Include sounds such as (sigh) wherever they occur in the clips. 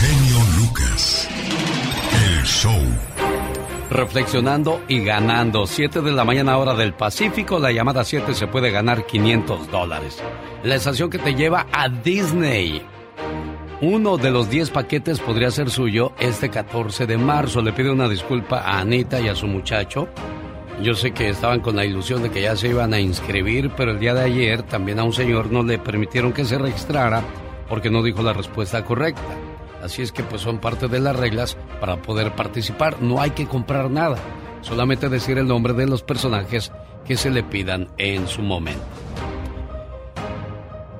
Genio Lucas. El show. Reflexionando y ganando. 7 de la mañana hora del Pacífico, la llamada 7 se puede ganar 500 dólares. La estación que te lleva a Disney. Uno de los 10 paquetes podría ser suyo este 14 de marzo. Le pido una disculpa a Anita y a su muchacho. Yo sé que estaban con la ilusión de que ya se iban a inscribir, pero el día de ayer también a un señor no le permitieron que se registrara porque no dijo la respuesta correcta. Así es que pues son parte de las reglas para poder participar. No hay que comprar nada, solamente decir el nombre de los personajes que se le pidan en su momento.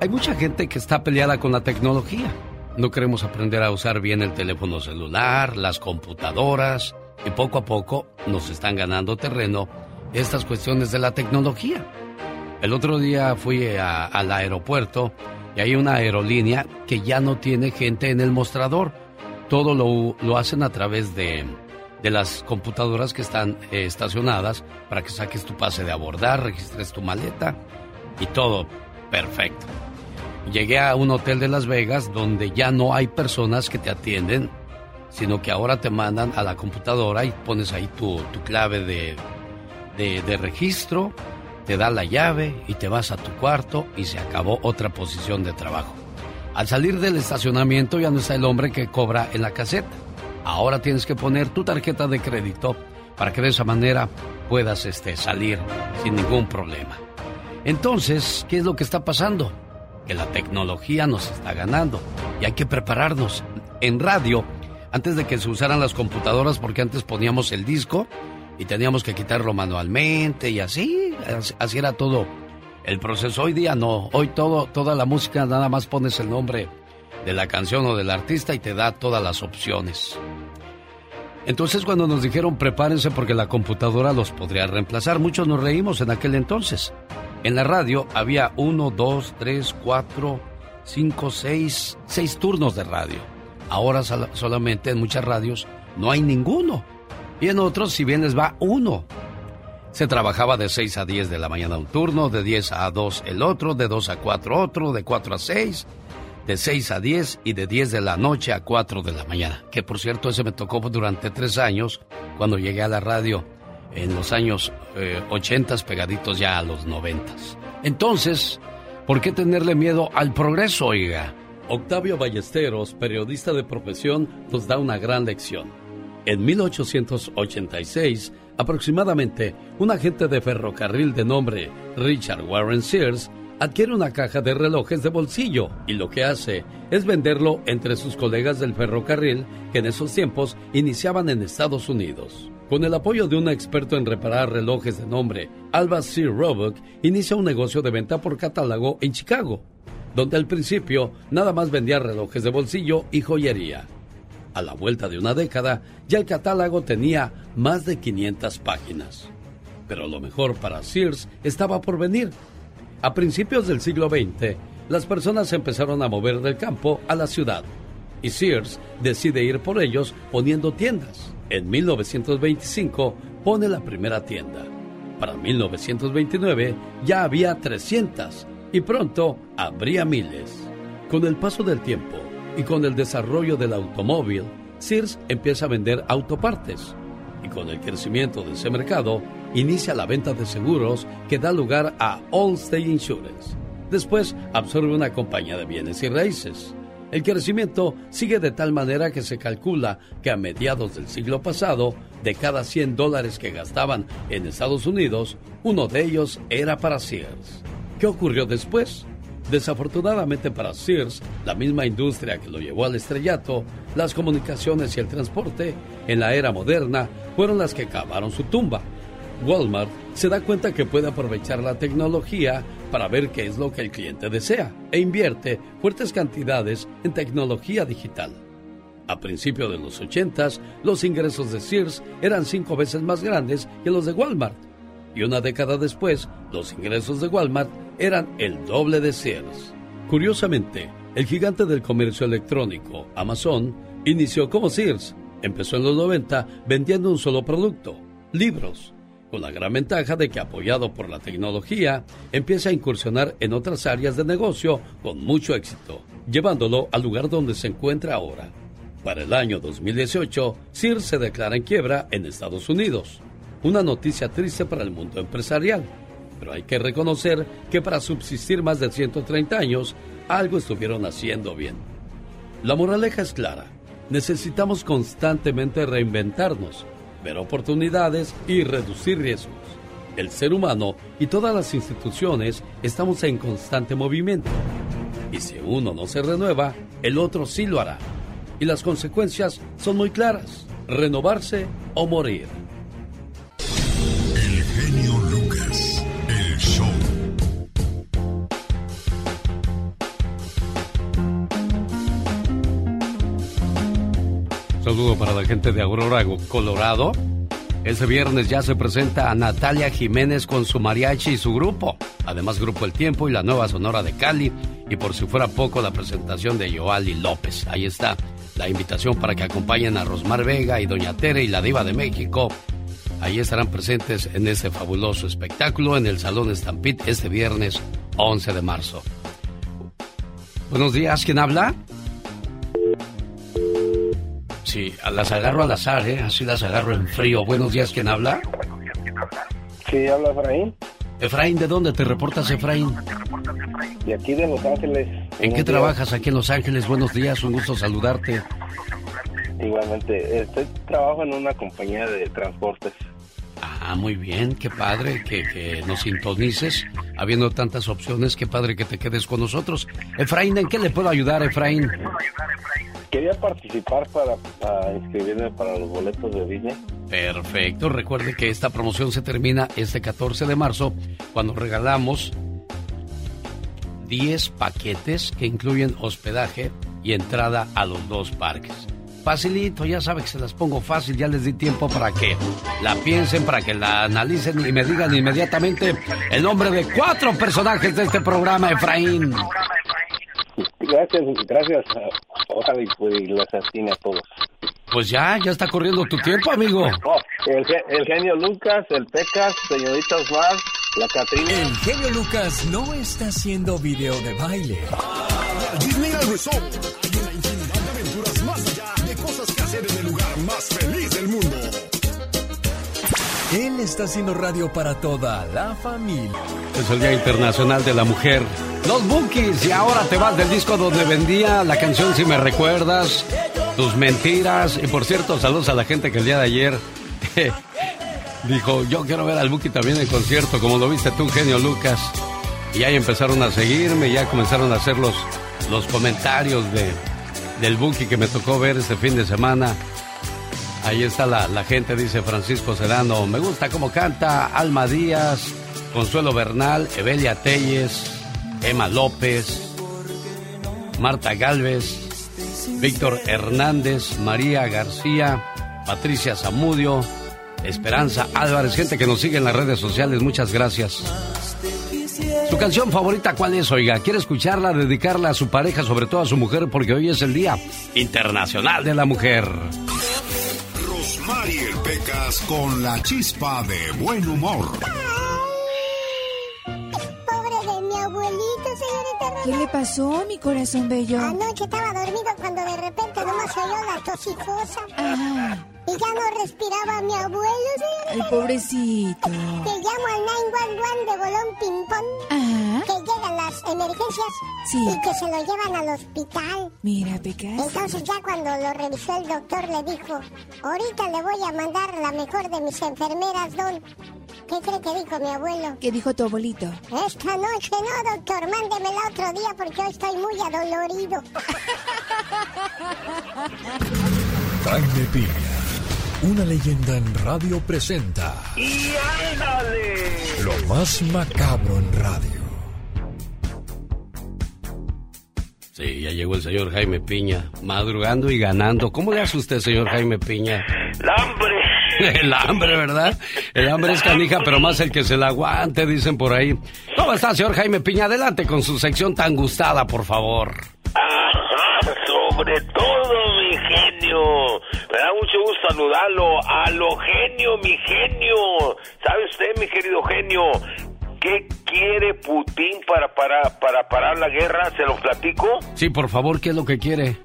Hay mucha gente que está peleada con la tecnología. No queremos aprender a usar bien el teléfono celular, las computadoras, y poco a poco nos están ganando terreno estas cuestiones de la tecnología. El otro día fui al aeropuerto y hay una aerolínea que ya no tiene gente en el mostrador. Todo lo, hacen a través de, las computadoras que están eh, estacionadas para que saques tu pase de abordar, registres tu maleta y todo perfecto. Llegué a un hotel de Las Vegas donde ya no hay personas que te atienden, sino que ahora te mandan a la computadora y pones ahí tu, clave de, de registro te da la llave y te vas a tu cuarto y se acabó otra posición de trabajo. Al salir del estacionamiento ya no está el hombre que cobra en la caseta. Ahora tienes que poner tu tarjeta de crédito para que de esa manera puedas este, salir sin ningún problema. Entonces, ¿qué es lo que está pasando? Que la tecnología nos está ganando y hay que prepararnos. En radio, antes de que se usaran las computadoras, porque antes poníamos el disco y teníamos que quitarlo manualmente y así, así era todo el proceso. Hoy día no, hoy todo, toda la música nada más pones el nombre de la canción o del artista y te da todas las opciones. Entonces cuando nos dijeron prepárense porque la computadora los podría reemplazar, muchos nos reímos en aquel entonces. En la radio había uno, dos, tres, cuatro, cinco, seis, seis turnos de radio. Ahora solamente en muchas radios no hay ninguno y en otros, si bien les va, uno. Se trabajaba de 6 a 10 de la mañana un turno, de 10 a 2 el otro, de 2 a 4 otro, de 4 a 6, de 6 a 10 y de 10 de la noche a 4 de la mañana. Que por cierto, ese me tocó durante tres años cuando llegué a la radio en los años eh, 80 pegaditos ya a los 90. Entonces, ¿por qué tenerle miedo al progreso, oiga? Octavio Ballesteros, periodista de profesión, nos da una gran lección. En 1886, aproximadamente, un agente de ferrocarril de nombre Richard Warren Sears adquiere una caja de relojes de bolsillo y lo que hace es venderlo entre sus colegas del ferrocarril que en esos tiempos iniciaban en Estados Unidos. Con el apoyo de un experto en reparar relojes de nombre Alba C. Roebuck, inicia un negocio de venta por catálogo en Chicago, donde al principio nada más vendía relojes de bolsillo y joyería. A la vuelta de una década, ya el catálogo tenía más de 500 páginas. Pero lo mejor para Sears estaba por venir. A principios del siglo XX, las personas empezaron a mover del campo a la ciudad y Sears decide ir por ellos poniendo tiendas. En 1925 pone la primera tienda. Para 1929 ya había 300 y pronto habría miles. Con el paso del tiempo, y con el desarrollo del automóvil, Sears empieza a vender autopartes. Y con el crecimiento de ese mercado, inicia la venta de seguros que da lugar a Allstate Insurance. Después absorbe una compañía de bienes y raíces. El crecimiento sigue de tal manera que se calcula que a mediados del siglo pasado, de cada 100 dólares que gastaban en Estados Unidos, uno de ellos era para Sears. ¿Qué ocurrió después? Desafortunadamente para Sears, la misma industria que lo llevó al estrellato, las comunicaciones y el transporte, en la era moderna, fueron las que cavaron su tumba. Walmart se da cuenta que puede aprovechar la tecnología para ver qué es lo que el cliente desea e invierte fuertes cantidades en tecnología digital. A principios de los 80, los ingresos de Sears eran cinco veces más grandes que los de Walmart. Y una década después, los ingresos de Walmart eran el doble de Sears. Curiosamente, el gigante del comercio electrónico, Amazon, inició como Sears. Empezó en los 90 vendiendo un solo producto, libros, con la gran ventaja de que apoyado por la tecnología, empieza a incursionar en otras áreas de negocio con mucho éxito, llevándolo al lugar donde se encuentra ahora. Para el año 2018, Sears se declara en quiebra en Estados Unidos. Una noticia triste para el mundo empresarial, pero hay que reconocer que para subsistir más de 130 años, algo estuvieron haciendo bien. La moraleja es clara. Necesitamos constantemente reinventarnos, ver oportunidades y reducir riesgos. El ser humano y todas las instituciones estamos en constante movimiento. Y si uno no se renueva, el otro sí lo hará. Y las consecuencias son muy claras. Renovarse o morir. Saludo para la gente de Aurora, Colorado. Este viernes ya se presenta a Natalia Jiménez con su mariachi y su grupo. Además, Grupo El Tiempo y la nueva Sonora de Cali. Y por si fuera poco, la presentación de Joali López. Ahí está la invitación para que acompañen a Rosmar Vega y Doña Tere y la Diva de México. Ahí estarán presentes en este fabuloso espectáculo en el Salón Stampede este viernes 11 de marzo. Buenos días, ¿quién habla? Sí, las agarro al azar, ¿eh? Así las agarro en frío. Buenos días, ¿quién habla? Sí, habla Efraín. Efraín, ¿de dónde te reportas, Efraín? De aquí de Los Ángeles. ¿En qué trabajas aquí en Los Ángeles? Buenos días, un gusto saludarte. Igualmente, estoy trabajo en una compañía de transportes. Ah, muy bien, qué padre que, que, nos sintonices, habiendo tantas opciones, qué padre que te quedes con nosotros. Efraín, ¿en qué le puedo ayudar, Efraín? Quería participar para, inscribirme para los boletos de Disney. Perfecto. Recuerde que esta promoción se termina este 14 de marzo cuando regalamos 10 paquetes que incluyen hospedaje y entrada a los dos parques. Facilito, ya sabe que se las pongo fácil, ya les di tiempo para que la piensen, para que la analicen y me digan inmediatamente el nombre de cuatro personajes de este programa, Efraín. Gracias, gracias. Ojalá y, pues, los a todos. Pues ya, ya está corriendo tu tiempo, amigo. Oh, el, genio Lucas, el Pecas, señorita Osmar, la Catrina. El genio Lucas no está haciendo video de baile. Disney Resort. Hay una infinidad de aventuras más allá de cosas que hacer en el lugar más feliz. Él está haciendo radio para toda la familia. Es el Día Internacional de la Mujer. Los Bookies, y ahora te vas del disco donde vendía la canción Si me recuerdas, tus mentiras. Y por cierto, saludos a la gente que el día de ayer (laughs) dijo: Yo quiero ver al Buki también en concierto, como lo viste tú, genio Lucas. Y ahí empezaron a seguirme, ya comenzaron a hacer los, los comentarios de, del Buki que me tocó ver este fin de semana. Ahí está la, gente, dice Francisco Serrano. Me gusta cómo canta Alma Díaz, Consuelo Bernal, Evelia Telles, Emma López, Marta Galvez, Víctor Hernández, María García, Patricia Zamudio, Esperanza Álvarez, gente que nos sigue en las redes sociales, muchas gracias. ¿Su canción favorita cuál es, oiga? ¿Quiere escucharla, dedicarla a su pareja, sobre todo a su mujer, porque hoy es el Día Internacional de la Mujer? Mariel Pecas con la chispa de buen humor. Pobre de mi abuelito, señorita ¿Qué le pasó, mi corazón bello? Anoche estaba dormido cuando de repente nomás oyó la tosifosa. Ajá. Y ya no respiraba mi abuelo, señorita. Ay, pobrecito. Te llamo al 911 de bolón ping-pong. Que llega la las emergencias Sí. y que se lo llevan al hospital. Mira, Pecas. Entonces ya cuando lo revisó el doctor le dijo, ahorita le voy a mandar la mejor de mis enfermeras, don. ¿Qué cree que dijo mi abuelo? ¿Qué dijo tu abuelito? Esta noche no, doctor, mándemela otro día porque hoy estoy muy adolorido. (laughs) Jaime Piña, una leyenda en radio presenta ¡Y ándale! lo más macabro en radio. Sí, ya llegó el señor Jaime Piña, madrugando y ganando. ¿Cómo le hace usted, señor Jaime Piña? ¡La hambre! (laughs) El hambre, ¿verdad? El hambre es canija, pero más el que se la aguante, dicen por ahí. ¿Cómo está, señor Jaime Piña? Adelante con su sección tan gustada, por favor. Ajá, sobre todo, mi genio. Me da mucho gusto saludarlo. A lo genio, mi genio. ¿Sabe usted, mi querido genio? ¿Qué quiere Putin para, para, para parar la guerra? ¿Se lo platico? Sí, por favor, ¿qué es lo que quiere?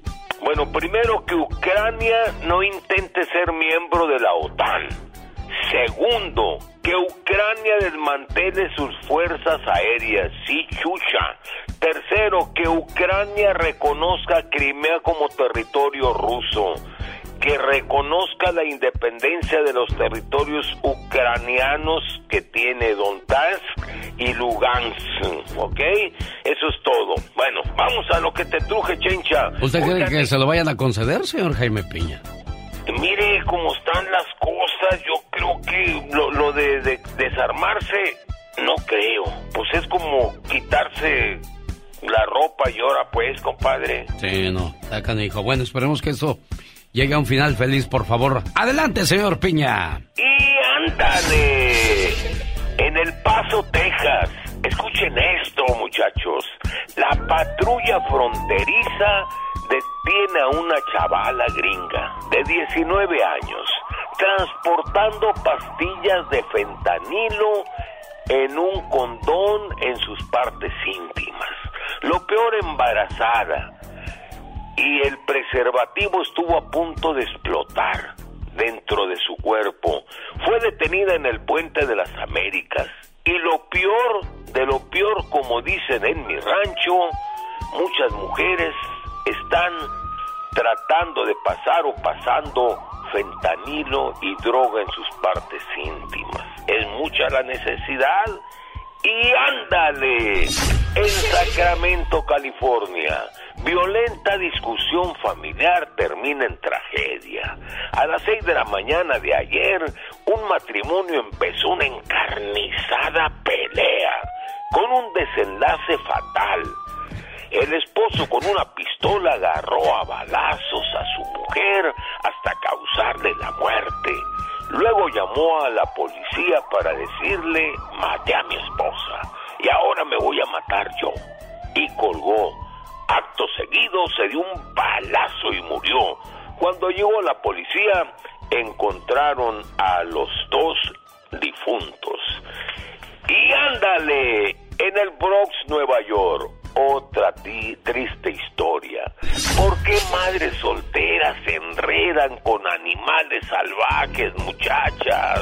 Bueno, primero que Ucrania no intente ser miembro de la OTAN. Segundo, que Ucrania desmantele sus fuerzas aéreas, sí, chucha. Tercero, que Ucrania reconozca Crimea como territorio ruso. Que reconozca la independencia de los territorios ucranianos que tiene Donetsk y Lugansk, ¿ok? Eso es todo. Bueno, vamos a lo que te truje, chencha. ¿Usted cree que se lo vayan a conceder, señor Jaime Piña? Mire cómo están las cosas, yo creo que lo, lo de, de desarmarse, no creo. Pues es como quitarse la ropa y ahora pues, compadre. Sí, no, está canijo. Bueno, esperemos que eso llegue a un final feliz, por favor. Adelante, señor Piña. Y ándale, en El Paso, Texas. Escuchen esto, muchachos. La patrulla fronteriza detiene a una chavala gringa de 19 años transportando pastillas de fentanilo en un condón en sus partes íntimas. Lo peor embarazada. Y el preservativo estuvo a punto de explotar dentro de su cuerpo. Fue detenida en el puente de las Américas. Y lo peor de lo peor, como dicen en mi rancho, muchas mujeres están tratando de pasar o pasando fentanilo y droga en sus partes íntimas. Es mucha la necesidad. Y ándale, en Sacramento, California, violenta discusión familiar termina en tragedia. A las seis de la mañana de ayer, un matrimonio empezó una encarnizada pelea con un desenlace fatal. El esposo con una pistola agarró a balazos a su mujer hasta causarle la muerte. Luego llamó a la policía para decirle, maté a mi esposa y ahora me voy a matar yo. Y colgó. Acto seguido se dio un balazo y murió. Cuando llegó la policía, encontraron a los dos difuntos. Y ándale, en el Bronx, Nueva York, otra triste historia. ¿Por qué madres solteras se enredan con animales salvajes, muchachas?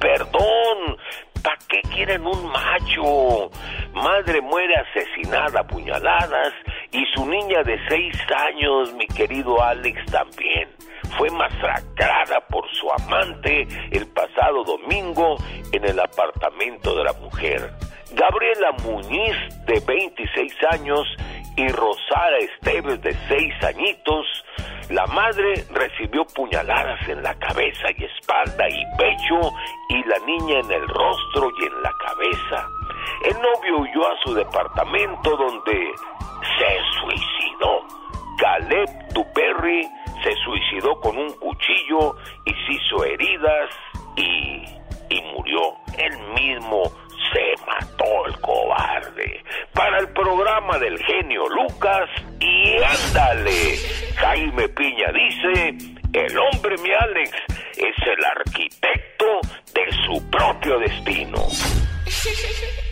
Perdón, ¿para qué quieren un macho? Madre muere asesinada a puñaladas y su niña de seis años, mi querido Alex, también. Fue masacrada por su amante el pasado domingo en el apartamento de la mujer. Gabriela Muñiz, de 26 años, y Rosara Esteves, de 6 añitos, la madre recibió puñaladas en la cabeza y espalda y pecho, y la niña en el rostro y en la cabeza. El novio huyó a su departamento donde se suicidó. Caleb Duperry se suicidó con un cuchillo y se hizo heridas y, y murió. Él mismo se mató el cobarde. Para el programa del genio Lucas y ándale, Jaime Piña dice, el hombre mi Alex es el arquitecto de su propio destino. (laughs)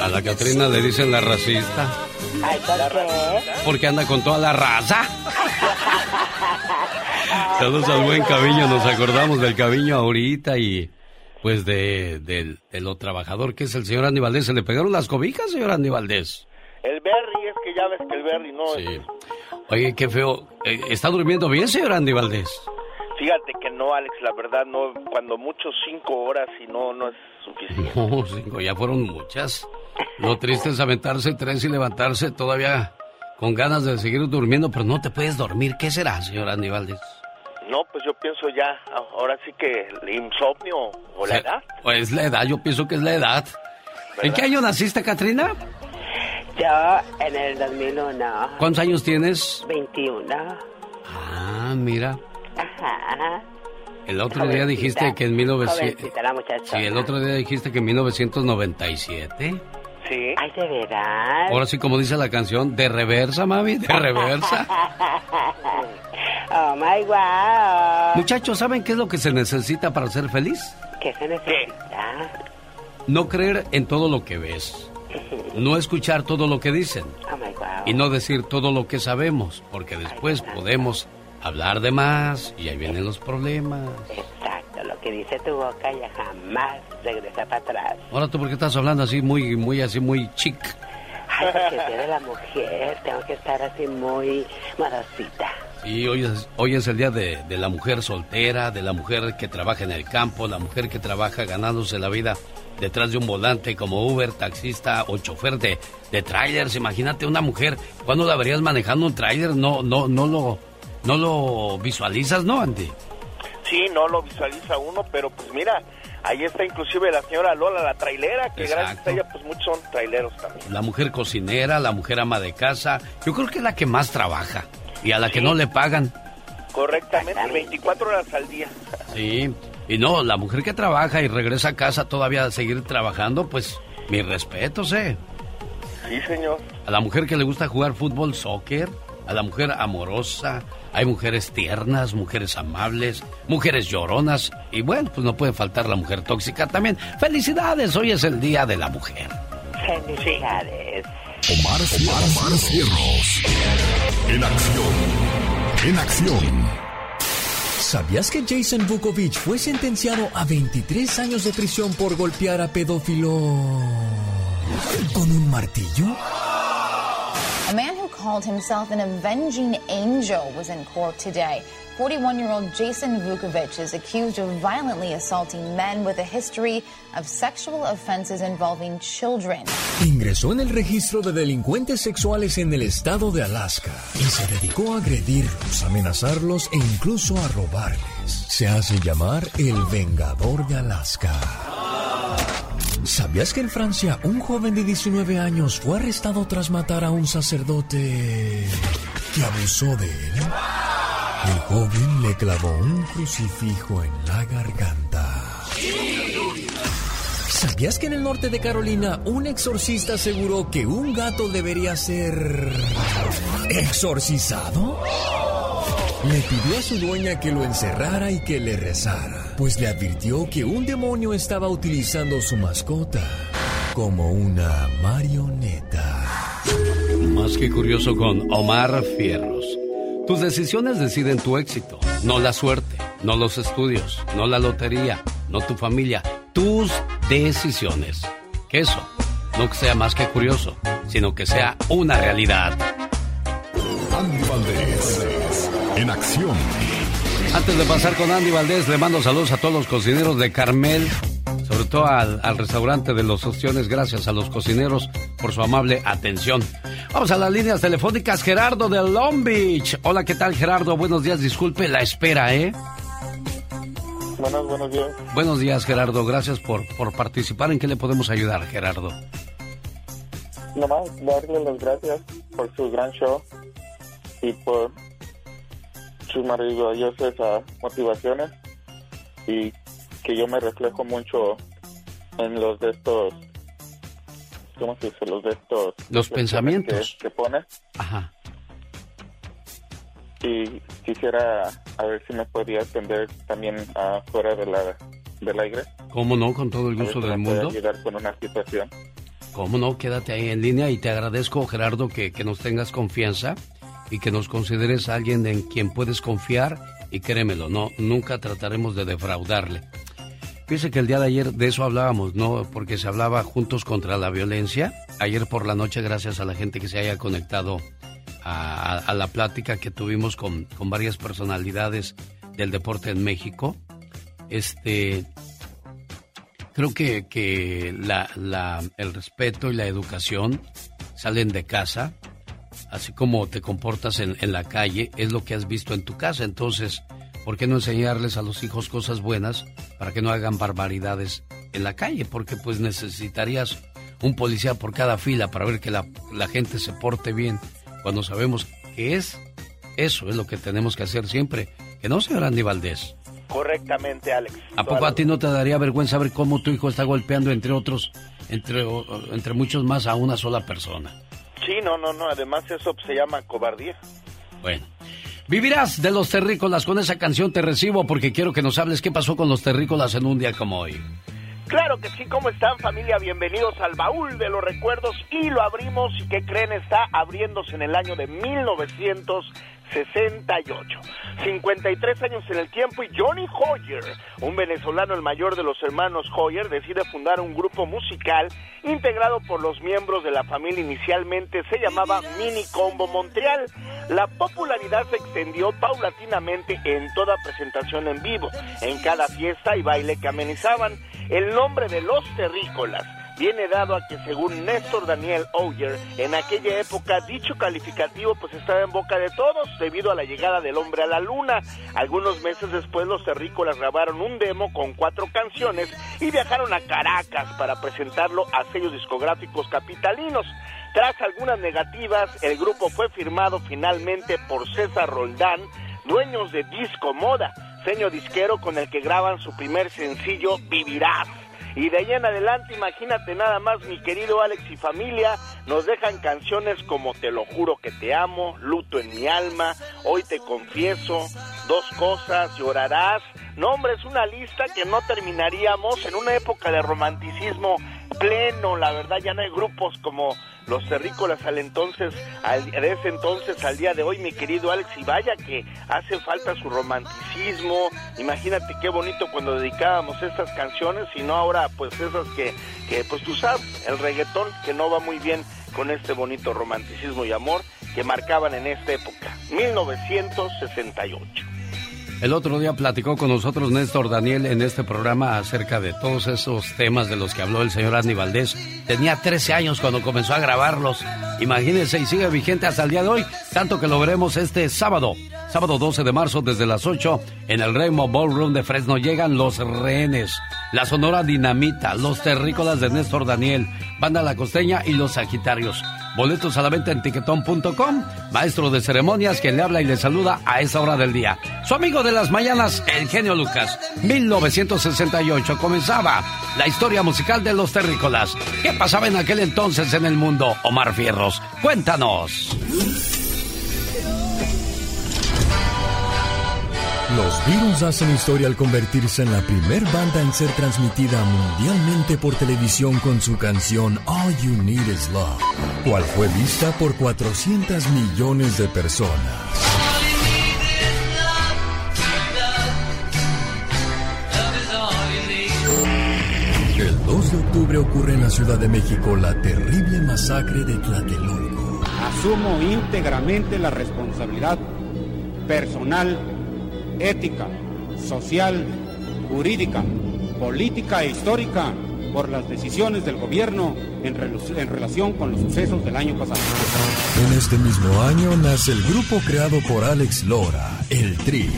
A la Catrina le dicen la racista. Ay, ¿por qué? Porque anda con toda la raza. Saludos al buen Caviño, nos acordamos del Caviño ahorita y pues de, de, de lo trabajador que es el señor Andy Valdés. ¿Se le pegaron las cobijas, señor Andy Valdés? El Berry, es que ya ves que el Berry no Sí. Oye, qué feo. Eh, ¿Está durmiendo bien, señor Andy Valdés? Fíjate que no, Alex, la verdad no, cuando mucho cinco horas y no, no es suficiente. No, cinco, ya fueron muchas. Lo triste es aventarse tres y levantarse todavía con ganas de seguir durmiendo, pero no te puedes dormir. ¿Qué será, señor Andy Valdés? No, pues yo pienso ya, ahora sí que el insomnio o la edad. Pues la edad, yo pienso que es la edad. ¿En qué año naciste, Katrina? Yo en el 2001, ¿Cuántos años tienes? 21. Ah, mira. Ajá. El otro día dijiste que en 1900... Jovencita la muchacha. Sí, el otro día dijiste que en 1997. Sí. Ay, de verdad. Ahora sí, como dice la canción, de reversa, mami, de (laughs) reversa. oh my wow. Muchachos, ¿saben qué es lo que se necesita para ser feliz? ¿Qué se necesita? No creer en todo lo que ves. (laughs) No escuchar todo lo que dicen. Oh my wow. Y no decir todo lo que sabemos, porque después podemos hablar de más y ahí vienen los problemas. Exacto, lo que dice tu boca ya jamás regresa para atrás. Ahora tú, ¿por qué estás hablando así, muy, muy, así, muy chic? Ay, porque soy de la mujer, tengo que estar así muy modosita. Y hoy es, hoy es el día de, de la mujer soltera, de la mujer que trabaja en el campo, la mujer que trabaja ganándose la vida detrás de un volante como Uber, taxista o chofer de, de trailers. Imagínate una mujer, ¿cuándo la verías manejando un trailer? No, no, no lo, no lo visualizas, ¿no, Andy? Sí, no lo visualiza uno, pero pues mira, ahí está inclusive la señora Lola, la trailera, que gracias a ella pues muchos son traileros también. La mujer cocinera, la mujer ama de casa. Yo creo que es la que más trabaja y a la que no le pagan. Correctamente, 24 horas al día. Sí, y no, la mujer que trabaja y regresa a casa todavía a seguir trabajando, pues mi respeto, sé. Sí, señor. A la mujer que le gusta jugar fútbol, soccer, a la mujer amorosa, hay mujeres tiernas, mujeres amables, mujeres lloronas y bueno, pues no puede faltar la mujer tóxica también. Felicidades, hoy es el Día de la Mujer. Felicidades. Omar, Omar, Omar Cierros. En acción. En acción. ¿Sabías que Jason Vukovic fue sentenciado a 23 años de prisión por golpear a pedófilo con un martillo? Called himself an avenging angel was in court today. 41 year old Jason Vukovic is accused of violently assaulting men with a history of sexual offenses involving children. Ingresó en el registro de delincuentes sexuales en el estado de Alaska y se dedicó a agredirlos, amenazarlos e incluso a robarles. Se hace llamar el Vengador de Alaska. ¿Sabías que en Francia un joven de 19 años fue arrestado tras matar a un sacerdote que abusó de él? El joven le clavó un crucifijo en la garganta. ¿Sabías que en el norte de Carolina un exorcista aseguró que un gato debería ser exorcizado? Le pidió a su dueña que lo encerrara y que le rezara, pues le advirtió que un demonio estaba utilizando su mascota como una marioneta. Más que curioso con Omar Fierros. Tus decisiones deciden tu éxito, no la suerte, no los estudios, no la lotería, no tu familia, tus decisiones. Que eso no sea más que curioso, sino que sea una realidad. Andy Valdés. En acción. Antes de pasar con Andy Valdés, le mando saludos a todos los cocineros de Carmel, sobre todo al, al restaurante de los Ostiones. Gracias a los cocineros por su amable atención. Vamos a las líneas telefónicas. Gerardo de Long Beach. Hola, ¿qué tal, Gerardo? Buenos días. Disculpe la espera, ¿eh? Buenos, buenos días. Buenos días, Gerardo. Gracias por, por participar. ¿En qué le podemos ayudar, Gerardo? Nomás darle las gracias por su gran show y por sus maravillosas ah, motivaciones y que yo me reflejo mucho en los de estos, ¿cómo se dice? Los de estos... Los pensamientos. Que, pone. Ajá. Y quisiera a ver si me podía atender también afuera de la, del aire. ¿Cómo no? Con todo el gusto del mundo. ayudar con una situación. ¿Cómo no? Quédate ahí en línea y te agradezco, Gerardo, que, que nos tengas confianza y que nos consideres alguien en quien puedes confiar y créemelo, no, nunca trataremos de defraudarle. Fíjese que el día de ayer de eso hablábamos, ¿no? Porque se hablaba juntos contra la violencia. Ayer por la noche, gracias a la gente que se haya conectado a, la plática que tuvimos con, con, varias personalidades del deporte en México, este, creo que, que la, el respeto y la educación salen de casa, así como te comportas en, en la calle, es lo que has visto en tu casa. Entonces, ¿por qué no enseñarles a los hijos cosas buenas para que no hagan barbaridades en la calle? Porque pues necesitarías un policía por cada fila para ver que la, gente se porte bien cuando sabemos que es eso, es lo que tenemos que hacer siempre. Que no, señor Andy Valdés. Correctamente, Alex. ¿A poco a ti no te daría vergüenza ver cómo tu hijo está golpeando entre otros, entre, entre muchos más, a una sola persona? Sí, no, no, no. Además eso se llama cobardía. Bueno. Vivirás de los terrícolas. Con esa canción te recibo porque quiero que nos hables qué pasó con los terrícolas en un día como hoy. Claro que sí, ¿cómo están familia? Bienvenidos al baúl de los recuerdos y lo abrimos y ¿qué creen? Está abriéndose en el año de 1900. 68. 53 años en el tiempo y Johnny Hoyer, un venezolano el mayor de los hermanos Hoyer, decide fundar un grupo musical integrado por los miembros de la familia. Inicialmente se llamaba Mini Combo Montreal. La popularidad se extendió paulatinamente en toda presentación en vivo, en cada fiesta y baile que amenizaban. El nombre de los terrícolas viene dado a que según Néstor Daniel Oyer, en aquella época dicho calificativo pues estaba en boca de todos debido a la llegada del hombre a la luna. Algunos meses después los terrícolas grabaron un demo con cuatro canciones y viajaron a Caracas para presentarlo a sellos discográficos capitalinos. Tras algunas negativas, el grupo fue firmado finalmente por César Roldán, dueños de Disco Moda, seño disquero con el que graban su primer sencillo Vivirás. Y de ahí en adelante, imagínate nada más, mi querido Alex y familia, nos dejan canciones como Te lo juro que te amo, Luto en mi alma, Hoy te confieso, Dos cosas, Llorarás. No, hombre, es una lista que no terminaríamos en una época de romanticismo pleno, la verdad ya no hay grupos como los terrícolas al entonces, al, de ese entonces al día de hoy, mi querido Alex, y vaya que hace falta su romanticismo, imagínate qué bonito cuando dedicábamos estas canciones y no ahora pues esas que, que pues tú sabes, el reggaetón que no va muy bien con este bonito romanticismo y amor que marcaban en esta época, 1968. El otro día platicó con nosotros Néstor Daniel en este programa acerca de todos esos temas de los que habló el señor Andy Valdés. Tenía 13 años cuando comenzó a grabarlos. Imagínense, y sigue vigente hasta el día de hoy, tanto que lo veremos este sábado. Sábado 12 de marzo desde las 8 en el Rainbow Ballroom de Fresno llegan los rehenes, la Sonora Dinamita, los terrícolas de Néstor Daniel, Banda La Costeña y los Sagitarios. Boletos a la venta en tiquetón.com. Maestro de ceremonias que le habla y le saluda a esa hora del día. Su amigo de las mañanas, el genio Lucas. 1968 comenzaba la historia musical de los terrícolas. ¿Qué pasaba en aquel entonces en el mundo? Omar Fierros, cuéntanos. Los Beatles hacen historia al convertirse en la primer banda en ser transmitida mundialmente por televisión con su canción All You Need Is Love, cual fue vista por 400 millones de personas. El 2 de octubre ocurre en la Ciudad de México la terrible masacre de Tlatelolco. Asumo íntegramente la responsabilidad personal ética, social, jurídica, política e histórica por las decisiones del gobierno en, relación con los sucesos del año pasado. En este mismo año nace el grupo creado por Alex Lora, el Tri.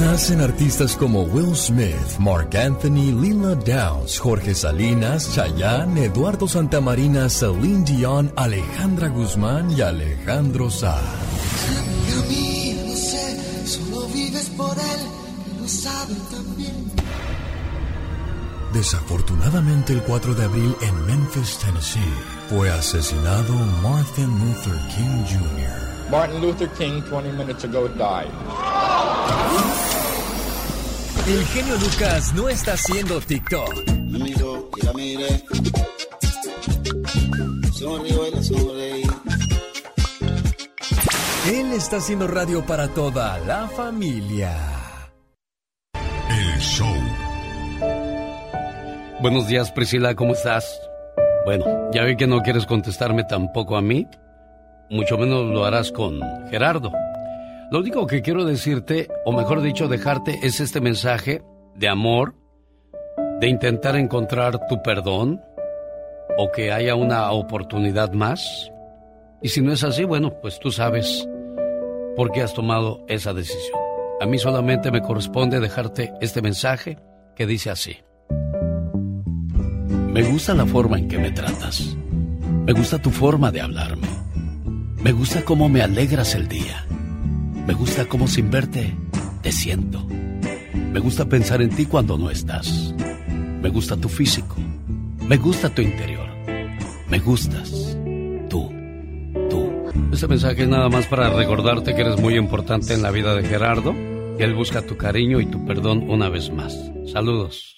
Nacen artistas como Will Smith, Mark Anthony, Lila Downs, Jorge Salinas, Chayanne, Eduardo Santamarina, Celine Dion, Alejandra Guzmán y Alejandro Sanz. Desafortunadamente el 4 de abril en Memphis, Tennessee, fue asesinado Martin Luther King Jr. Martin Luther King 20 minutes ago died. El genio Lucas no está haciendo TikTok. Me miro y la miré. Sonrío y la sonreí. Él está haciendo radio para toda la familia. El show. Buenos días, Priscila, ¿cómo estás? Bueno, ya vi que no quieres contestarme tampoco a mí, mucho menos lo harás con Gerardo. Lo único que quiero decirte, o mejor dicho, dejarte, es este mensaje de amor, de intentar encontrar tu perdón, o que haya una oportunidad más. Y si no es así, bueno, pues tú sabes por qué has tomado esa decisión. A mí solamente me corresponde dejarte este mensaje que dice así. Me gusta la forma en que me tratas. Me gusta tu forma de hablarme. Me gusta cómo me alegras el día. Me gusta cómo sin verte te siento. Me gusta pensar en ti cuando no estás. Me gusta tu físico. Me gusta tu interior. Me gustas. Tú. Tú. Este mensaje es nada más para recordarte que eres muy importante en la vida de Gerardo. Él busca tu cariño y tu perdón una vez más. Saludos.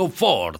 Ford.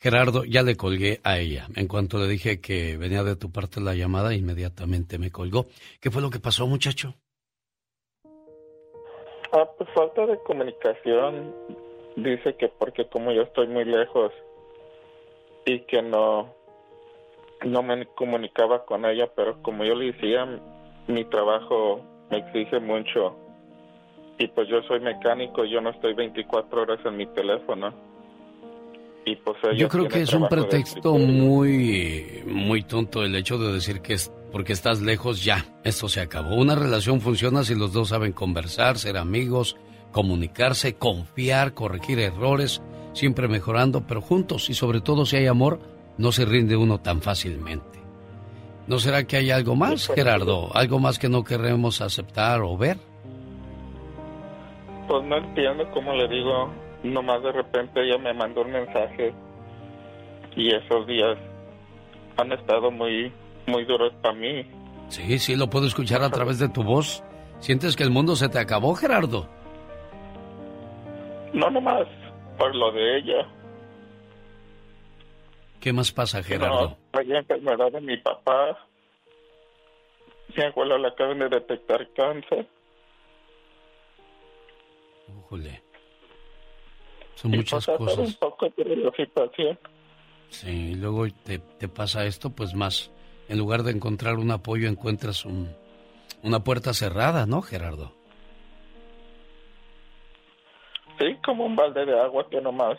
Gerardo, ya le colgué a ella. En cuanto le dije que venía de tu parte la llamada, inmediatamente me colgó. ¿Qué fue lo que pasó, muchacho? Ah, pues falta de comunicación. Dice que porque como yo estoy muy lejos y que no no me comunicaba con ella, pero como yo le decía, mi trabajo me exige mucho y pues yo soy mecánico, yo no estoy 24 horas en mi teléfono. Y pues Yo creo que es un pretexto muy, muy tonto el hecho de decir que es porque estás lejos ya, esto se acabó. Una relación funciona si los dos saben conversar, ser amigos, comunicarse, confiar, corregir errores, siempre mejorando, pero juntos y sobre todo si hay amor, no se rinde uno tan fácilmente. ¿No será que hay algo más, Gerardo? ¿Algo más que no queremos aceptar o ver? Pues no entiendo cómo le digo, nomás de repente ella me mandó un mensaje y esos días han estado muy, muy duros para mí. Sí, sí, lo puedo escuchar a través de tu voz. ¿Sientes que el mundo se te acabó, Gerardo? No nomás por lo de ella, ¿Qué más pasa, Gerardo? no, la enfermedad de mi papá. Mi abuelo le acaban de detectar cáncer. Híjole. Son muchas cosas. un poco de la situación. Sí, y luego te, te pasa esto, pues más, en lugar de encontrar un apoyo, encuentras un, una puerta cerrada, ¿no, Gerardo? Sí, como un balde de agua que nomás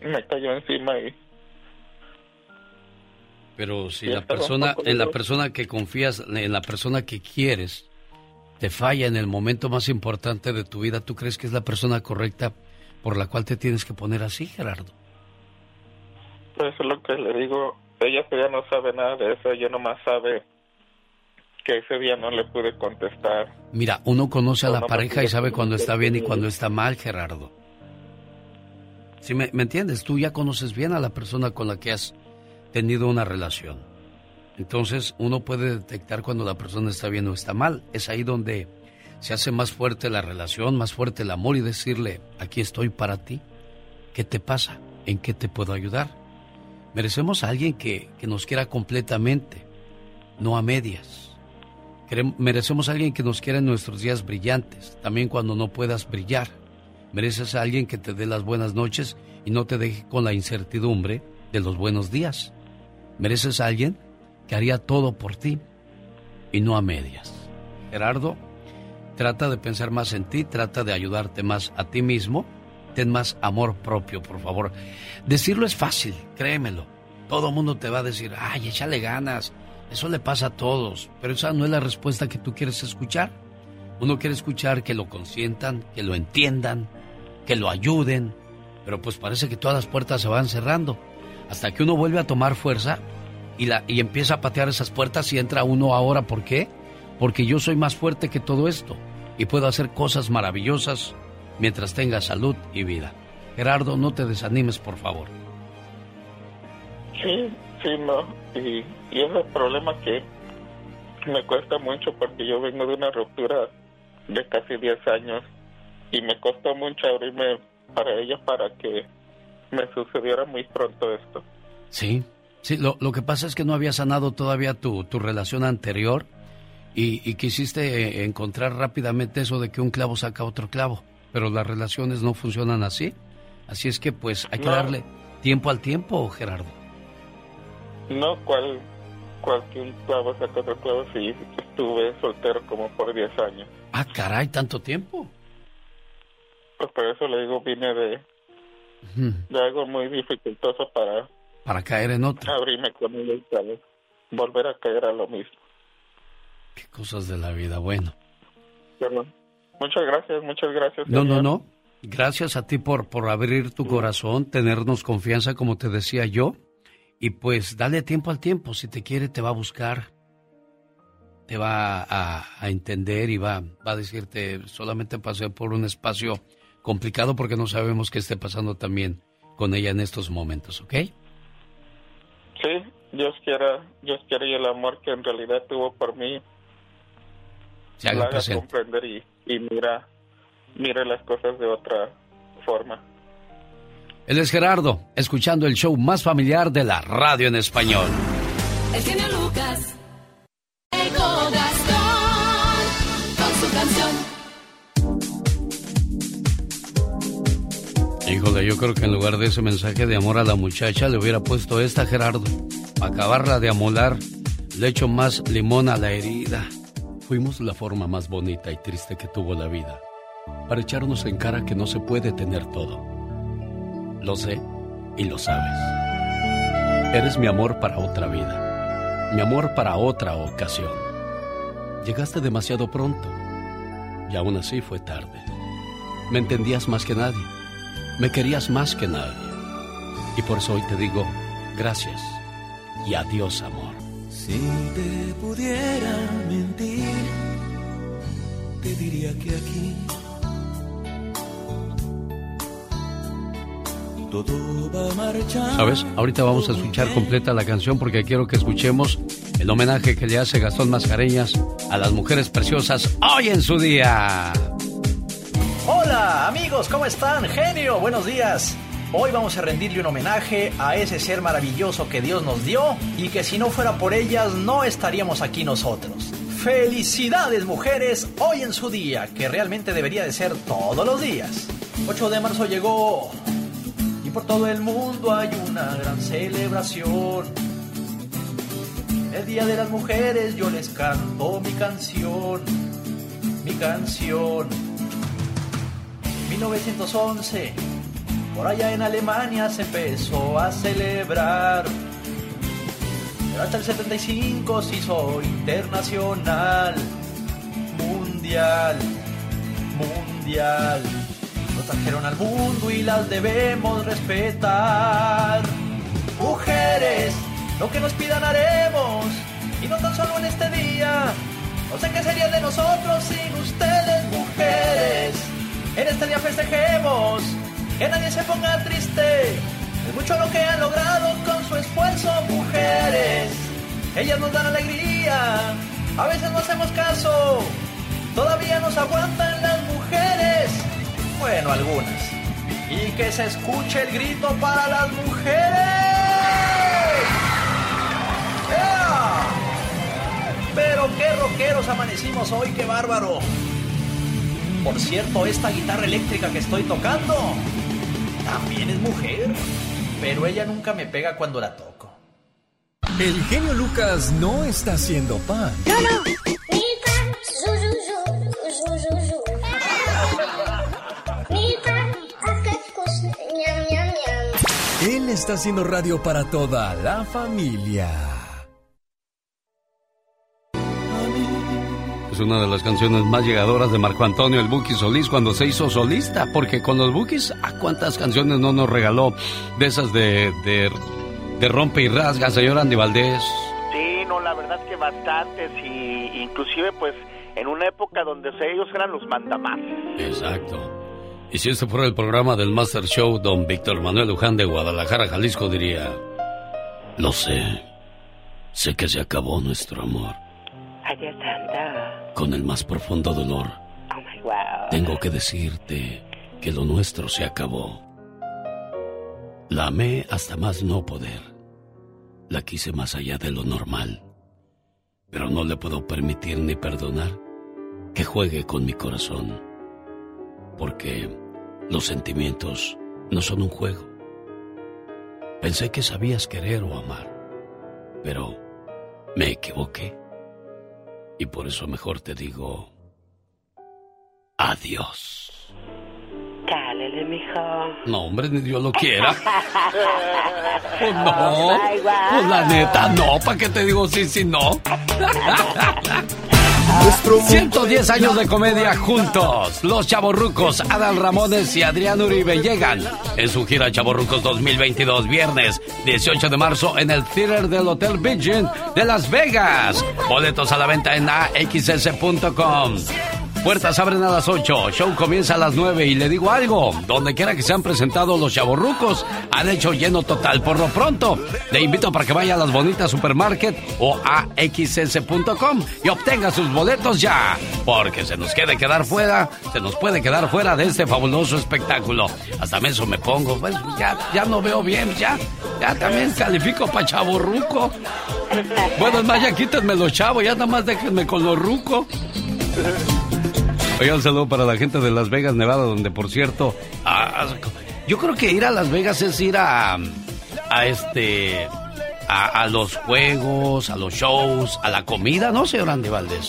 me cayó encima y Pero si la persona, en la persona que confías, en la persona que quieres, te falla en el momento más importante de tu vida, ¿tú crees que es la persona correcta por la cual te tienes que poner así, Gerardo? pues eso es lo que le digo. Ella todavía no sabe nada de eso, ella nomás sabe que ese día no le pude contestar. Mira, uno conoce a la no, pareja y sabe cuando está bien y cuando está mal, Gerardo. ¿Sí me, me entiendes? Tú ya conoces bien a la persona con la que has tenido una relación. Entonces, uno puede detectar cuando la persona está bien o está mal. Es ahí donde se hace más fuerte la relación, más fuerte el amor y decirle, aquí estoy para ti. ¿Qué te pasa? ¿En qué te puedo ayudar? Merecemos a alguien que, que nos quiera completamente, no a medias. Merecemos a alguien que nos quiera en nuestros días brillantes, también cuando no puedas brillar. Mereces a alguien que te dé las buenas noches y no te deje con la incertidumbre de los buenos días. Mereces a alguien que haría todo por ti y no a medias. Gerardo, trata de pensar más en ti, trata de ayudarte más a ti mismo, ten más amor propio, por favor. Decirlo es fácil, créemelo. Todo mundo te va a decir, ay, échale ganas. Eso le pasa a todos, pero esa no es la respuesta que tú quieres escuchar. Uno quiere escuchar que lo consientan, que lo entiendan, que lo ayuden, pero pues parece que todas las puertas se van cerrando. Hasta que uno vuelve a tomar fuerza y, la, y empieza a patear esas puertas y entra uno ahora. ¿Por qué? Porque yo soy más fuerte que todo esto y puedo hacer cosas maravillosas mientras tenga salud y vida. Gerardo, no te desanimes, por favor. Sí, sí, no. Y, y es el problema que me cuesta mucho porque yo vengo de una ruptura de casi 10 años y me costó mucho abrirme para ella para que me sucediera muy pronto esto. Sí, sí, lo, lo que pasa es que no había sanado todavía tu, tu relación anterior y, y quisiste eh, encontrar rápidamente eso de que un clavo saca otro clavo, pero las relaciones no funcionan así. Así es que pues hay que darle tiempo al tiempo, Gerardo. No, cual, cualquier clavo saca otro clavo, sí, estuve soltero como por 10 años. Ah, caray, tanto tiempo. Pues por eso le digo, vine de, de algo muy dificultoso para... Para caer en otro. Abrirme con ella y volver a caer a lo mismo. Qué cosas de la vida, bueno. muchas gracias, muchas gracias. No, no, no. Gracias a ti por, por abrir tu corazón, tenernos confianza, como te decía yo. Y pues dale tiempo al tiempo. Si te quiere, te va a buscar. Te va a, a entender y va, va a decirte, solamente pasé por un espacio complicado porque no sabemos qué esté pasando también con ella en estos momentos, ¿ok? Sí, Dios quiera, Dios quiera y el amor que en realidad tuvo por mí se haga presente. comprender y, y mira, mira las cosas de otra forma. Él es Gerardo, escuchando el show más familiar de la radio en español. El genio Lucas. Gastón. Con su canción. Híjole, yo creo que en lugar de ese mensaje de amor a la muchacha le hubiera puesto esta, Gerardo. Para acabarla de amolar, le echo más limón a la herida. Fuimos la forma más bonita y triste que tuvo la vida. Para echarnos en cara que no se puede tener todo. Lo sé y lo sabes. Eres mi amor para otra vida. Mi amor para otra ocasión. Llegaste demasiado pronto. Y aún así fue tarde. Me entendías más que nadie. Me querías más que nadie. Y por eso hoy te digo gracias y adiós, amor. Si te pudiera mentir, te diría que aquí todo va a marchar. ¿Sabes? Ahorita vamos a escuchar completa la canción porque quiero que escuchemos el homenaje que le hace Gastón Mascareñas a las mujeres preciosas hoy en su día. Hola amigos, ¿cómo están? Genio, buenos días. Hoy vamos a rendirle un homenaje a ese ser maravilloso que Dios nos dio y que si no fuera por ellas no estaríamos aquí nosotros. Felicidades mujeres hoy en su día, que realmente debería de ser todos los días. 8 de marzo llegó y por todo el mundo hay una gran celebración. El Día de las Mujeres yo les canto mi canción, mi canción. 1911, por allá en Alemania se empezó a celebrar. Hasta el 75 se hizo internacional, mundial, mundial. Nos trajeron al mundo y las debemos respetar. Mujeres, lo que nos pidan haremos, y no tan solo en este día. No sé qué sería de nosotros sin ustedes, mujeres. En este día festejemos, que nadie se ponga triste. Es mucho lo que han logrado esfuerzo, mujeres. Ellas nos dan alegría, a veces no hacemos caso. Todavía nos aguantan las mujeres. Bueno, algunas. Y que se escuche el grito para las mujeres. Pero qué rockeros amanecimos hoy, qué bárbaro. Por cierto, esta guitarra eléctrica que estoy tocando también es mujer, pero ella nunca me pega cuando la toco. El genio Lucas no está haciendo pan. No, no. Él está haciendo radio para toda la familia. Es una de las canciones más llegadoras de Marco Antonio el Buki Solís cuando se hizo solista, porque con los Bukis, ¿a cuántas canciones no nos regaló de esas de, de, de rompe y rasga, señor Andy Valdés? Sí, no, la verdad que bastantes y inclusive pues en una época donde ellos eran los mandamás. Exacto. Y si este fuera el programa del Master Show, don Víctor Manuel Luján de Guadalajara, Jalisco, diría, lo sé, sé que se acabó nuestro amor. Ay, Dios santo. Con el más profundo dolor, Oh my wow. tengo que decirte que lo nuestro se acabó. La amé hasta más no poder. La quise más allá de lo normal. Pero no le puedo permitir ni perdonar que juegue con mi corazón. Porque los sentimientos no son un juego. Pensé que sabías querer o amar, pero me equivoqué. Y por eso mejor te digo adiós. Cálele, mijo. No, hombre, ni Dios lo quiera. (laughs) Pues no. Oh. Pues la neta, no. ¿Para qué te digo sí, sí, no? (laughs) 110 años de comedia juntos. Los Chavorrucos, Adal Ramones y Adrián Uribe llegan en su gira Chavorrucos 2022, viernes 18 de marzo en el Theater del Hotel Virgin de Las Vegas. Boletos a la venta en axs.com. Puertas abren a las 8, show comienza a las 9 y le digo algo, donde quiera que se han presentado los chavorrucos, han hecho lleno total. Por lo pronto, le invito para que vaya a las bonitas supermarket o a xs.com y obtenga sus boletos ya, porque se nos quede quedar fuera, se nos puede quedar fuera de este fabuloso espectáculo. Hasta eso me pongo, pues ya, ya no veo bien, ya, ya también califico para chavorruco. Bueno, es más, ya quítenme los chavos, ya nada más déjenme con los rucos. Oiga, un saludo para la gente de Las Vegas, Nevada, donde por cierto, ah, yo creo que ir a Las Vegas es ir a, a este, a, a los juegos, a los shows, a la comida, ¿no, señor Andy Valdés?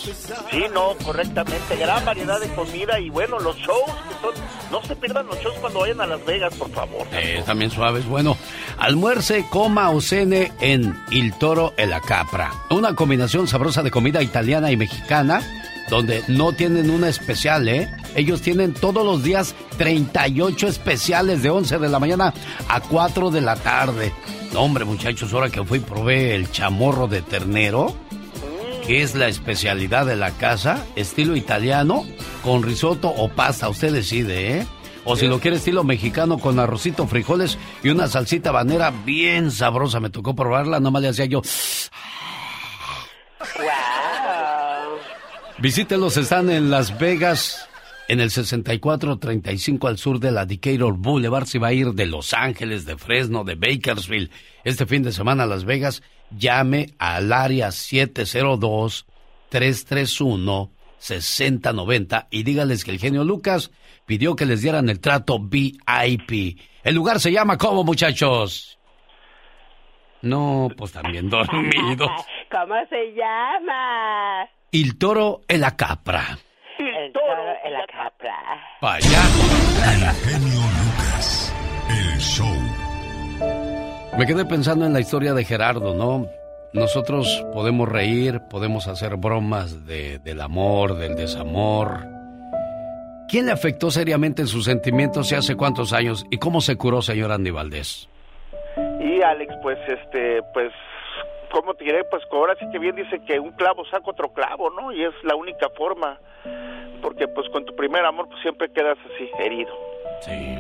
Sí, no, correctamente. Gran variedad de comida y bueno, los shows que son. No se pierdan los shows cuando vayan a Las Vegas, por favor. Eh, también suaves. Bueno, almuerce, coma o cene en Il Toro e la Capra. Una combinación sabrosa de comida italiana y mexicana, donde no tienen una especial, ¿eh? Ellos tienen todos los días 38 especiales de 11 de la mañana a 4 de la tarde. No, hombre, muchachos, ahora que fui probé el chamorro de ternero, que es la especialidad de la casa, estilo italiano, con risotto o pasta, usted decide, ¿eh? O si lo quiere estilo mexicano con arrocito, frijoles y una salsita banera bien sabrosa. Me tocó probarla, nomás le hacía yo. Wow. Visítelos, están en Las Vegas, en el 6435 al sur de la Decatur Boulevard. Si va a ir de Los Ángeles, de Fresno, de Bakersfield, este fin de semana a Las Vegas, llame al área 702-331-6090 y dígales que el genio Lucas pidió que les dieran el trato VIP. El lugar se llama ¿cómo, muchachos? No, pues también dormidos. (laughs) ¿Cómo se llama? Il Toro e la Capra. El toro en la capra. Vaya. El genio Lucas. El show. Me quedé pensando en la historia de Gerardo, ¿no? Nosotros podemos reír, podemos hacer bromas de, del amor, del desamor. ¿Quién le afectó seriamente en sus sentimientos y hace cuántos años? ¿Y cómo se curó, señor Andy Valdés? Y Alex, pues, este, pues, ¿cómo te diré? Pues ahora sí que bien dice que un clavo saca otro clavo, ¿no? Y es la única forma, porque pues con tu primer amor pues siempre quedas así, herido. Sí.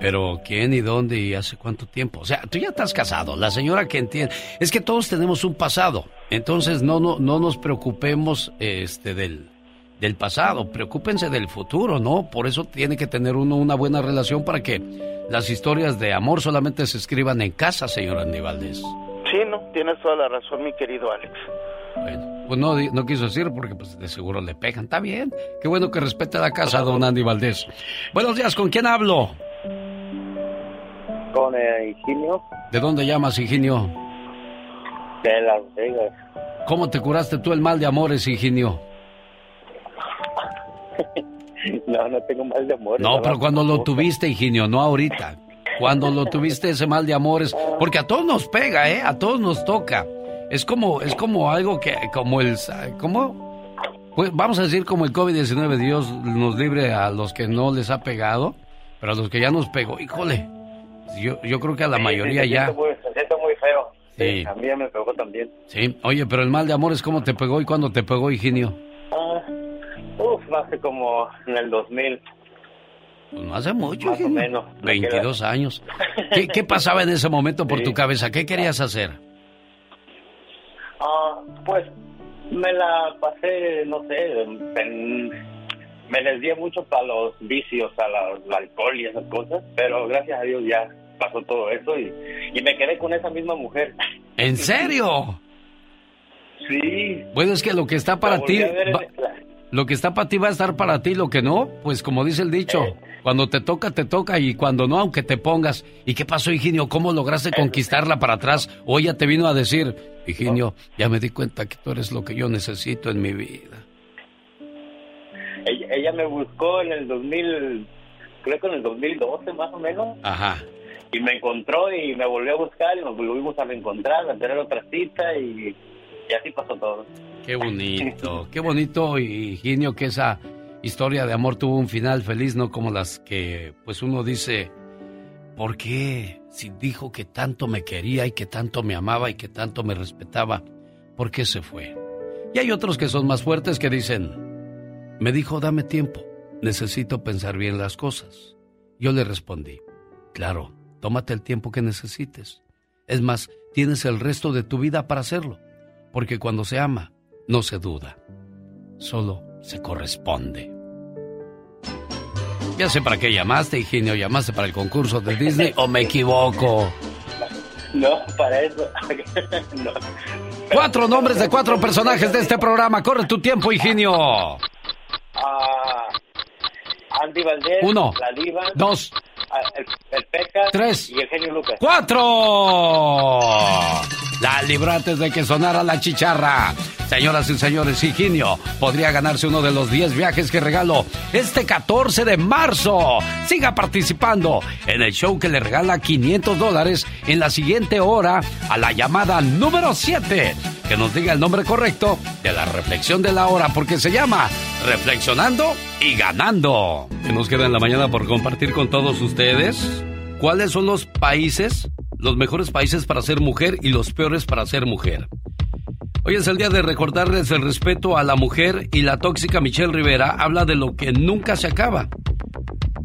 Pero ¿quién y dónde y hace cuánto tiempo? O sea, tú ya estás casado, la señora que entiende. Es que todos tenemos un pasado. Entonces no, no, no nos preocupemos este, del, del pasado, preocúpense del futuro, ¿no? Por eso tiene que tener uno una buena relación para que las historias de amor solamente se escriban en casa, señor Andy Valdés. Sí, no, tienes toda la razón, mi querido Alex. Bueno, pues no, no quiso decir porque pues de seguro le pegan. Está bien. Qué bueno que respete la casa, don Andy Valdés. Buenos días, ¿con quién hablo? Con eh, Higinio ¿De dónde llamas, Higinio? de Las Vegas. ¿Cómo te curaste tú el mal de amores, Higinio? No, no tengo mal de amor. No, pero cuando lo tuviste, Higinio, no ahorita. Cuando lo tuviste ese mal de amores, porque a todos nos pega, ¿eh? A todos nos toca. Es como, es como algo que, como el, ¿cómo? Pues vamos a decir como el COVID-19, Dios nos libre a los que no les ha pegado, pero a los que ya nos pegó, híjole. Yo, yo creo que a la Sí, mayoría sí, ya. muy- feo. Sí. A mí ya me pegó también. Sí, oye, pero el mal de amores, ¿cómo te pegó y cuándo te pegó, Higinio? Hace como en el 2000. Pues no hace mucho, Más o menos. 22 años. (laughs) ¿Qué, qué pasaba en ese momento por Sí. tu cabeza? ¿Qué querías hacer? Ah, pues me la pasé, no sé, en- me desvié mucho para los vicios, a la, al alcohol y esas cosas, pero gracias a Dios ya pasó todo eso y, y me quedé con esa misma mujer. ¿En serio? Sí. Bueno, es que lo que está para ti, ver lo que está para ti va a estar para ti, lo que no, pues como dice el dicho, cuando te toca, te toca y cuando no, aunque te pongas. ¿Y qué pasó, Higinio? ¿Cómo lograste conquistarla para atrás? O ella te vino a decir, Higinio, ya me di cuenta que tú eres lo que yo necesito en mi vida. Ella, ella me buscó en el 2000, creo que en el 2012 más o menos, Ajá. y me encontró y me volvió a buscar y nos volvimos a reencontrar, a tener otra cita y, y así pasó todo. Qué bonito, qué bonito, Higinio, que esa historia de amor tuvo un final feliz, no como las que, pues uno dice, ¿por qué? Si dijo que tanto me quería y que tanto me amaba y que tanto me respetaba, ¿por qué se fue? Y hay otros que son más fuertes que dicen, me dijo, dame tiempo, necesito pensar bien las cosas. Yo le respondí, claro, tómate el tiempo que necesites. Es más, tienes el resto de tu vida para hacerlo, porque cuando se ama, no se duda, solo se corresponde. Ya sé para qué llamaste, Higinio, llamaste para el concurso de Disney (laughs) o me equivoco. No, para eso. (laughs) no. Cuatro nombres de cuatro personajes de este programa. Corre tu tiempo, Higinio. Ah, Andy Valdés, Uno, la diva, dos, el, el Pecas tres, y el genio Lucas. ¡Cuatro! La libró antes de que sonara la chicharra. Señoras y señores, Higinio podría ganarse uno de los 10 viajes que regalo este 14 de marzo. Siga participando en el show que le regala 500 dólares en la siguiente hora a la llamada número 7. Que nos diga el nombre correcto de la reflexión de la hora porque se llama Reflexionando y Ganando. Que nos queda en la mañana por compartir con todos ustedes. ¿Cuáles son los países, los mejores países para ser mujer y los peores para ser mujer? Hoy es el día de recordarles el respeto a la mujer y la tóxica Michelle Rivera habla de lo que nunca se acaba.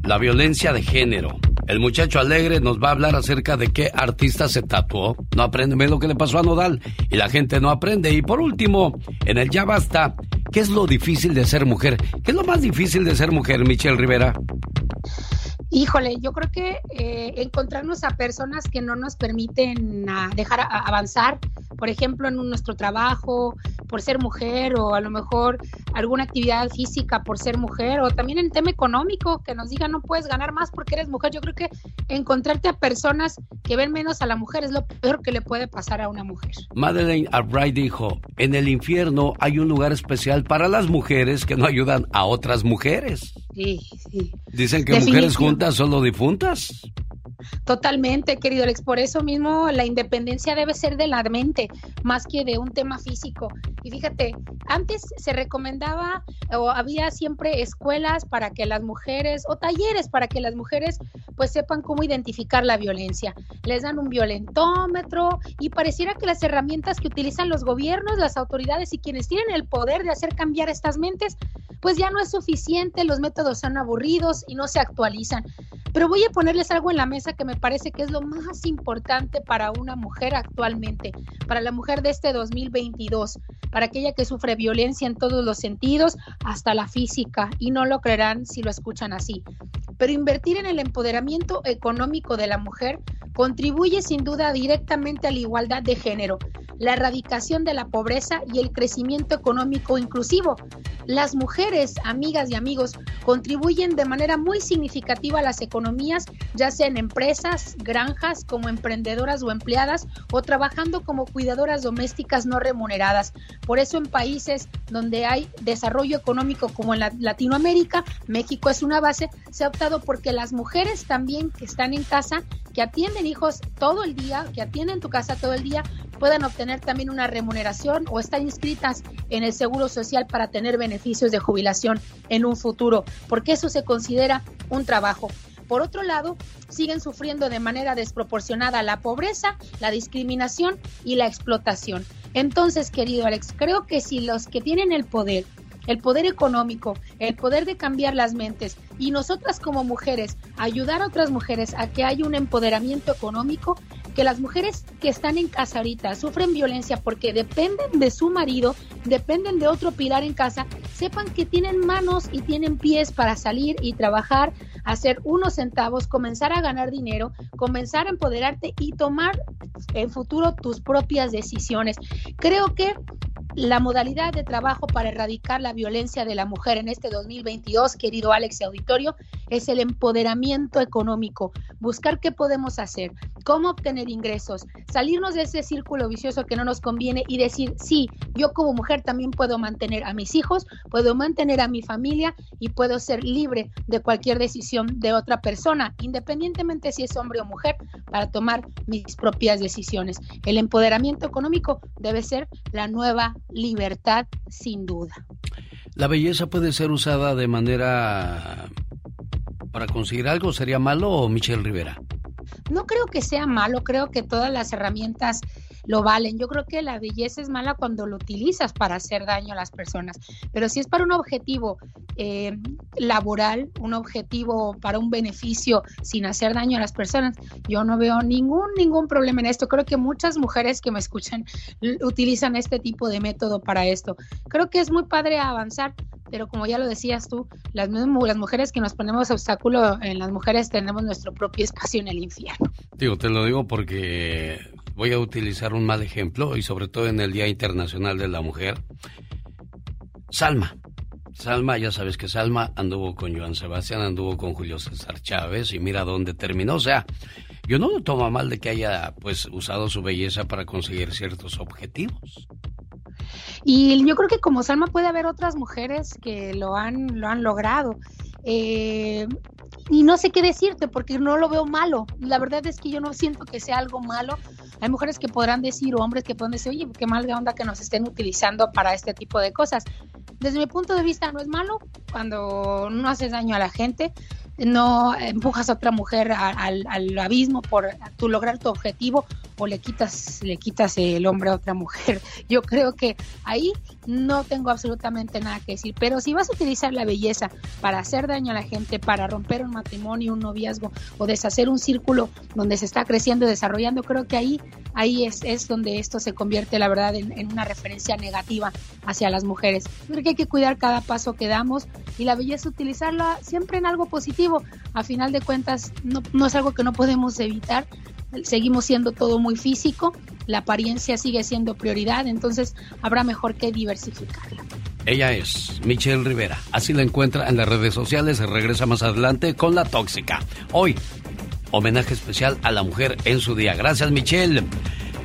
La violencia de género. El muchacho alegre nos va a hablar acerca de qué artista se tatuó. No aprende, lo que le pasó a Nodal y la gente no aprende. Y por último, en el ya basta, ¿qué es lo difícil de ser mujer? ¿Qué es lo más difícil de ser mujer, Michelle Rivera? Híjole, yo creo que eh, encontrarnos a personas que no nos permiten dejar a- avanzar, por ejemplo, en nuestro trabajo, por ser mujer, o a lo mejor alguna actividad física por ser mujer, o también en tema económico, que nos digan no puedes ganar más porque eres mujer. Yo creo que encontrarte a personas que ven menos a la mujer es lo peor que le puede pasar a una mujer. Madeleine Albright dijo, en el infierno hay un lugar especial para las mujeres que no ayudan a otras mujeres. Sí, sí. Dicen que mujeres juntas solo difuntas. Totalmente, querido Alex. Por eso mismo la independencia debe ser de la mente, más que de un tema físico. Y fíjate, antes se recomendaba o había siempre escuelas para que las mujeres o talleres para que las mujeres pues sepan cómo identificar la violencia. Les dan un violentómetro y pareciera que las herramientas que utilizan los gobiernos, las autoridades y quienes tienen el poder de hacer cambiar estas mentes, pues ya no es suficiente, los métodos son aburridos y no se actualizan. Pero voy a ponerles algo en la mesa que me parece que es lo más importante para una mujer actualmente, para la mujer de este 2022, para aquella que sufre violencia en todos los sentidos, hasta la física, y no lo creerán si lo escuchan así. Pero invertir en el empoderamiento económico de la mujer contribuye sin duda directamente a la igualdad de género, la erradicación de la pobreza y el crecimiento económico inclusivo. Las mujeres, amigas y amigos, contribuyen de manera muy significativa a las economías, ya sea en empresas, granjas, como emprendedoras o empleadas, o trabajando como cuidadoras domésticas no remuneradas. Por eso en países donde hay desarrollo económico como en Latinoamérica, México es una base, se ha optado porque las mujeres también que están en casa, que atienden hijos todo el día, que atienden tu casa todo el día, puedan obtener también una remuneración o estar inscritas en el Seguro Social para tener beneficios de jubilación en un futuro, porque eso se considera un trabajo. Por otro lado, siguen sufriendo de manera desproporcionada la pobreza, la discriminación y la explotación. Entonces, querido Alex, creo que si los que tienen el poder el poder económico, el poder de cambiar las mentes y nosotras como mujeres ayudar a otras mujeres a que haya un empoderamiento económico, que las mujeres que están en casa ahorita sufren violencia porque dependen de su marido, dependen de otro pilar en casa, sepan que tienen manos y tienen pies para salir y trabajar, hacer unos centavos, comenzar a ganar dinero, comenzar a empoderarte y tomar en futuro tus propias decisiones. Creo que la modalidad de trabajo para erradicar la violencia de la mujer en este 2022, querido Alex y Auditorio, es el empoderamiento económico, buscar qué podemos hacer, cómo obtener ingresos, salirnos de ese círculo vicioso que no nos conviene y decir, sí, yo como mujer también puedo mantener a mis hijos, puedo mantener a mi familia y puedo ser libre de cualquier decisión de otra persona, independientemente si es hombre o mujer, para tomar mis propias decisiones. El empoderamiento económico debe ser la nueva libertad sin duda. ¿La belleza puede ser usada de manera para conseguir algo? ¿Sería malo Michelle Rivera? No creo que sea malo, creo que todas las herramientas lo valen. Yo creo que la belleza es mala cuando lo utilizas para hacer daño a las personas, pero si es para un objetivo eh, laboral, un objetivo para un beneficio sin hacer daño a las personas, yo no veo ningún, ningún problema en esto. Creo que muchas mujeres que me escuchan utilizan este tipo de método para esto. Creo que es muy padre avanzar, pero como ya lo decías tú, las, las mujeres que nos ponemos obstáculo en las mujeres tenemos nuestro propio espacio en el infierno. Digo, te lo digo porque voy a utilizar un mal ejemplo y sobre todo en el Día Internacional de la Mujer. Salma. Salma, ya sabes que Salma anduvo con Joan Sebastián, anduvo con Julio César Chávez y mira dónde terminó. O sea, yo no lo tomo mal de que haya pues usado su belleza para conseguir ciertos objetivos. Y yo creo que como Salma puede haber otras mujeres que lo han, lo han logrado. Eh, y no sé qué decirte porque no lo veo malo. La verdad es que yo no siento que sea algo malo. Hay mujeres que podrán decir, o hombres que pueden decir, oye, qué mal de onda que nos estén utilizando para este tipo de cosas. Desde mi punto de vista no es malo cuando no haces daño a la gente, no empujas a otra mujer al, al abismo por tu lograr tu objetivo o le quitas, le quitas el hombre a otra mujer. (laughs) Yo creo que ahí no tengo absolutamente nada que decir. Pero si vas a utilizar la belleza para hacer daño a la gente, para romper un matrimonio, un noviazgo o deshacer un círculo donde se está creciendo y desarrollando, creo que ahí, ahí es, es donde esto se convierte, la verdad, en, en una referencia negativa hacia las mujeres. Creo que hay que cuidar cada paso que damos y la belleza utilizarla siempre en algo positivo. A final de cuentas, no, no es algo que no podemos evitar seguimos siendo todo muy físico, la apariencia sigue siendo prioridad, entonces habrá mejor que diversificarla. Ella es Michelle Rivera, así la encuentra en las redes sociales, regresa más adelante con La Tóxica. Hoy, homenaje especial a la mujer en su día. Gracias Michelle.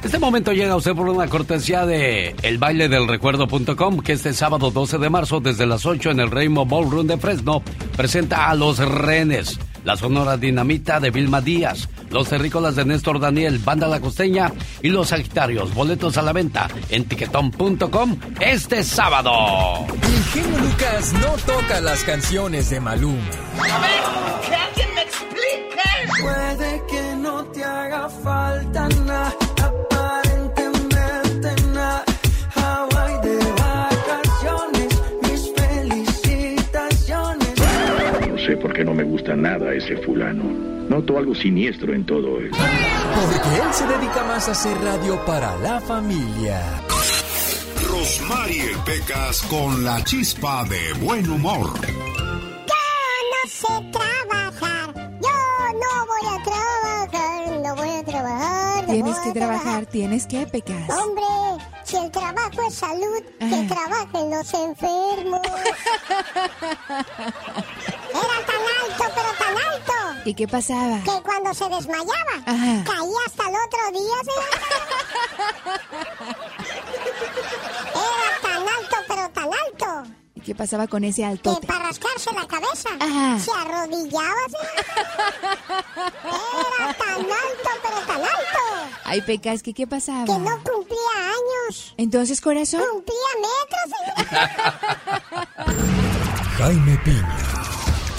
Este momento llega a usted por una cortesía de El Baile del Recuerdo.com, que este sábado 12 de marzo, desde las 8 en el Rainbow Ballroom de Fresno, presenta a Los Renes, la Sonora Dinamita de Vilma Díaz, Los Terrícolas de Néstor Daniel, Banda La Costeña y Los Sagitarios. Boletos a la venta en tiquetón.com este sábado. El genio Lucas no toca las canciones de Maluma. A ver, que alguien me explique. Puede que no te haga falta nada porque no me gusta nada ese fulano. Noto algo siniestro en todo esto. Porque él se dedica más a hacer radio para la familia. Rosmarie Pecas con la chispa de buen humor. Yo no sé Tienes que trabajar, tienes que, Pecas. Hombre, si el trabajo es salud, que trabajen los enfermos. (laughs) Era tan alto, pero tan alto, ¿Y qué pasaba? que cuando se desmayaba, Ajá. caía hasta el otro día, señor. (laughs) Era tan alto, pero tan alto, ¿Y qué pasaba con ese que altote? para rascarse la cabeza, Ajá. se arrodillaba. Era tan alto, pero tan alto, Ay, Pecas, ¿qué, qué pasaba? que no cumplía años. Entonces, corazón. Cumplía metros, señor. Jaime Piña,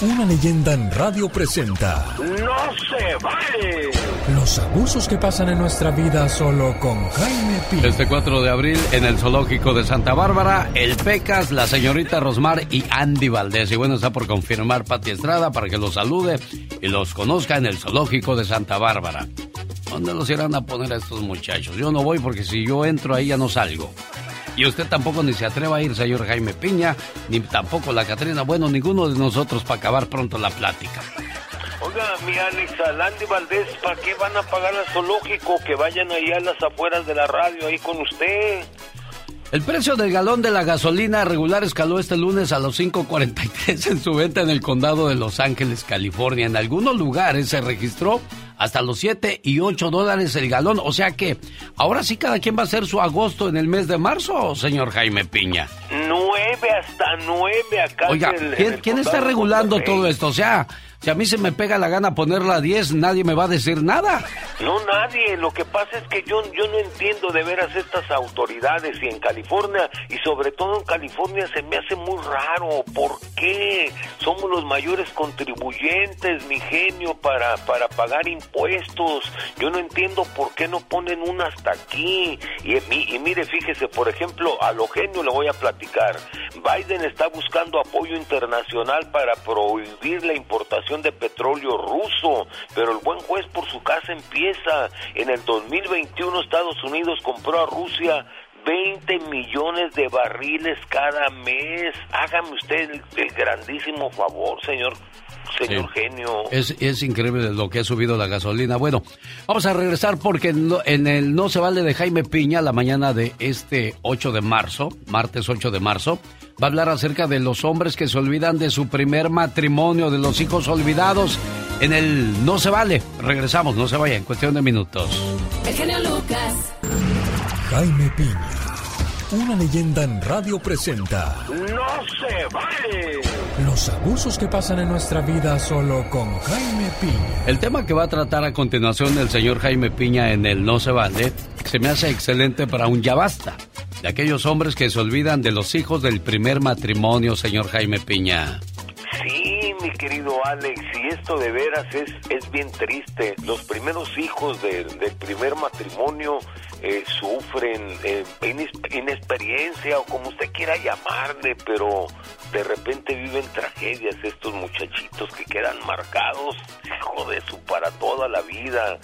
una leyenda en radio presenta ¡No se vale! los abusos que pasan en nuestra vida solo con Jaime Piña. Este 4 de abril en el zoológico de Santa Bárbara, el Pecas, la señorita Rosmar y Andy Valdés. Y bueno, está por confirmar Pati Estrada para que los salude y los conozca en el zoológico de Santa Bárbara. ¿Dónde los irán a poner a estos muchachos? Yo no voy porque si yo entro ahí ya no salgo. Y usted tampoco ni se atreva a ir, señor Jaime Piña, ni tampoco la Catrina. Bueno, ninguno de nosotros para acabar pronto la plática. Oiga, mi Alex, al Andy Valdés, ¿para qué van a pagar al zoológico? Que vayan ahí a las afueras de la radio, ahí con usted. El precio del galón de la gasolina regular escaló este lunes a los 5.43 en su venta en el condado de Los Ángeles, California. En algunos lugares se registró hasta los 7 y 8 dólares el galón. O sea que ahora sí cada quien va a hacer su agosto en el mes de marzo, señor Jaime Piña. Nueve hasta nueve acá. Oiga, en el- en ¿quién, el quién está regulando todo esto? O sea, si a mí se me pega la gana ponerla a 10, nadie me va a decir nada. No, nadie. Lo que pasa es que yo, yo no entiendo de veras estas autoridades y en California, y sobre todo en California, se me hace muy raro. ¿Por qué? Somos los mayores contribuyentes, mi genio, para, para pagar impuestos. Yo no entiendo por qué no ponen una hasta aquí. Y, y mire, fíjese, por ejemplo, a lo genio le voy a platicar. Biden está buscando apoyo internacional para prohibir la importación de petróleo ruso, pero el buen juez por su casa empieza. En el 2021 Estados Unidos compró a Rusia 20 millones de barriles cada mes. Hágame usted el, el grandísimo favor, señor, señor Sí. genio. Es, es increíble lo que ha subido la gasolina. Bueno, vamos a regresar porque no- en el No se vale de Jaime Piña, la mañana de este 8 de marzo, martes 8 de marzo, va a hablar acerca de los hombres que se olvidan de su primer matrimonio, de los hijos olvidados. En el No se vale. Regresamos, no se vaya, en cuestión de minutos. El genio Lucas. Jaime Piña, una leyenda en radio presenta ¡No se vale! los abusos que pasan en nuestra vida solo con Jaime Piña. El tema que va a tratar a continuación el señor Jaime Piña en el No se vale se me hace excelente para un ya basta. De aquellos hombres que se olvidan de los hijos del primer matrimonio, señor Jaime Piña. Sí, mi querido Alex, y esto de veras es, es bien triste. Los primeros hijos del, del primer matrimonio eh, sufren eh, inexperiencia o como usted quiera llamarle, pero de repente viven tragedias estos muchachitos que quedan marcados, hijo de su, para toda la vida.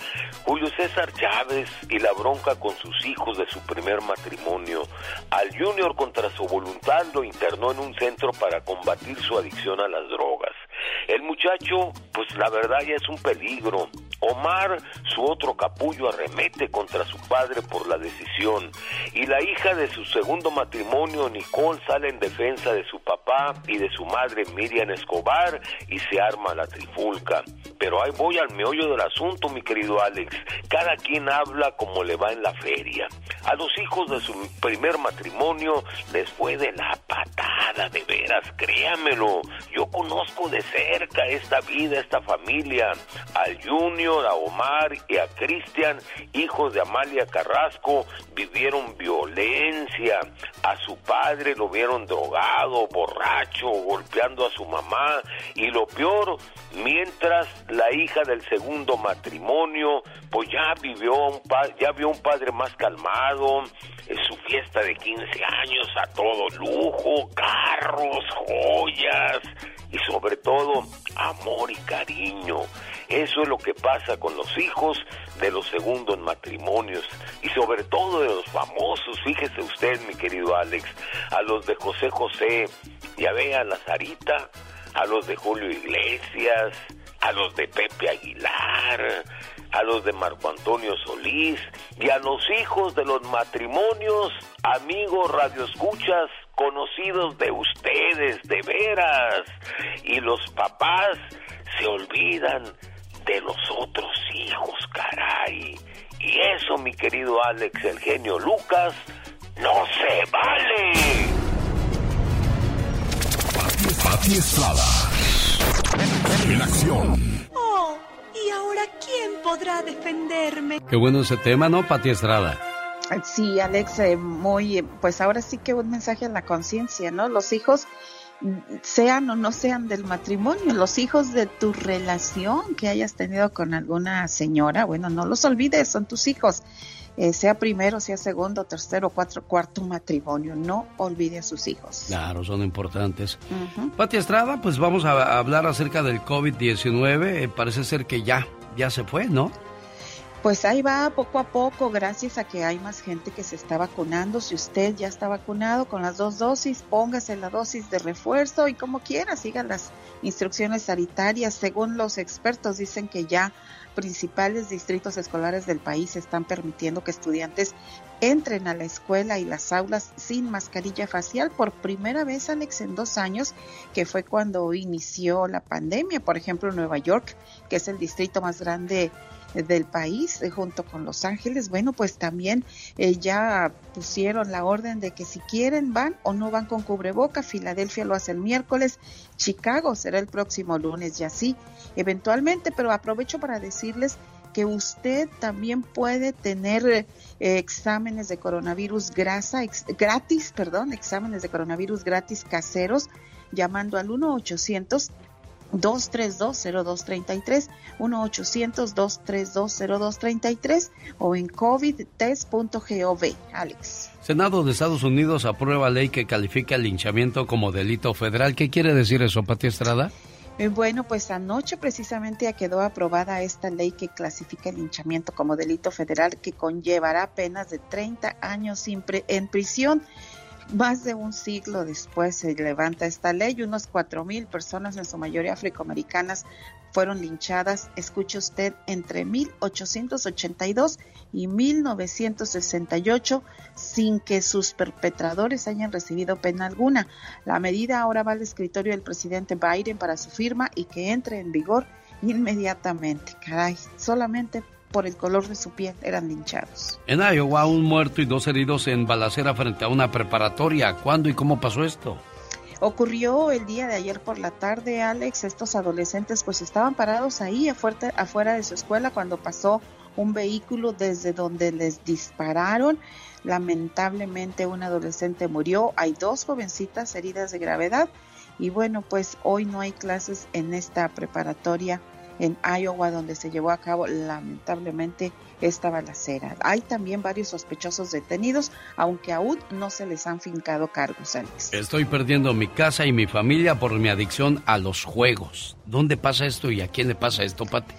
Julio César Chávez y la bronca con sus hijos de su primer matrimonio. Al Junior contra su voluntad lo internó en un centro para combatir su adicción a las drogas. El muchacho, pues la verdad ya es un peligro. Omar, su otro capullo, arremete contra su padre por la decisión. Y la hija de su segundo matrimonio, Nicole, sale en defensa de su papá y de su madre, Miriam Escobar, y se arma la trifulca. Pero ahí voy al meollo del asunto, mi querido Alex. Cada quien habla como le va en la feria. A los hijos de su primer matrimonio les fue de la patada, de veras, créamelo. Yo conozco de cerca esta vida, esta familia. Al Junior, a Omar y a Cristian, hijos de Amalia Carrasco, vivieron violencia. A su padre lo vieron drogado, borracho, golpeando a su mamá. Y lo peor, mientras la hija del segundo matrimonio, pues ya vivió un ya vio un padre más calmado, en su fiesta de 15 años a todo lujo, carros, joyas. Y sobre todo amor y cariño. Eso es lo que pasa con los hijos de los segundos matrimonios y sobre todo de los famosos. Fíjese usted, mi querido Alex, a los de José José, ya ve a la Sarita, a los de Julio Iglesias, a los de Pepe Aguilar, a los de Marco Antonio Solís y a los hijos de los matrimonios, amigos radioescuchas, conocidos de ustedes, de veras. Y los papás se olvidan de los otros hijos, caray. Y eso, mi querido Alex, el genio Lucas, no se vale. Pati Estrada. En acción. Oh, ¿y ahora quién podrá defenderme? Qué bueno ese tema, ¿no, Pati Estrada? Sí, Alex, eh, muy, eh, pues ahora sí que un mensaje a la conciencia, ¿no? Los hijos, sean o no sean del matrimonio, los hijos de tu relación que hayas tenido con alguna señora, bueno, no los olvides, son tus hijos. Eh, sea primero, sea segundo, tercero, cuatro, cuarto matrimonio. No olvide a sus hijos. Claro, son importantes. Pati Estrada, pues vamos a hablar acerca del COVID-19. parece ser que ya, ya se fue, ¿no? Pues ahí va poco a poco, gracias a que hay más gente que se está vacunando. Si usted ya está vacunado con las dos dosis, póngase la dosis de refuerzo y como quiera, siga las instrucciones sanitarias. Según los expertos, dicen que ya principales distritos escolares del país están permitiendo que estudiantes entren a la escuela y las aulas sin mascarilla facial por primera vez, Alex, en dos años, que fue cuando inició la pandemia. Por ejemplo, Nueva York, que es el distrito más grande del país eh, junto con Los Ángeles, bueno, pues también eh, ya pusieron la orden de que si quieren van o no van con cubreboca. Filadelfia lo hace el miércoles, Chicago será el próximo lunes y así eventualmente, pero aprovecho para decirles que usted también puede tener eh, exámenes de coronavirus grasa, gratis, perdón, exámenes de coronavirus gratis caseros llamando al 1 800 232-0233, 1-800-232-0233 o en covidtest.gov. Alex. Senado de Estados Unidos aprueba ley que califica el linchamiento como delito federal. ¿Qué quiere decir eso, Pati Estrada? Eh, bueno, pues anoche precisamente ya quedó aprobada esta ley que clasifica el linchamiento como delito federal que conllevará penas de 30 años en prisión. Más de un siglo después se levanta esta ley, unos cuatro mil personas, en su mayoría afroamericanas, fueron linchadas, escuche usted, entre 1882 y 1968, sin que sus perpetradores hayan recibido pena alguna. La medida ahora va al escritorio del presidente Biden para su firma y que entre en vigor inmediatamente. Caray, solamente por el color de su piel eran linchados. En Iowa, un muerto y dos heridos en balacera frente a una preparatoria. ¿Cuándo y cómo pasó esto? Ocurrió el día de ayer por la tarde, Alex. Estos adolescentes pues estaban parados ahí afuera, afuera de su escuela cuando pasó un vehículo desde donde les dispararon. Lamentablemente un adolescente murió. Hay dos jovencitas heridas de gravedad. Y bueno, pues hoy no hay clases en esta preparatoria en Iowa, donde se llevó a cabo lamentablemente esta balacera. Hay también varios sospechosos detenidos, aunque aún no se les han fincado cargos, Alex. Estoy perdiendo mi casa y mi familia por mi adicción a los juegos. ¿Dónde pasa esto y a quién le pasa esto, Pati?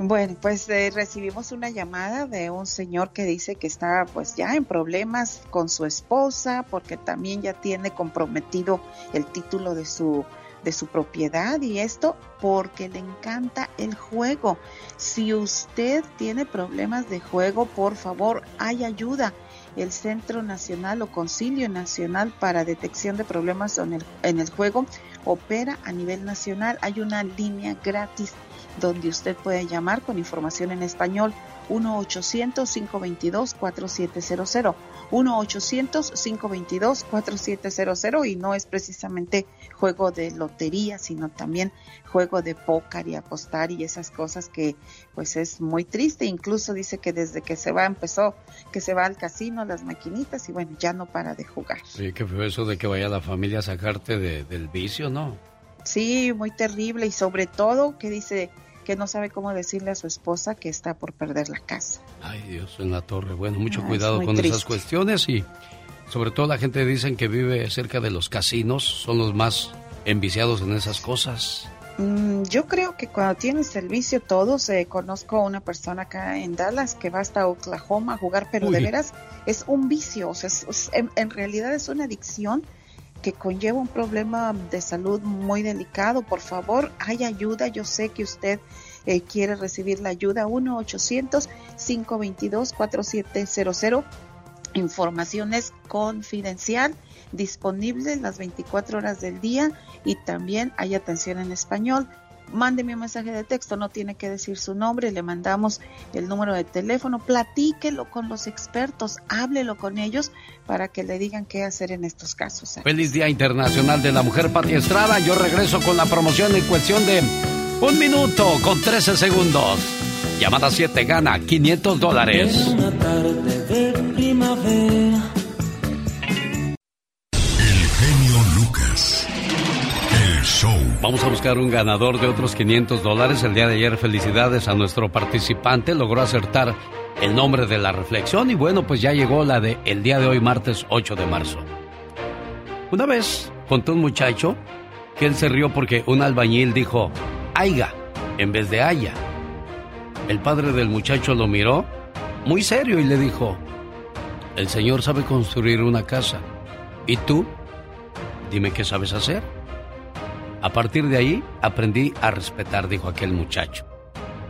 Bueno, pues eh, recibimos una llamada de un señor que dice que está pues ya en problemas con su esposa porque también ya tiene comprometido el título de su de su propiedad y esto porque le encanta el juego. Si usted tiene problemas de juego, por favor, hay ayuda. El Centro Nacional o Concilio Nacional para Detección de Problemas en el, en el Juego opera a nivel nacional. Hay una línea gratis donde usted puede llamar con información en español 1-800-522-4700. 1-800-522-4700 y no es precisamente juego de lotería, sino también juego de póker y apostar y esas cosas que pues es muy triste. Incluso dice que desde que se va, empezó, que se va al casino, las maquinitas y bueno, ya no para de jugar. Sí, que fue eso de que vaya la familia a sacarte del vicio, ¿no? Sí, muy terrible y sobre todo que dice que no sabe cómo decirle a su esposa que está por perder la casa. Ay Dios, en la torre. Bueno, mucho ah, cuidado con esas cuestiones y sobre todo la gente dicen que vive cerca de los casinos, son los más enviciados en esas cosas? Mm, yo creo que cuando tienes servicio todos, eh, conozco a una persona acá en Dallas que va hasta Oklahoma a jugar, pero de veras es un vicio, o sea, en, realidad es una adicción que conlleva un problema de salud muy delicado. Por favor, hay ayuda. Yo sé que usted eh, quiere recibir la ayuda. 1-800-522-4700. Información es confidencial, disponible las 24 horas del día y también hay atención en español. Mándeme un mensaje de texto, no tiene que decir su nombre, le mandamos el número de teléfono, platíquelo con los expertos, háblelo con ellos para que le digan qué hacer en estos casos. Feliz Día Internacional de la Mujer Pati Estrada. Yo regreso con la promoción en cuestión de un minuto con 13 segundos. Llamada 7 gana 500 dólares. Una tarde de primavera Vamos a buscar un ganador de otros 500 dólares. El día de ayer, felicidades a nuestro participante. Logró acertar el nombre de la reflexión y bueno, pues ya llegó la de el día de hoy, martes 8 de marzo. Una vez contó un muchacho que él se rió porque un albañil dijo aiga en vez de haya. El padre del muchacho lo miró muy serio y le dijo, el Señor sabe construir una casa. ¿Y tú? Dime qué sabes hacer. A partir de ahí aprendí a respetar, dijo aquel muchacho.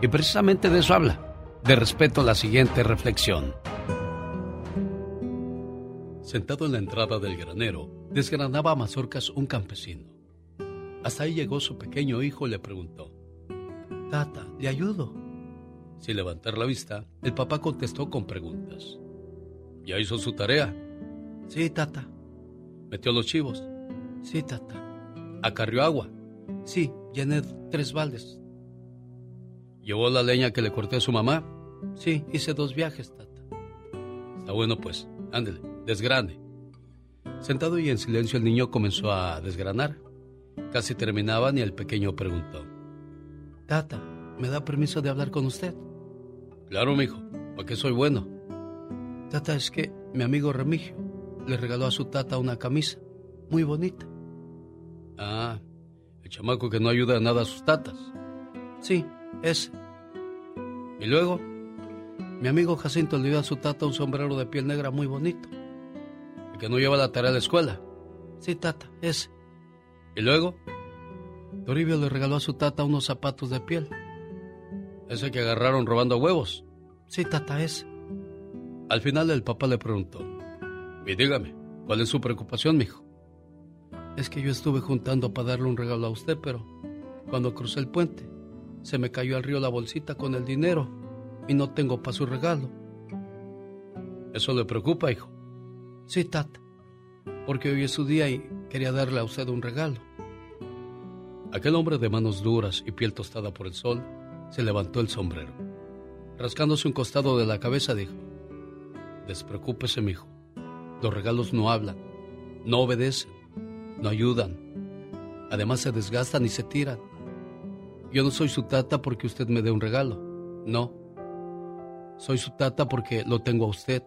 Y precisamente de eso habla, de respeto la siguiente reflexión. Sentado en la entrada del granero, desgranaba a mazorcas un campesino. Hasta ahí llegó su pequeño hijo y le preguntó, Tata, ¿le ayudo? Sin levantar la vista, el papá contestó con preguntas. ¿Ya hizo su tarea? Sí, tata. ¿Metió los chivos? Sí, tata. ¿Acarrió agua? Sí, llené tres baldes. ¿Llevó la leña que le corté a su mamá? Sí, hice dos viajes, tata. Está bueno, pues, ándele, desgrane. Sentado y en silencio, el niño comenzó a desgranar. Casi terminaban y el pequeño preguntó: Tata, ¿me da permiso de hablar con usted? Claro, mijo, porque soy bueno. Tata, es que mi amigo Remigio le regaló a su tata una camisa muy bonita. Ah, el chamaco que no ayuda a nada a sus tatas. Sí, ese. Y luego, mi amigo Jacinto le dio a su tata un sombrero de piel negra muy bonito. El que no lleva la tarea a la escuela. Sí, tata, ese. Y luego, Toribio le regaló a su tata unos zapatos de piel. Ese que agarraron robando huevos. Sí, tata, ese. Al final el papá le preguntó, y dígame, ¿cuál es su preocupación, mijo? Es que yo estuve juntando para darle un regalo a usted, pero cuando crucé el puente, se me cayó al río la bolsita con el dinero y no tengo para su regalo. ¿Eso le preocupa, hijo? Sí, tata, porque hoy es su día y quería darle a usted un regalo. Aquel hombre de manos duras y piel tostada por el sol se levantó el sombrero. Rascándose un costado de la cabeza dijo, Despreocúpese, mijo. Los regalos no hablan, no obedecen no ayudan. Además se desgastan y se tiran. Yo no soy su tata porque usted me dé un regalo. No. Soy su tata porque lo tengo a usted.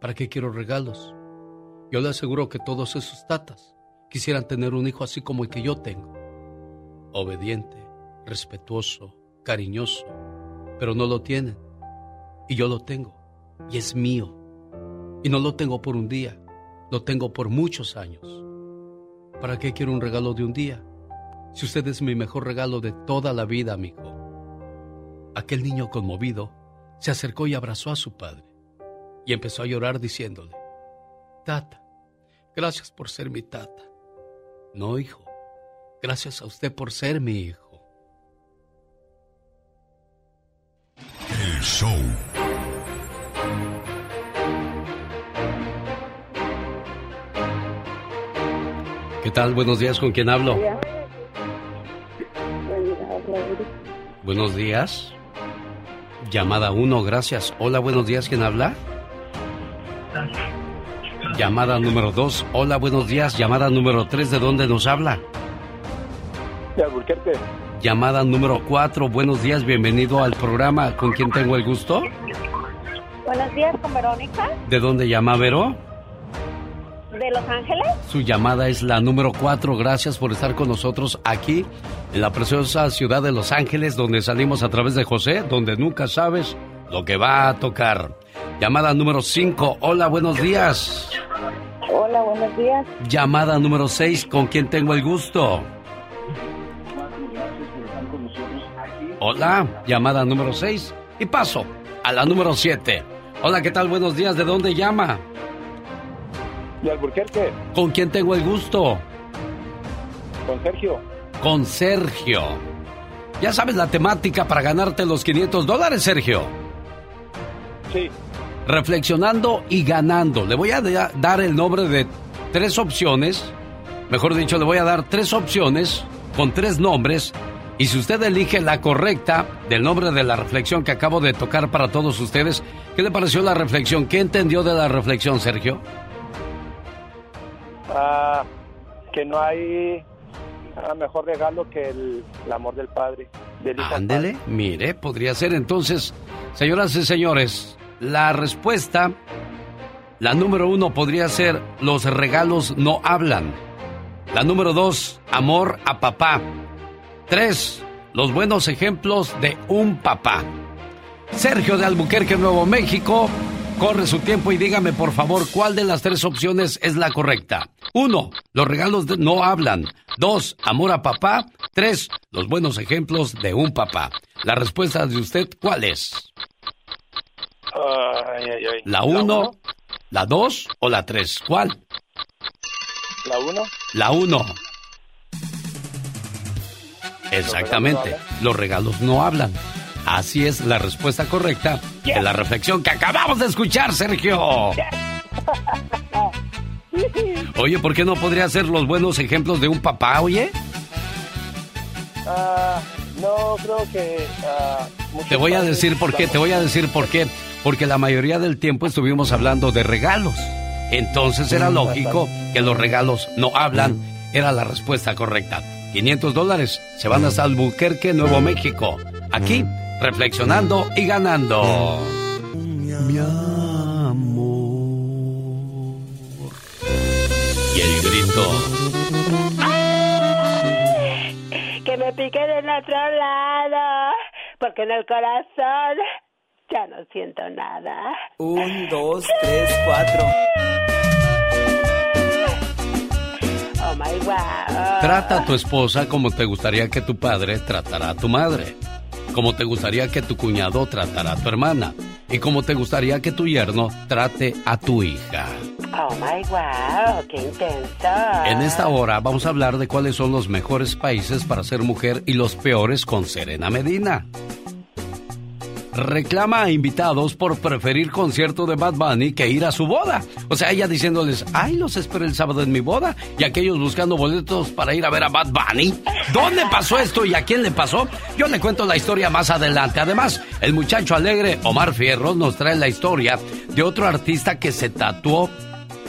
¿Para qué quiero regalos? Yo le aseguro que todos esos tatas quisieran tener un hijo así como el que yo tengo. Obediente, respetuoso, cariñoso, pero no lo tienen. Y yo lo tengo. Y es mío. Y no lo tengo por un día, lo tengo por muchos años. ¿Para qué quiero un regalo de un día? Si usted es mi mejor regalo de toda la vida, amigo. Aquel niño conmovido se acercó y abrazó a su padre y empezó a llorar diciéndole, Tata, gracias por ser mi tata. No, hijo, gracias a usted por ser mi hijo. El show ¿Qué tal? Buenos días, ¿con quién hablo? Buenos días. Llamada 1, gracias. Hola, buenos días, ¿quién habla? Llamada número 2, hola, buenos días. Llamada número 3, ¿de dónde nos habla? De Alburquerque. Llamada número 4, buenos días, bienvenido al programa. ¿Con quién tengo el gusto? Buenos días, con Verónica. ¿De dónde llama Vero? De Los Ángeles? Su llamada es la número 4. Gracias por estar con nosotros aquí en la preciosa ciudad de Los Ángeles, donde salimos a través de José, donde nunca sabes lo que va a tocar. Llamada número 5. Hola, buenos días. Hola, buenos días. Llamada número 6. ¿Con quién tengo el gusto? Hola, llamada número 6. Y paso a la número 7. Hola, ¿qué tal? Buenos días. ¿De dónde llama? De Alburquerque. ¿Con quién tengo el gusto? Con Sergio. Con Sergio. Ya sabes la temática para ganarte los 500 dólares, Sergio. Sí. Reflexionando y ganando. Le voy a dar el nombre de tres opciones. Mejor dicho, le voy a dar tres opciones con tres nombres. Y si usted elige la correcta del nombre de la reflexión que acabo de tocar para todos ustedes, ¿qué le pareció la reflexión? ¿Qué entendió de la reflexión, Sergio? Ah, que no hay ah, mejor regalo que el, amor del padre. Ándele, mire, podría ser entonces, señoras y señores, la respuesta, la número uno podría ser los regalos no hablan. La número dos, amor a papá. Tres, los buenos ejemplos de un papá. Sergio de Albuquerque, Nuevo México, corre su tiempo y dígame por favor cuál de las tres opciones es la correcta. Uno, los regalos no hablan. Dos, amor a papá. Tres, los buenos ejemplos de un papá. La respuesta de usted, ¿cuál es? ¿La uno, la dos o la tres? ¿Cuál? La uno. La uno. Exactamente. Los regalos no hablan. Así es la respuesta correcta de la reflexión que acabamos de escuchar, Sergio. (laughs) Oye, ¿por qué no podría ser los buenos ejemplos de un papá, oye? Ah, no, creo que... Ah, te voy a decir por qué, te voy a decir por qué. Porque la mayoría del tiempo estuvimos hablando de regalos. Entonces era lógico que los regalos no hablan. Era la respuesta correcta. 500 dólares se van hasta Albuquerque, Nuevo México. Aquí reflexionando y ganando. Mi amor. Y el grito. Que me piquen en otro lado, porque en el corazón ya no siento nada. Un, dos, tres, cuatro. Oh my wow. Trata a tu esposa como te gustaría que tu padre tratara a tu madre como te gustaría que tu cuñado tratara a tu hermana y como te gustaría que tu yerno trate a tu hija. Oh my wow, qué intenso. En esta hora vamos a hablar de cuáles son los mejores países para ser mujer y los peores con Serena Medina reclama a invitados por preferir concierto de Bad Bunny que ir a su boda. O sea, ella diciéndoles, ay, los espero el sábado en mi boda. Y aquellos buscando boletos para ir a ver a Bad Bunny. ¿Dónde pasó esto y a quién le pasó? Yo le cuento la historia más adelante. Además, el muchacho alegre Omar Fierros nos trae la historia de otro artista que se tatuó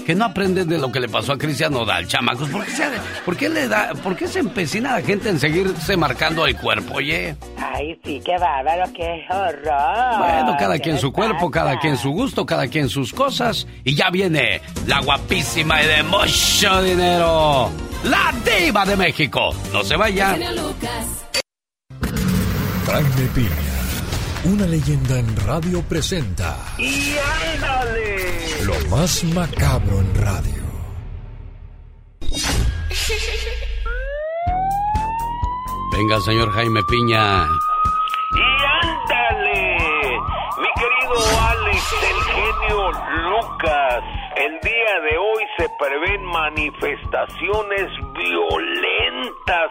que no aprenden de lo que le pasó a Cristian Nodal, chamacos. ¿Por qué, se, por qué le da, por qué se empecina la gente en seguirse marcando el cuerpo, oye? Ay, sí, qué bárbaro, qué horror. Bueno, cada quien su cuerpo, cada quien su gusto, cada quien sus cosas. Y ya viene la guapísima y de mucho dinero, la diva de México. No se vaya. Jaime Piña una leyenda en radio presenta. ¡Y ándale! Lo más macabro en radio. Venga, señor Jaime Piña. ¡Y ándale! Mi querido Alex, el genio Lucas. El día de hoy se prevén manifestaciones violentas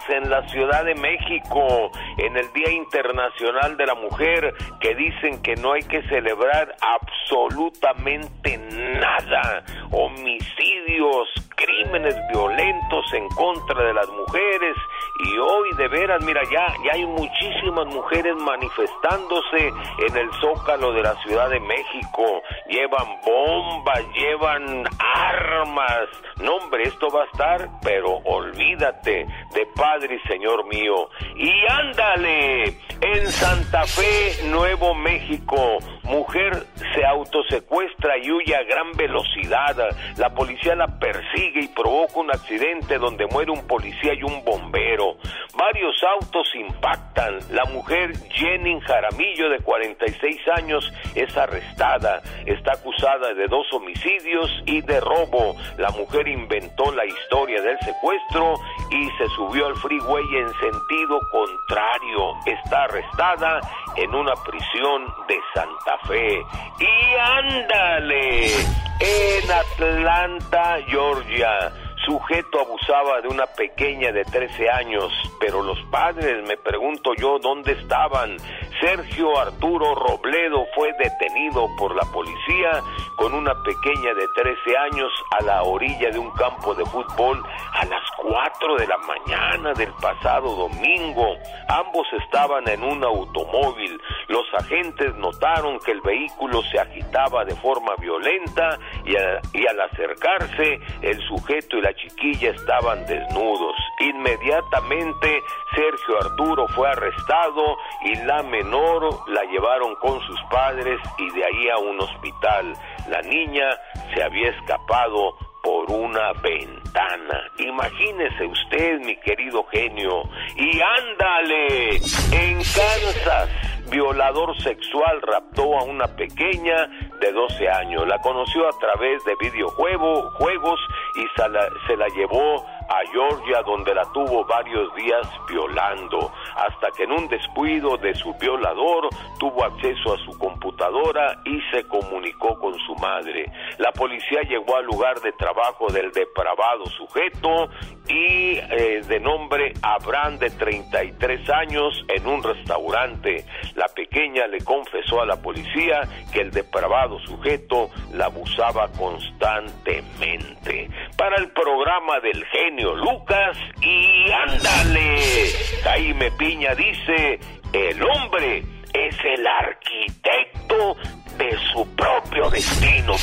en la Ciudad de México en el Día Internacional de la Mujer que dicen que no hay que celebrar absolutamente nada. Homicidios, crímenes violentos en contra de las mujeres y hoy de veras, mira, ya, ya hay muchísimas mujeres manifestándose en el zócalo de la Ciudad de México. Llevan bombas, llevan armas. No, hombre, esto va a estar, pero olvídate. de Padre y Señor mío. Y ándale, en Santa Fe, Nuevo México, mujer se autosecuestra y huye a gran velocidad. La policía la persigue y provoca un accidente donde muere un policía y un bombero. Varios autos impactan. La mujer Jenny Jaramillo, de 46 años, es arrestada. Está acusada de dos homicidios y de robo. La mujer inventó la historia del secuestro y se subió al freeway en sentido contrario. Está arrestada en una prisión de Santa Y ándale, en Atlanta, Georgia sujeto abusaba de una pequeña de 13 años, pero los padres, me pregunto yo, ¿dónde estaban? Sergio Arturo Robledo fue detenido por la policía con una pequeña de 13 años a la orilla de un campo de fútbol a las 4 de la mañana del pasado domingo. Ambos estaban en un automóvil. Los agentes notaron que el vehículo se agitaba de forma violenta y, y al acercarse el sujeto y la chiquilla estaban desnudos. Inmediatamente Sergio Arturo fue arrestado y la menor la llevaron con sus padres y de ahí a un hospital. La niña se había escapado por una ventana. Imagínese usted, mi querido genio. Y ándale, en Kansas, violador sexual raptó a una pequeña de 12 años. La conoció a través de videojuegos juegos y se la, se la llevó a Georgia donde la tuvo varios días violando, hasta que en un descuido de su violador tuvo acceso a su computadora y se comunicó con su madre. La policía llegó al lugar de trabajo del depravado sujeto y eh, de nombre Abraham de 33 años en un restaurante. La pequeña le confesó a la policía que el depravado sujeto la abusaba constantemente. Para el programa del genio Lucas y ándale, Jaime Piña dice, el hombre es el arquitecto de su propio destino,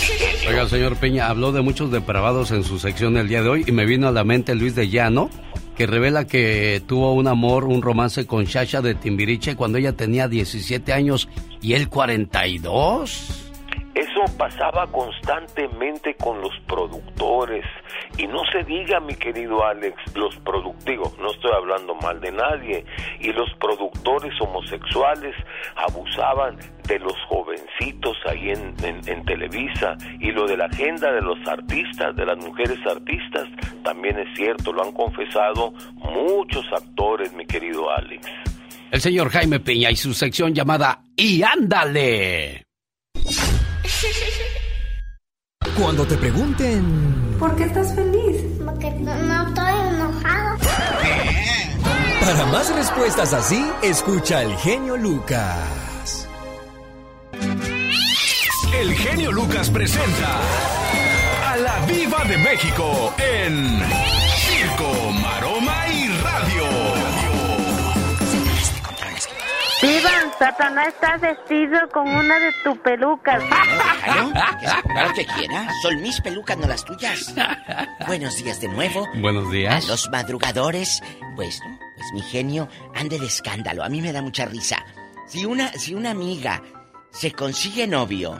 Oiga, señor Peña, habló de muchos depravados en su sección el día de hoy y me vino a la mente Luis de Llano, que revela que tuvo un amor, un romance con Shasha de Timbiriche cuando ella tenía 17 años y él 42. Eso pasaba constantemente con los productores. Y no se diga, mi querido Alex, los productivos, no estoy hablando mal de nadie, y los productores homosexuales abusaban de los jovencitos ahí en, Televisa. Y lo de la agenda de los artistas, de las mujeres artistas, también es cierto, lo han confesado muchos actores, mi querido Alex. El señor Jaime Peña y su sección llamada Y ándale. (laughs) Cuando te pregunten... ¿Por qué estás feliz? Porque no, estoy enojado. Para más respuestas así, escucha el genio Lucas. El genio Lucas presenta a la Viva de México en Viva, Satanás está vestido con una de tus pelucas. Claro, (laughs) claro que quiera. Son mis pelucas, no las tuyas. Buenos días de nuevo. Buenos días. A los madrugadores. Pues, pues mi genio ande de escándalo. A mí me da mucha risa. Si una, si una amiga se consigue novio,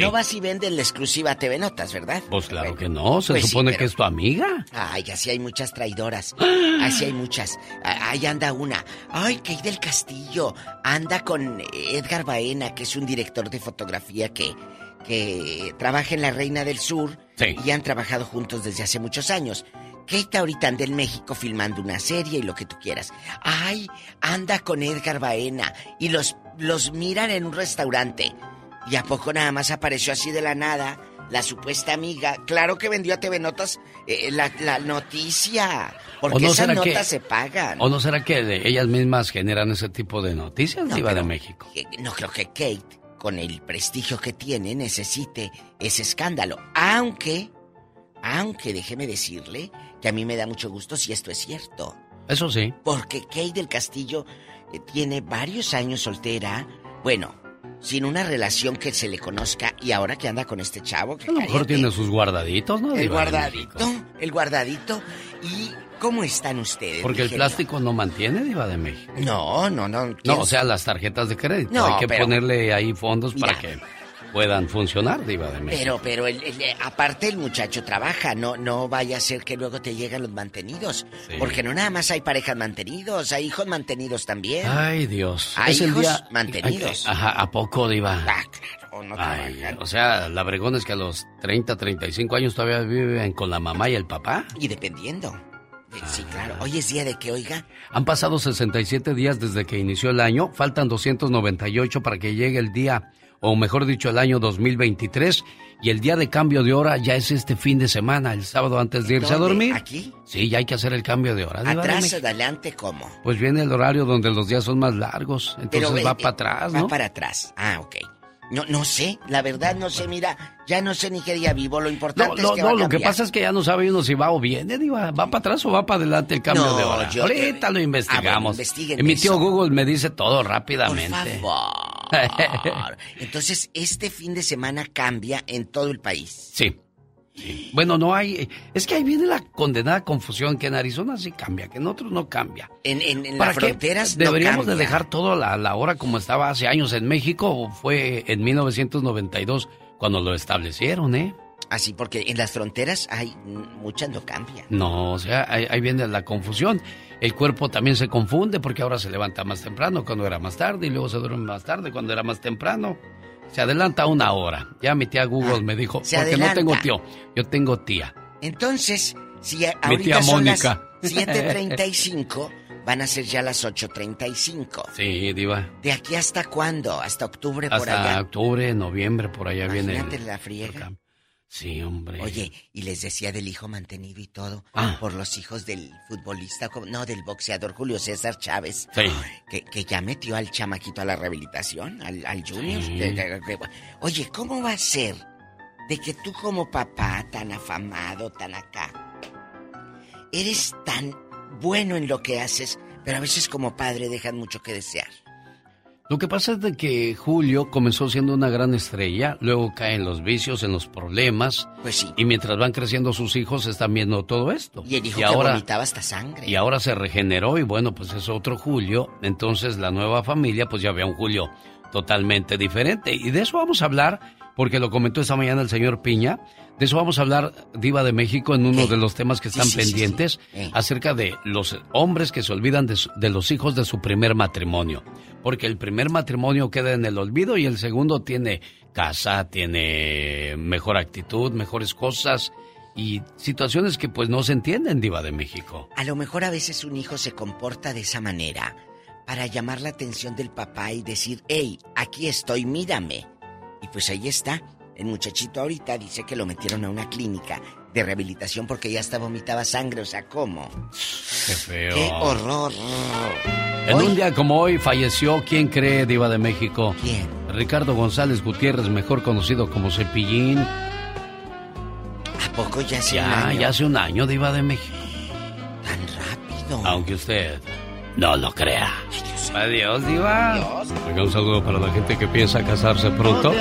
no vas y vendes la exclusiva TV Notas, ¿verdad? Pues claro que no, se pues supone que es tu amiga. Ay, así hay muchas traidoras. (gasps) Así hay muchas. Ahí anda una. Ay, Kay del Castillo. Anda con Edgar Baena, que es un director de fotografía que, que trabaja en La Reina del Sur. Sí. Y han trabajado juntos desde hace muchos años. Kate ahorita anda en México filmando una serie y lo que tú quieras. Ay, anda con Edgar Baena y los, los miran en un restaurante. ¿Y a poco nada más apareció así de la nada la supuesta amiga? Claro que vendió a TV Notas eh, la, noticia. Porque esas notas se pagan. ¿O no será que ellas mismas generan ese tipo de noticias, no, de México? no creo que Kate, con el prestigio que tiene, necesite ese escándalo. Aunque, aunque déjeme decirle que a mí me da mucho gusto si esto es cierto. Eso sí. Porque Kate del Castillo eh, tiene varios años soltera. Bueno, sin una relación que se le conozca y ahora que anda con este chavo. Que a lo mejor tiene sus guardaditos, ¿no? El guardadito, el guardadito. ¿Y cómo están ustedes? Porque el plástico no mantiene, Diva de México. No, no, no. No, o sea, las tarjetas de crédito. No, Hay que ponerle ahí fondos para que puedan funcionar, Diva de México. Pero, pero aparte el muchacho trabaja, no, no vaya a ser que luego te lleguen los mantenidos. Porque no nada más hay parejas mantenidos, hay hijos mantenidos también. Ay, Dios. Hay hijos mantenidos. ajá, ¿a poco, Diva? Ah, claro, no Ay, O sea, la bregón es que a los 30, 35 años todavía viven con la mamá y el papá. Y dependiendo. Sí, claro. Hoy es día de que, oiga. Han pasado 67 días desde que inició el año. Faltan 298 para que llegue el día o mejor dicho, el año 2023. Y el día de cambio de hora ya es este fin de semana, el sábado antes de irse a dormir. ¿Aquí? Sí, ya hay que hacer el cambio de hora. ¿Atrás o adelante cómo? Pues viene el horario donde los días son más largos, entonces va para atrás, ¿no? Va para atrás. Ah, ok. No, no sé, la verdad no sé, mira, ya no sé ni qué día vivo, lo importante no, es que No, lo que pasa es que ya no sabe uno si va o viene, va, va para atrás o va para adelante el cambio de hora. Ahorita lo investigamos. y mi tío Google me dice todo rápidamente. Por favor. (laughs) Entonces, este fin de semana cambia en todo el país. Sí. Bueno, no hay. Es que ahí viene la condenada confusión que en Arizona sí cambia, que en otros no cambia. En, en, las fronteras Deberíamos de dejar todo la, la hora como estaba hace años en México. Fue en 1992 cuando lo establecieron, ¿eh? Así, porque en las fronteras hay muchas no cambian. No, o sea, ahí, ahí, viene la confusión. El cuerpo también se confunde porque ahora se levanta más temprano cuando era más tarde y luego se duerme más tarde cuando era más temprano. Se adelanta una hora. Ya mi tía Google ah, me dijo, porque no tengo tío, yo tengo tía. Entonces, si ahorita mi tía son Mónica. las 7.35, van a ser ya las 8.35. Sí, diva. ¿De aquí hasta cuándo? ¿Hasta octubre por allá? Hasta octubre, noviembre, por allá viene. la friega. Sí, hombre. Oye, y les decía del hijo mantenido y todo, ah. por los hijos del futbolista, no, del boxeador Julio César Chávez, sí. que, ya metió al chamaquito a la rehabilitación, al, al Junior. Oye, ¿cómo va a ser de que tú como papá, tan afamado, tan acá, eres tan bueno en lo que haces, pero a veces como padre dejan mucho que desear? Lo que pasa es de que Julio comenzó siendo una gran estrella, luego caen los vicios, en los problemas. Pues sí. Y mientras van creciendo sus hijos, están viendo todo esto. Y el hijo que ahora, vomitaba hasta sangre. Y ahora se regeneró y bueno, pues es otro Julio. Entonces la nueva familia, pues ya ve a un Julio totalmente diferente. Y de eso vamos a hablar, porque lo comentó esta mañana el señor Piña. De eso vamos a hablar, Diva de México, en uno de los temas que están pendientes, acerca de los hombres que se olvidan de, los hijos de su primer matrimonio. Porque el primer matrimonio queda en el olvido y el segundo tiene casa, tiene mejor actitud, mejores cosas y situaciones que pues no se entienden, Diva de México. A lo mejor a veces un hijo se comporta de esa manera para llamar la atención del papá y decir, hey, aquí estoy, mírame. Y pues ahí está, el muchachito ahorita dice que lo metieron a una clínica de rehabilitación porque ya hasta vomitaba sangre, o sea, ¿cómo? Qué feo. Qué horror. En un día como hoy falleció, ¿quién cree, Diva de México? ¿Quién? Ricardo González Gutiérrez, mejor conocido como Cepillín. ¿A poco ya hace ya, un año? Ya hace un año, Diva de México. Tan rápido. Aunque usted no lo crea. Adiós, Diva. Adiós. un saludo para la gente que piensa casarse pronto.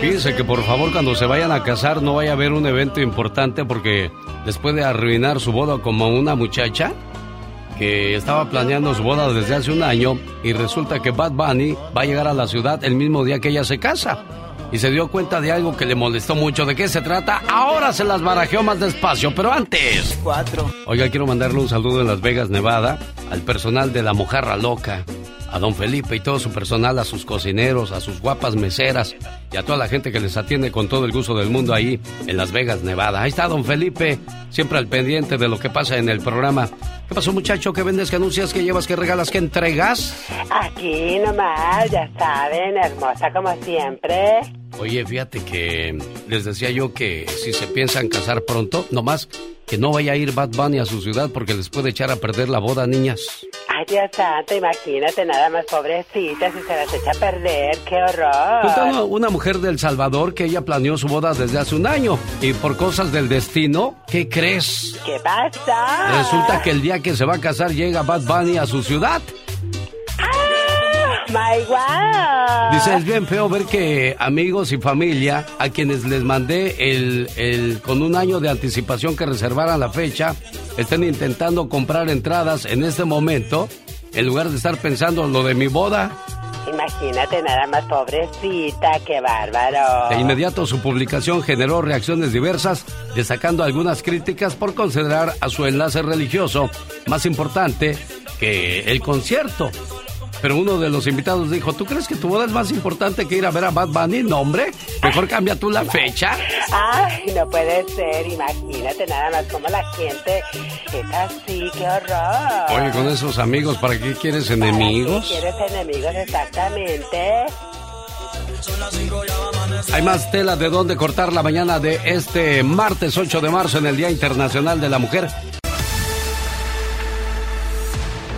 Fíjense que por favor cuando se vayan a casar no vaya a haber un evento importante porque después de arruinar su boda como una muchacha que estaba planeando su boda desde hace un año y resulta que Bad Bunny va a llegar a la ciudad el mismo día que ella se casa y se dio cuenta de algo que le molestó mucho. ¿De qué se trata? Ahora se las barajeó más despacio, pero antes. Cuatro. Oiga, quiero mandarle un saludo en Las Vegas, Nevada, al personal de la Mojarra Loca, a don Felipe y todo su personal, a sus cocineros, a sus guapas meseras y a toda la gente que les atiende con todo el gusto del mundo ahí en Las Vegas, Nevada. Ahí está don Felipe, siempre al pendiente de lo que pasa en el programa. ¿Qué pasó, muchacho? ¿Qué vendes, qué anuncias, qué llevas, qué regalas, qué entregas? Aquí nomás, ya saben, hermosa como siempre. Oye, fíjate que les decía yo que si se piensan casar pronto, nomás que no vaya a ir Bad Bunny a su ciudad porque les puede echar a perder la boda, niñas. Dios santo, imagínate nada más pobrecita si se las echa a perder, qué horror. Pues una mujer del Salvador que ella planeó su boda desde hace un año y por cosas del destino, ¿qué crees? ¿Qué pasa? Resulta que el día que se va a casar llega Bad Bunny a su ciudad. My wow. Dice, es bien feo ver que amigos y familia a quienes les mandé el, el con un año de anticipación que reservaran la fecha, estén intentando comprar entradas en este momento en lugar de estar pensando en lo de mi boda. Imagínate nada más, pobrecita, qué bárbaro. De inmediato su publicación generó reacciones diversas, destacando algunas críticas por considerar a su enlace religioso más importante que el concierto. Pero uno de los invitados dijo, ¿tú crees que tu boda es más importante que ir a ver a Bad Bunny? No, hombre, mejor cambia tú la fecha. Ay, no puede ser, imagínate nada más como la gente es así, qué horror. Oye, con esos amigos, ¿para qué quieres enemigos? ¿Para qué quieres enemigos exactamente? Hay más tela de dónde cortar la mañana de este martes 8 de marzo en el Día Internacional de la Mujer.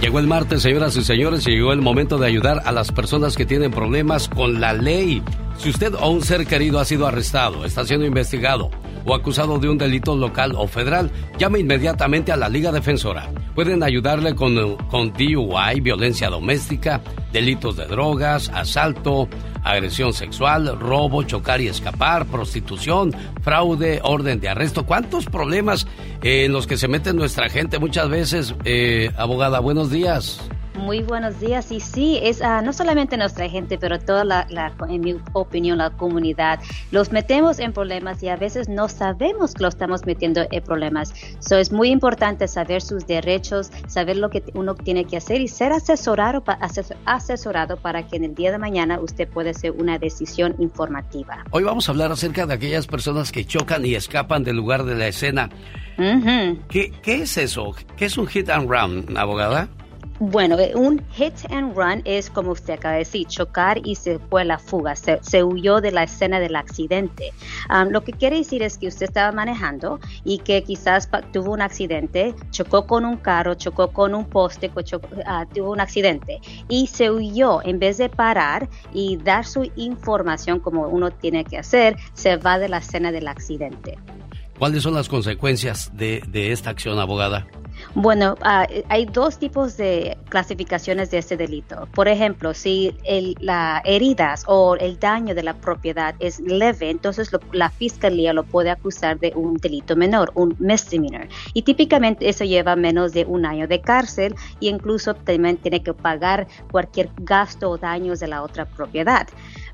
Llegó el martes, señoras y señores, y llegó el momento de ayudar a las personas que tienen problemas con la ley. Si usted o un ser querido ha sido arrestado, está siendo investigado o acusado de un delito local o federal, llame inmediatamente a la Liga Defensora. Pueden ayudarle con, con DUI, violencia doméstica, delitos de drogas, asalto, agresión sexual, robo, chocar y escapar, prostitución, fraude, orden de arresto. ¿Cuántos problemas eh, en los que se mete nuestra gente muchas veces? Eh, abogada, buenos días. Muy buenos días. Y sí, es uh, no solamente nuestra gente, pero toda la, la, en mi opinión, la comunidad. Los metemos en problemas y a veces no sabemos que lo estamos metiendo en problemas. So, es muy importante saber sus derechos, saber lo que uno tiene que hacer y ser asesorado, asesorado para que en el día de mañana usted pueda hacer una decisión informativa. Hoy vamos a hablar acerca de aquellas personas que chocan y escapan del lugar de la escena. Uh -huh. ¿Qué, ¿Qué es eso? ¿Qué es un hit and run, abogada? Bueno, eh, un hit and run es como usted acaba de decir, chocar y se fue a la fuga, se, huyó de la escena del accidente. Um, lo que quiere decir es que usted estaba manejando y que quizás tuvo un accidente, chocó con un carro, chocó con un poste, uh, tuvo un accidente y se huyó. En vez de parar y dar su información como uno tiene que hacer, se va de la escena del accidente. ¿Cuáles son las consecuencias de esta acción, abogada? Bueno, uh, hay dos tipos de clasificaciones de este delito. Por ejemplo, si el, la heridas o el daño de la propiedad es leve, entonces lo, la fiscalía lo puede acusar de un delito menor, un misdemeanor. Y típicamente eso lleva menos de un año de cárcel e incluso también tiene que pagar cualquier gasto o daños de la otra propiedad.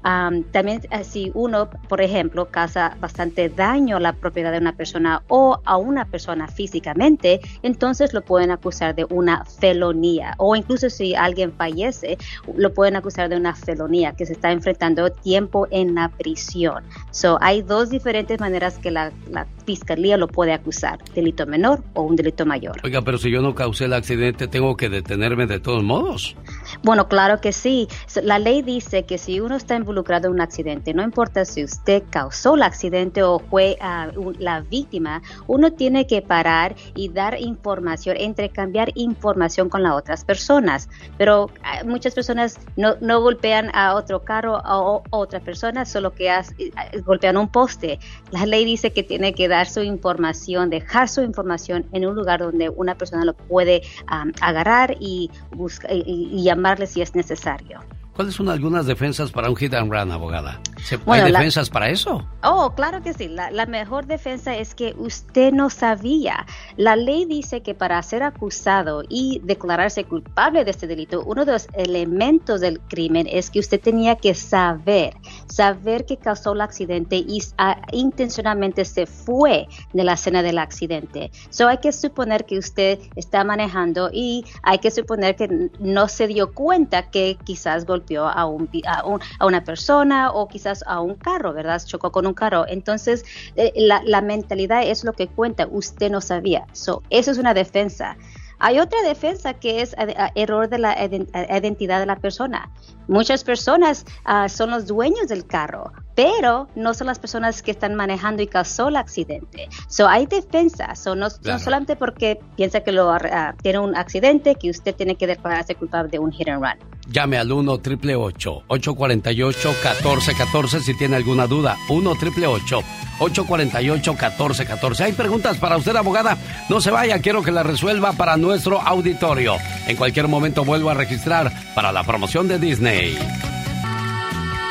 Um, también si uno, por ejemplo, causa bastante daño a la propiedad de una persona o a una persona físicamente, entonces lo pueden acusar de una felonía. O incluso si alguien fallece, lo pueden acusar de una felonía, que se está enfrentando tiempo en la prisión. So, hay dos diferentes maneras que la, la fiscalía lo puede acusar, delito menor o un delito mayor. Oiga, pero si yo no causé el accidente, ¿tengo que detenerme de todos modos? Bueno, claro que sí. La ley dice que si uno está involucrado en un accidente, no importa si usted causó el accidente o fue uh, un, la víctima, uno tiene que parar y dar información, intercambiar información con las otras personas. Pero uh, muchas personas no, no, golpean a otro carro o a otra persona, solo que has, uh, golpean un poste. La ley dice que tiene que dar su información, dejar su información en un lugar donde una persona lo puede um, agarrar y, busca, y, y llamarle si es necesario. ¿Cuáles son algunas defensas para un hit and run, abogada? bueno, ¿Hay defensas la... para eso? Oh, claro que sí. La, la, mejor defensa es que usted no sabía. La ley dice que para ser acusado y declararse culpable de este delito, uno de los elementos del crimen es que usted tenía que saber, saber que causó el accidente y uh, intencionalmente se fue de la escena del accidente. So hay que suponer que usted está manejando y hay que suponer que no se dio cuenta que quizás golpeó a, un, a, un, a, una persona o quizás a un carro, ¿verdad? Chocó con un carro. Entonces, eh, la, la, mentalidad es lo que cuenta. Usted no sabía. So, eso es una defensa. Hay otra defensa que es a error de la identidad de la persona. Muchas personas uh, son los dueños del carro, pero no son las personas que están manejando y causó el accidente. So, hay defensas, so, no, claro. no, solamente porque piensa que lo, uh, tiene un accidente, que usted tiene que declararse culpable de un hit and run. llame al 1 triple 848 1414 si tiene alguna duda. 1 triple 848 1414 Hay preguntas para usted, abogada. No se vaya, quiero que la resuelva para nuestro auditorio. En cualquier momento vuelvo a registrar para la promoción de Disney.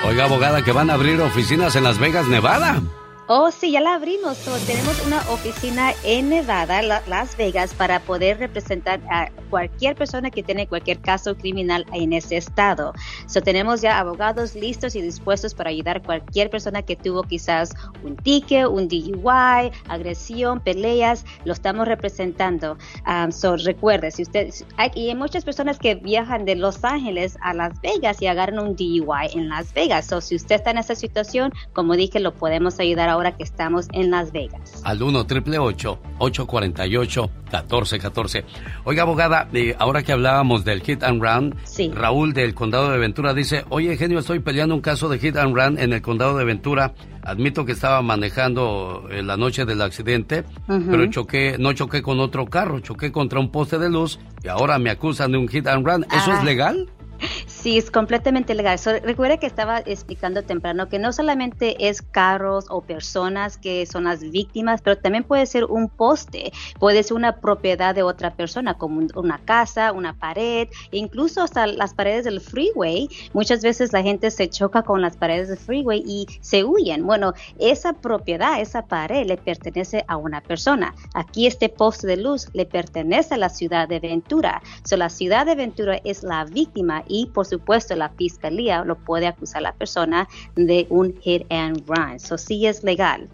Oiga, abogada, que van a abrir oficinas en Las Vegas, Nevada. Oh, sí, ya la abrimos. tenemos una oficina en Nevada, Las Vegas, para poder representar a cualquier persona que tiene cualquier caso criminal en ese estado. So, tenemos ya abogados listos y dispuestos para ayudar a cualquier persona que tuvo quizás un ticket, un DUI, agresión, peleas. Lo estamos representando. Um, so, recuerde, si usted. Hay, y hay muchas personas que viajan de Los Ángeles a Las Vegas y agarran un DUI en Las Vegas. So, si usted está en esa situación, como dije, lo podemos ayudar a ahora que estamos en Las Vegas. Al 1 triple 848 1414 Oiga, abogada, eh, ahora que hablábamos del hit and run, Raúl del condado de Ventura dice, oye, genio, estoy peleando un caso de hit and run en el condado de Ventura. Admito que estaba manejando en la noche del accidente, pero choqué, no choqué con otro carro, choqué contra un poste de luz y ahora me acusan de un hit and run. ¿Eso es ah. legal? (laughs) Sí, es completamente legal. recuerda que estaba explicando temprano que no solamente es carros o personas que son las víctimas, pero también puede ser un poste, puede ser una propiedad de otra persona, como una casa, una pared, incluso hasta las paredes del freeway. Muchas veces la gente se choca con las paredes del freeway y se huyen. Bueno, esa propiedad, esa pared le pertenece a una persona. Aquí este poste de luz le pertenece a la ciudad de Ventura. So, la ciudad de Ventura es la víctima y por supuesto la fiscalía lo puede acusar a la persona de un hit and run. Eso sí es legal.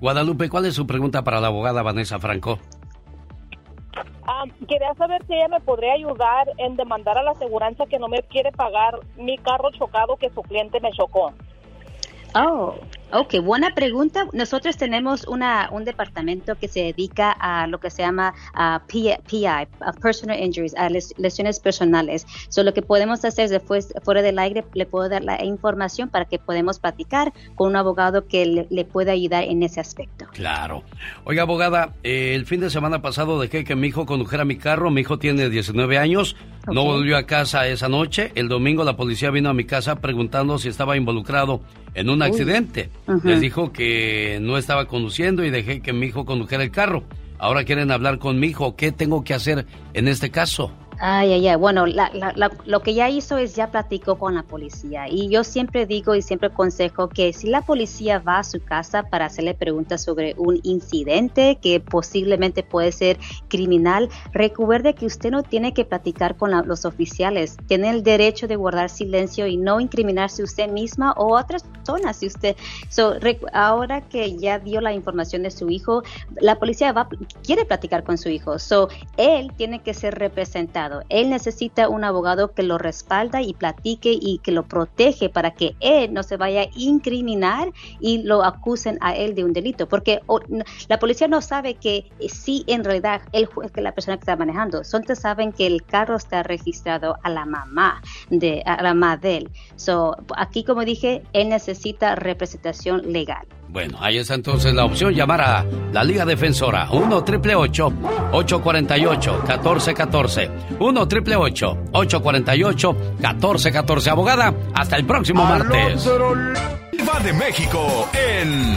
Guadalupe, ¿cuál es su pregunta para la abogada Vanessa Franco? Ah, quería saber si ella me podría ayudar en demandar a la aseguranza que no me quiere pagar mi carro chocado que su cliente me chocó. Oh, ok, buena pregunta. Nosotros tenemos una, un departamento que se dedica a lo que se llama PI, Personal Injuries, a lesiones personales. So, lo que podemos hacer después, fuera del aire, le puedo dar la información para que podamos platicar con un abogado que le, pueda ayudar en ese aspecto. Claro. Oiga, abogada, eh, el fin de semana pasado dejé que mi hijo condujera mi carro. Mi hijo tiene 19 años. No volvió a casa esa noche. El domingo la policía vino a mi casa preguntando si estaba involucrado en un accidente. Les dijo que no estaba conduciendo y dejé que mi hijo condujera el carro. Ahora quieren hablar con mi hijo. ¿Qué tengo que hacer en este caso? Ay, ay, ay. Bueno, lo que ya hizo es ya platicó con la policía. Y yo siempre digo y siempre aconsejo que si la policía va a su casa para hacerle preguntas sobre un incidente que posiblemente puede ser criminal, recuerde que usted no tiene que platicar con los oficiales. Tiene el derecho de guardar silencio y no incriminarse usted misma o otras personas. Si usted, ahora que ya dio la información de su hijo, la policía va, quiere platicar con su hijo. So, él tiene que ser representado él necesita un abogado que lo respalda y platique y que lo protege para que él no se vaya a incriminar y lo acusen a él de un delito. Porque la policía no sabe que si en realidad él fue la persona que está manejando. Solo saben que el carro está registrado a la mamá de, a la mamá de él. So, aquí, como dije, él necesita representación legal. Bueno, ahí está entonces la opción, llamar a la Liga Defensora, 1 triple 848 1414 1 triple 848 1414 Abogada, hasta el próximo martes. Viva de México en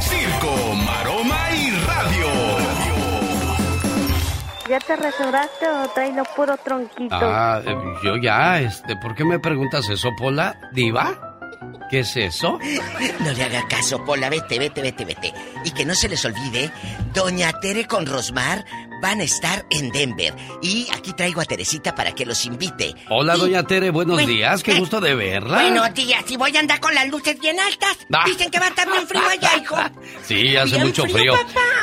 Circo, Maroma y Radio. ¿Ya te restauraste o traes puro tronquito? Ah, eh, yo ya, este, ¿por qué me preguntas eso, Pola? ¿Diva? ¿Qué es eso? (laughs) No le haga caso, Pola, vete, vete, vete, vete. Y que no se les olvide, Doña Tere con Rosmar van a estar en Denver. Y aquí traigo a Teresita para que los invite. Hola, Doña Tere, buenos días, qué gusto de verla. Buenos días, y voy a andar con las luces bien altas. Ah. Dicen que va a estar bien frío allá, (laughs) hijo. sí, hace mucho frío.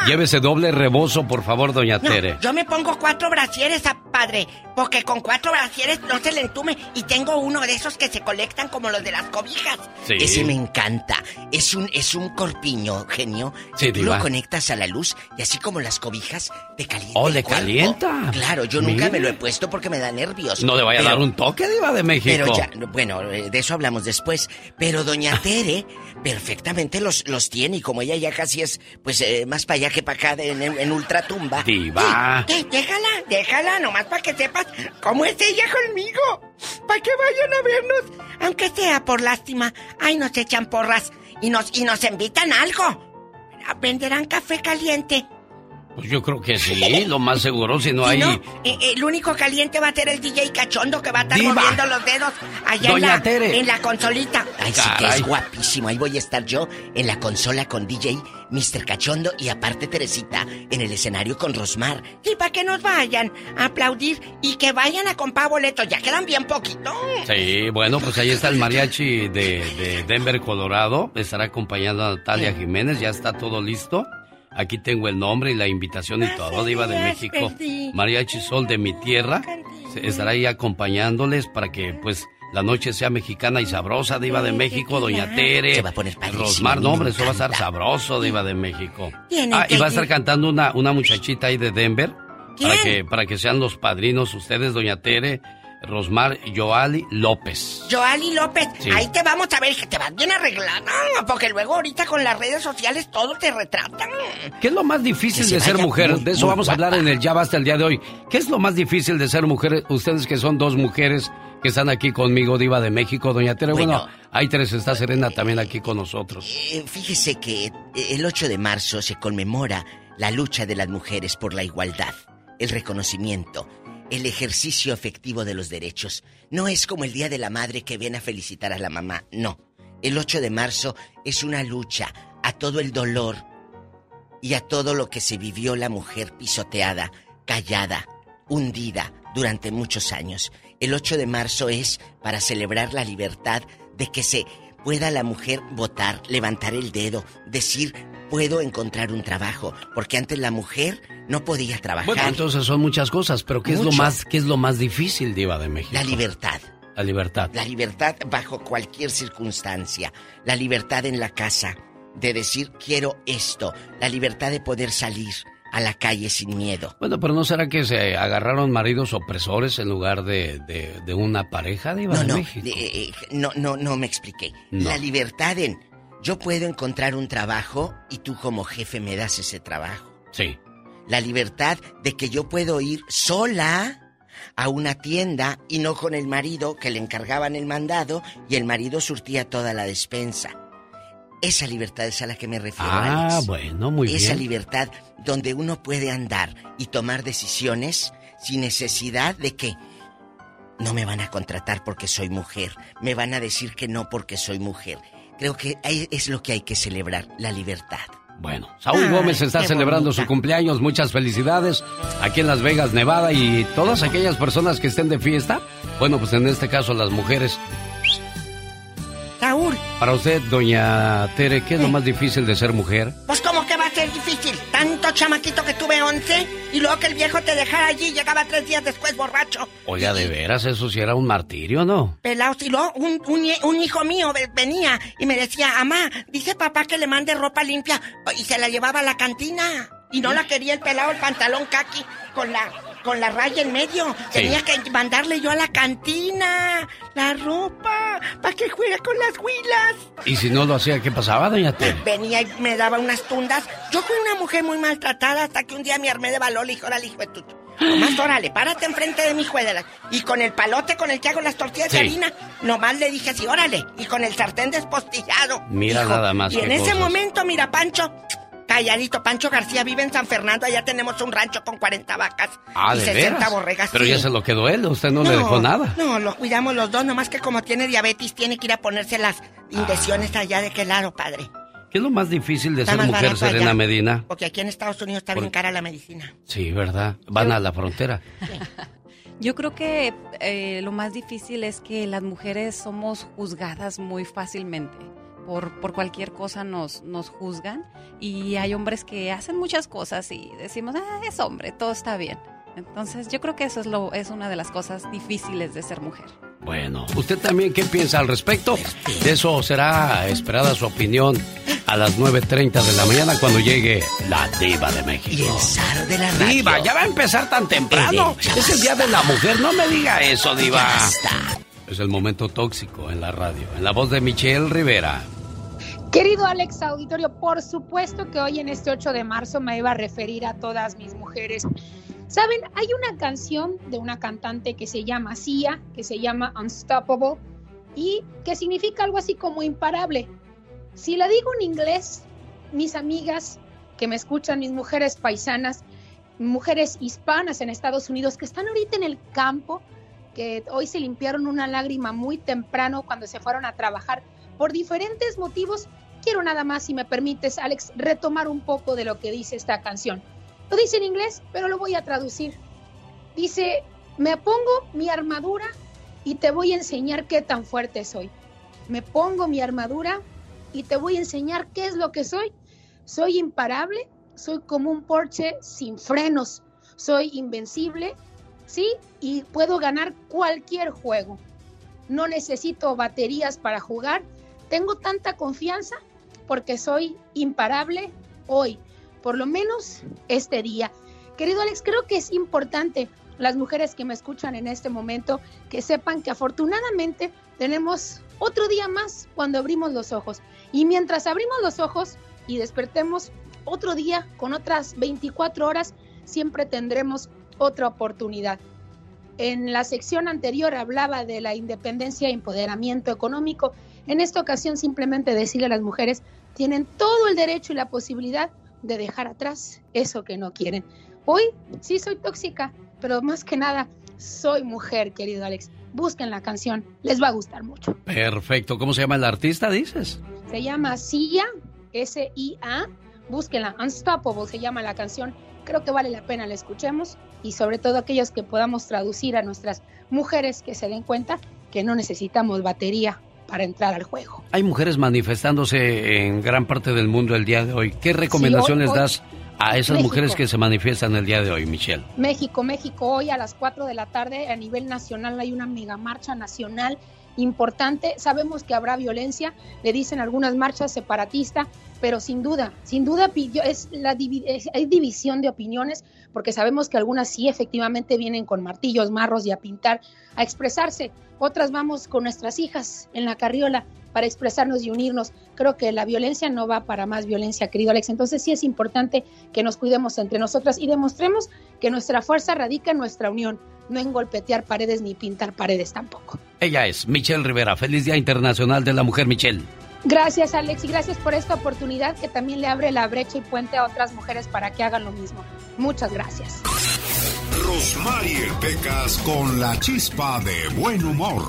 Llévese doble rebozo, por favor, Doña Tere. Yo me pongo cuatro brasieres, a padre, porque con cuatro brasieres no se le entume. Y tengo uno de esos que se colectan como los de las cobijas. Sí. Ese me encanta. Es un, es un corpiño, genio. Sí, Tú lo conectas a la luz y así como las cobijas te calienta. Oh, le calienta. Claro, yo nunca me lo he puesto porque me da nervios. No le vaya a dar un toque, Diva de México. Pero ya, bueno, eh, de eso hablamos después. Pero Doña Tere perfectamente los, los tiene y como ella ya casi es, pues, eh, más para allá que para acá en, ultratumba. Diva. déjala, déjala, nomás para que sepas cómo es ella conmigo. Para que vayan a vernos, aunque sea por lástima. Ay, nos echan porras y nos, y nos invitan algo. Venderán café caliente. Pues yo creo que sí, lo más seguro, si no Si hay... no, eh, el único caliente va a ser el DJ cachondo que va a estar Diva. moviendo los dedos allá en la, en la consolita. Ay, sí que es guapísimo. Ahí voy a estar yo en la consola con DJ Mr. Cachondo y aparte Teresita en el escenario con Rosmar. Y para que nos vayan a aplaudir y que vayan a comprar boletos. Ya quedan bien poquito. Sí, bueno, pues ahí está el mariachi de, de Denver, Colorado. Estará acompañando a Natalia Jiménez, ya está todo listo. Aquí tengo el nombre y la invitación y todo, Diva de México. Mariachi Sol de mi tierra. Se- Estará ahí acompañándoles para que, pues, la noche sea mexicana y sabrosa, Diva de México, Doña Tere. Se va a poner padrísimo, Rosmar, no, hombre, eso va a estar sabroso, Diva de México. Ah, y va a estar cantando una, una muchachita ahí de Denver. Para que, para que sean los padrinos ustedes, Doña Tere, Rosmar Joali López. Joali López, Sí. ahí te vamos a ver que te vas bien arreglada. Porque luego ahorita con las redes sociales todo te retratan. ¿Qué es lo más difícil se de ser mujer? muy, de eso vamos a hablar en el Ya Basta el día de hoy. ¿Qué es lo más difícil de ser mujer? Ustedes que son dos mujeres que están aquí conmigo, Diva de México, Doña Tere. Bueno, Bueno. hay tres, está Serena también aquí con nosotros. Eh, fíjese que eh, el 8 de marzo se conmemora la lucha de las mujeres por la igualdad, el reconocimiento, el ejercicio efectivo de los derechos. No es como el Día de la Madre que viene a felicitar a la mamá, no. El 8 de marzo es una lucha a todo el dolor y a todo lo que se vivió la mujer pisoteada, callada, hundida durante muchos años. El 8 de marzo es para celebrar la libertad de que se pueda la mujer votar, levantar el dedo, decir, puedo encontrar un trabajo, porque antes la mujer no podía trabajar. Bueno, entonces son muchas cosas, pero ¿qué es lo más, qué es lo más difícil, Diva de México? La libertad. La libertad. La libertad bajo cualquier circunstancia. La libertad en la casa de decir quiero esto. La libertad de poder salir a la calle sin miedo. Bueno, pero ¿no será que se agarraron maridos opresores en lugar de, de- de una pareja, Diva No, de no, México? eh, eh, no, no, no me expliqué. No. La libertad en yo puedo encontrar un trabajo y tú como jefe me das ese trabajo. Sí. La libertad de que yo puedo ir sola a una tienda y no con el marido que le encargaban el mandado y el marido surtía toda la despensa. Esa libertad es a la que me refiero. Ah, Alex. bueno, muy Esa bien. libertad donde uno puede andar y tomar decisiones sin necesidad de que no me van a contratar porque soy mujer, me van a decir que no porque soy mujer. Creo que es lo que hay que celebrar, la libertad. Bueno, Saúl Ay, Gómez está celebrando bonita. su cumpleaños. Muchas felicidades aquí en Las Vegas, Nevada. Y todas aquellas personas que estén de fiesta, bueno, pues en este caso las mujeres. Saúl, Para usted, doña Tere, ¿qué es lo más difícil de ser mujer? pues como que va a ser difícil. Tanto chamaquito que tuve 11 y luego que el viejo te dejara allí y llegaba tres días después borracho. Oiga, de veras, eso sí era un martirio, ¿no? Pelados y luego un, un hijo mío ve- venía y me decía, mamá, dice papá que le mande ropa limpia y se la llevaba a la cantina. Y no la quería el pelado, el pantalón kaki con la, con la raya en medio. Sí. Tenía que mandarle yo a la cantina la ropa para que juegue con las huilas. Y si no lo hacía, ¿qué pasaba, doña Tere? Venía y me daba unas tundas. Yo fui una mujer muy maltratada hasta que un día me armé de valor y dije, órale, hijo de tu... Nomás, órale, párate enfrente de mi la... Y con el palote con el que hago las tortillas de harina, nomás le dije así, órale. Y con el sartén despostillado. Mira hijo. nada más Y en ese cosas. momento, mira, Pancho... Calladito, Pancho García vive en San Fernando, allá tenemos un rancho con 40 vacas Ah, y de 60 veras. borregas. Pero sí. ya se lo quedó él, usted no, le dejó nada. No, lo cuidamos los dos, nomás que como tiene diabetes, tiene que ir a ponerse las inyecciones Ah. allá de qué lado, padre. ¿Qué es lo más difícil de Está ser mujer, Serena allá. Medina? Porque aquí en Estados Unidos está Por- bien cara la medicina. Sí, ¿verdad? Van a la frontera. (laughs) Yo creo que eh, lo más difícil es que las mujeres somos juzgadas muy fácilmente. Por, por cualquier cosa nos, nos juzgan y hay hombres que hacen muchas cosas y decimos, ah, es hombre, todo está bien. Entonces yo creo que eso es, lo, es una de las cosas difíciles de ser mujer. Bueno, ¿usted también qué piensa al respecto? De eso será esperada su opinión a las 9.30 de la mañana cuando llegue la diva de México. Y el zar de la radio. Diva, ya va a empezar tan temprano. Eh, Es el día de la mujer, no me diga eso, diva. Es el momento tóxico en la radio, en la voz de Michelle Rivera. Querido Alex Auditorio, por supuesto que hoy en este 8 de marzo me iba a referir a todas mis mujeres Saben, hay una canción de una cantante que se llama Sia, que se llama Unstoppable, y que significa algo así como imparable. Si la digo en inglés, mis amigas que me escuchan, mis mujeres paisanas, mujeres hispanas en Estados Unidos que están ahorita en el campo, que hoy se limpiaron una lágrima muy temprano cuando se fueron a trabajar por diferentes motivos, quiero nada más, si me permites, Alex, retomar un poco de lo que dice esta canción. Lo dice en inglés, pero lo voy a traducir. Dice, me pongo mi armadura y te voy a enseñar qué tan fuerte soy. Me pongo mi armadura y te voy a enseñar qué es lo que soy. Soy imparable, soy como un Porsche sin frenos, soy invencible, ¿sí? Y puedo ganar cualquier juego. No necesito baterías para jugar. Tengo tanta confianza porque soy imparable hoy, por lo menos este día. Querido Alex, creo que es importante las mujeres que me escuchan en este momento que sepan que afortunadamente tenemos otro día más cuando abrimos los ojos. Y mientras abrimos los ojos y despertemos otro día con otras 24 horas, siempre tendremos otra oportunidad. En la sección anterior hablaba de la independencia e empoderamiento económico. En esta ocasión simplemente decirle a las mujeres, tienen todo el derecho y la posibilidad de dejar atrás eso que no quieren. Hoy sí soy tóxica, pero más que nada soy mujer, querido Alex. Busquen la canción, les va a gustar mucho. Perfecto. ¿Cómo se llama el artista, dices? Se llama Sia, S-I-A. Búsquenla, Unstoppable se llama la canción. Creo que vale la pena la escuchemos y sobre todo aquellos que podamos traducir a nuestras mujeres que se den cuenta que no necesitamos batería para entrar al juego. Hay mujeres manifestándose en gran parte del mundo el día de hoy. ¿Qué recomendaciones das a esas mujeres que se manifiestan el día de hoy, Michelle? México, México, hoy a las 4 de la tarde a nivel nacional hay una mega marcha nacional importante. Sabemos que habrá violencia, le dicen algunas marchas separatistas, pero sin duda, sin duda es la, hay división de opiniones, porque sabemos que algunas sí efectivamente vienen con martillos, marros y a pintar, a expresarse. Otras vamos con nuestras hijas en la carriola para expresarnos y unirnos. Creo que la violencia no va para más violencia, querido Alex. Entonces sí es importante que nos cuidemos entre nosotras y demostremos que nuestra fuerza radica en nuestra unión, no en golpetear paredes ni pintar paredes tampoco. Ella es Michelle Rivera. Feliz Día Internacional de la Mujer, Michelle. Gracias, Alex, y gracias por esta oportunidad que también le abre la brecha y puente a otras mujeres para que hagan lo mismo. Muchas gracias. Rosmarie Pecas con la chispa de buen humor.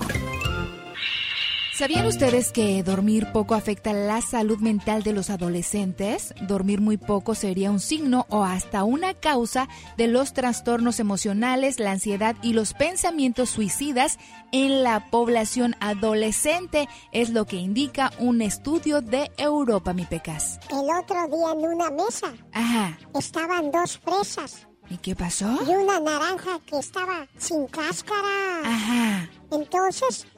¿Sabían ustedes que dormir poco afecta la salud mental de los adolescentes? Dormir muy poco sería un signo o hasta una causa de los trastornos emocionales, la ansiedad y los pensamientos suicidas en la población adolescente, es lo que indica un estudio de Europa, mi pecas. El otro día en una mesa Ajá. estaban dos fresas. ¿Y qué pasó? Y una naranja que estaba sin cáscara. Ajá. Entonces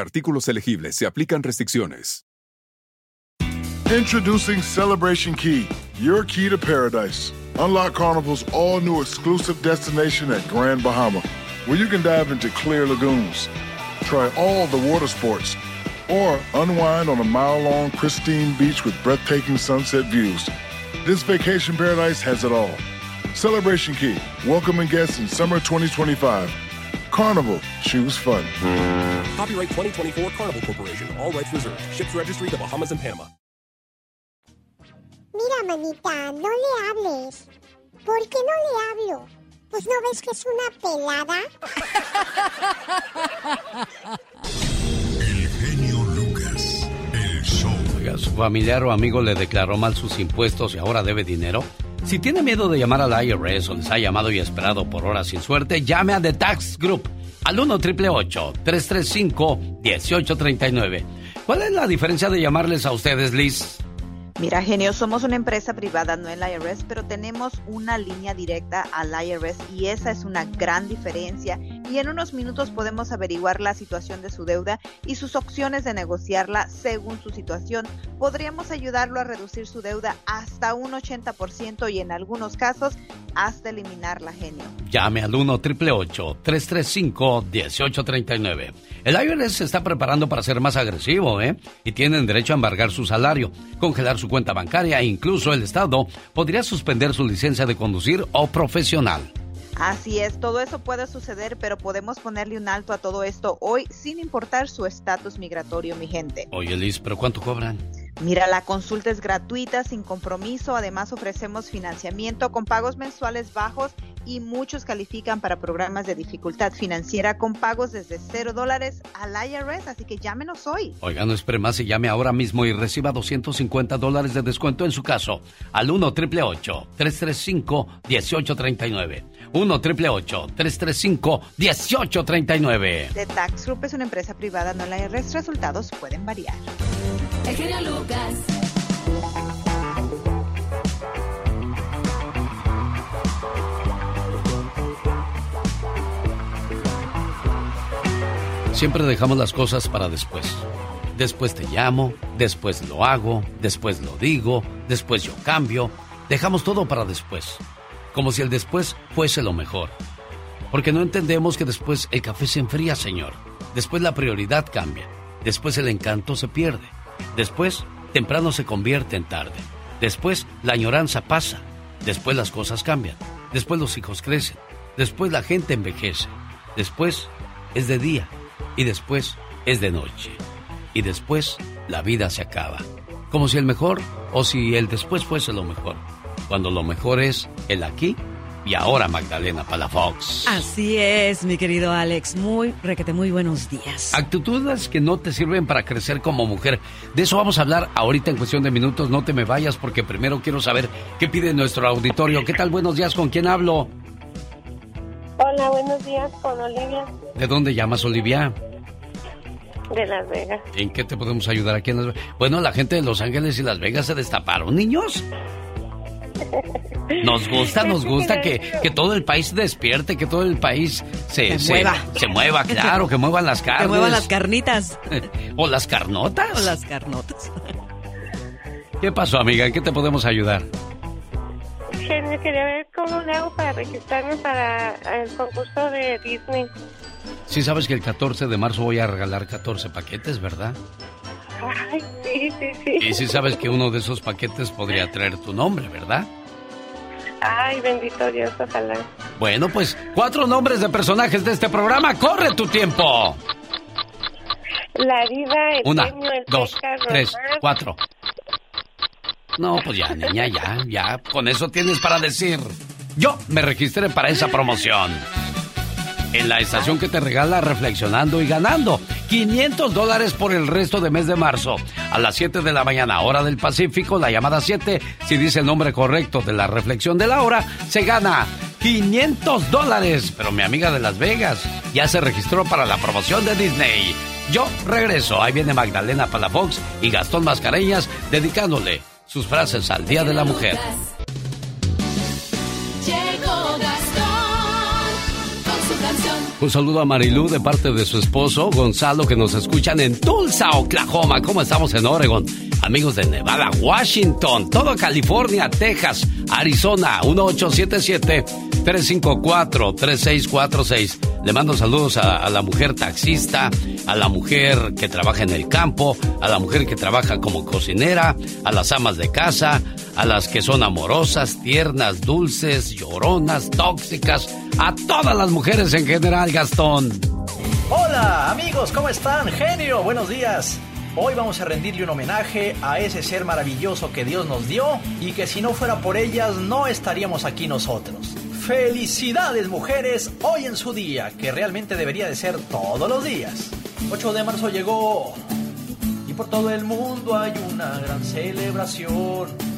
artículos elegibles se aplican restricciones. Introducing Celebration Key, your key to paradise. Unlock Carnival's all new exclusive destination at Grand Bahama, where you can dive into clear lagoons, try all the water sports, or unwind on a mile long pristine beach with breathtaking sunset views. This vacation paradise has it all. Celebration Key, welcoming guests in summer 2025. Carnival, choose fun. Copyright 2024 Carnival Corporation, all rights reserved. Ships registry the Bahamas and Panama. Mira, manita, no le hables. ¿Por qué no le hablo? Pues no ves que es una pelada. El genio Lucas, el show. Oiga, su familiar o amigo le declaró mal sus impuestos y ahora debe dinero. Si tiene miedo de llamar al IRS o les ha llamado y esperado por horas sin suerte, llame a The Tax Group al 1 335 1839 ¿Cuál es la diferencia de llamarles a ustedes, Liz? Mira, Genio, somos una empresa privada, no el IRS, pero tenemos una línea directa al IRS y esa es una gran diferencia. Y en unos minutos podemos averiguar la situación de su deuda y sus opciones de negociarla según su situación. Podríamos ayudarlo a reducir su deuda hasta un 80% y en algunos casos hasta eliminarla, Genio. Llame al 1 335 1839 El IRS se está preparando para ser más agresivo, ¿eh? Y tienen derecho a embargar su salario, congelar su cuenta bancaria e incluso el Estado podría suspender su licencia de conducir o profesional. Así es, todo eso puede suceder, pero podemos ponerle un alto a todo esto hoy sin importar su estatus migratorio, mi gente. Oye, Liz, ¿pero cuánto cobran? Mira, la consulta es gratuita, sin compromiso. Además, ofrecemos financiamiento con pagos mensuales bajos y muchos califican para programas de dificultad financiera con pagos desde cero dólares al IRS. Así que llámenos hoy. Oiga, no espere más y llame ahora mismo y reciba 250 dólares de descuento en su caso al 1 335 1839 1 335 1839 The Tax Group es una empresa privada, no la IRS. Resultados pueden variar. El Lucas. Siempre dejamos las cosas para después. Después te llamo, después lo hago, después lo digo, después yo cambio. Dejamos todo para después. Como si el después fuese lo mejor. Porque no entendemos que después el café se enfría, señor. Después la prioridad cambia. Después el encanto se pierde. Después, temprano se convierte en tarde. Después, la añoranza pasa. Después las cosas cambian. Después los hijos crecen. Después la gente envejece. Después es de día. Y después es de noche. Y después la vida se acaba. Como si el mejor o si el después fuese lo mejor. Cuando lo mejor es el aquí y ahora Magdalena Palafox. Así es, mi querido Alex. Muy, requete, muy buenos días. Actitudes que no te sirven para crecer como mujer. De eso vamos a hablar ahorita en cuestión de minutos. No te me vayas porque primero quiero saber qué pide nuestro auditorio. ¿Qué tal? Buenos días. ¿Con quién hablo? Hola, buenos días. Con Olivia. ¿De dónde llamas, Olivia? De Las Vegas. ¿En qué te podemos ayudar aquí en Las Vegas? Bueno, la gente de Los Ángeles y Las Vegas se destaparon, niños. Nos gusta, nos gusta que, que, todo el país despierte, que todo el país se, se mueva. Se, mueva, claro, que muevan las carnes. Que muevan las carnitas. (laughs) o las carnotas. O las carnotas. ¿Qué pasó, amiga? ¿En qué te podemos ayudar? quería ver cómo le hago para registrarme para el concurso de Disney. Sí, sabes que el 14 de marzo voy a regalar 14 paquetes, ¿verdad? Ay, sí, sí, sí. Y sí sabes que uno de esos paquetes podría traer tu nombre, ¿verdad? Ay, bendito Dios, ojalá. Bueno, pues cuatro nombres de personajes de este programa. ¡Corre tu tiempo! La diva, el Una, el dos, pesca, tres, Román. cuatro. No, pues ya, niña, ya, ya. Con eso tienes para decir. Yo me registré para esa promoción. En la estación que te regala Reflexionando y Ganando. 500 dólares por el resto de mes de marzo. A las 7 de la mañana, hora del Pacífico, la llamada 7, si dice el nombre correcto de la reflexión de la hora, se gana 500 dólares. Pero mi amiga de Las Vegas ya se registró para la promoción de Disney. Yo regreso. Ahí viene Magdalena Palafox y Gastón Mascareñas dedicándole sus frases al Día de la Mujer. Un saludo a Marilú de parte de su esposo Gonzalo que nos escuchan en Tulsa, Oklahoma. ¿Cómo estamos en Oregon? Amigos de Nevada, Washington, todo California, Texas, Arizona, 1877-354-3646. Le mando saludos a, a la mujer taxista, a la mujer que trabaja en el campo, a la mujer que trabaja como cocinera, a las amas de casa, a las que son amorosas, tiernas, dulces, lloronas, tóxicas, a todas las mujeres en general, Gastón. Hola amigos, ¿cómo están? Genio, buenos días. Hoy vamos a rendirle un homenaje a ese ser maravilloso que Dios nos dio y que si no fuera por ellas no estaríamos aquí nosotros. Felicidades mujeres, hoy en su día, que realmente debería de ser todos los días. 8 de marzo llegó y por todo el mundo hay una gran celebración.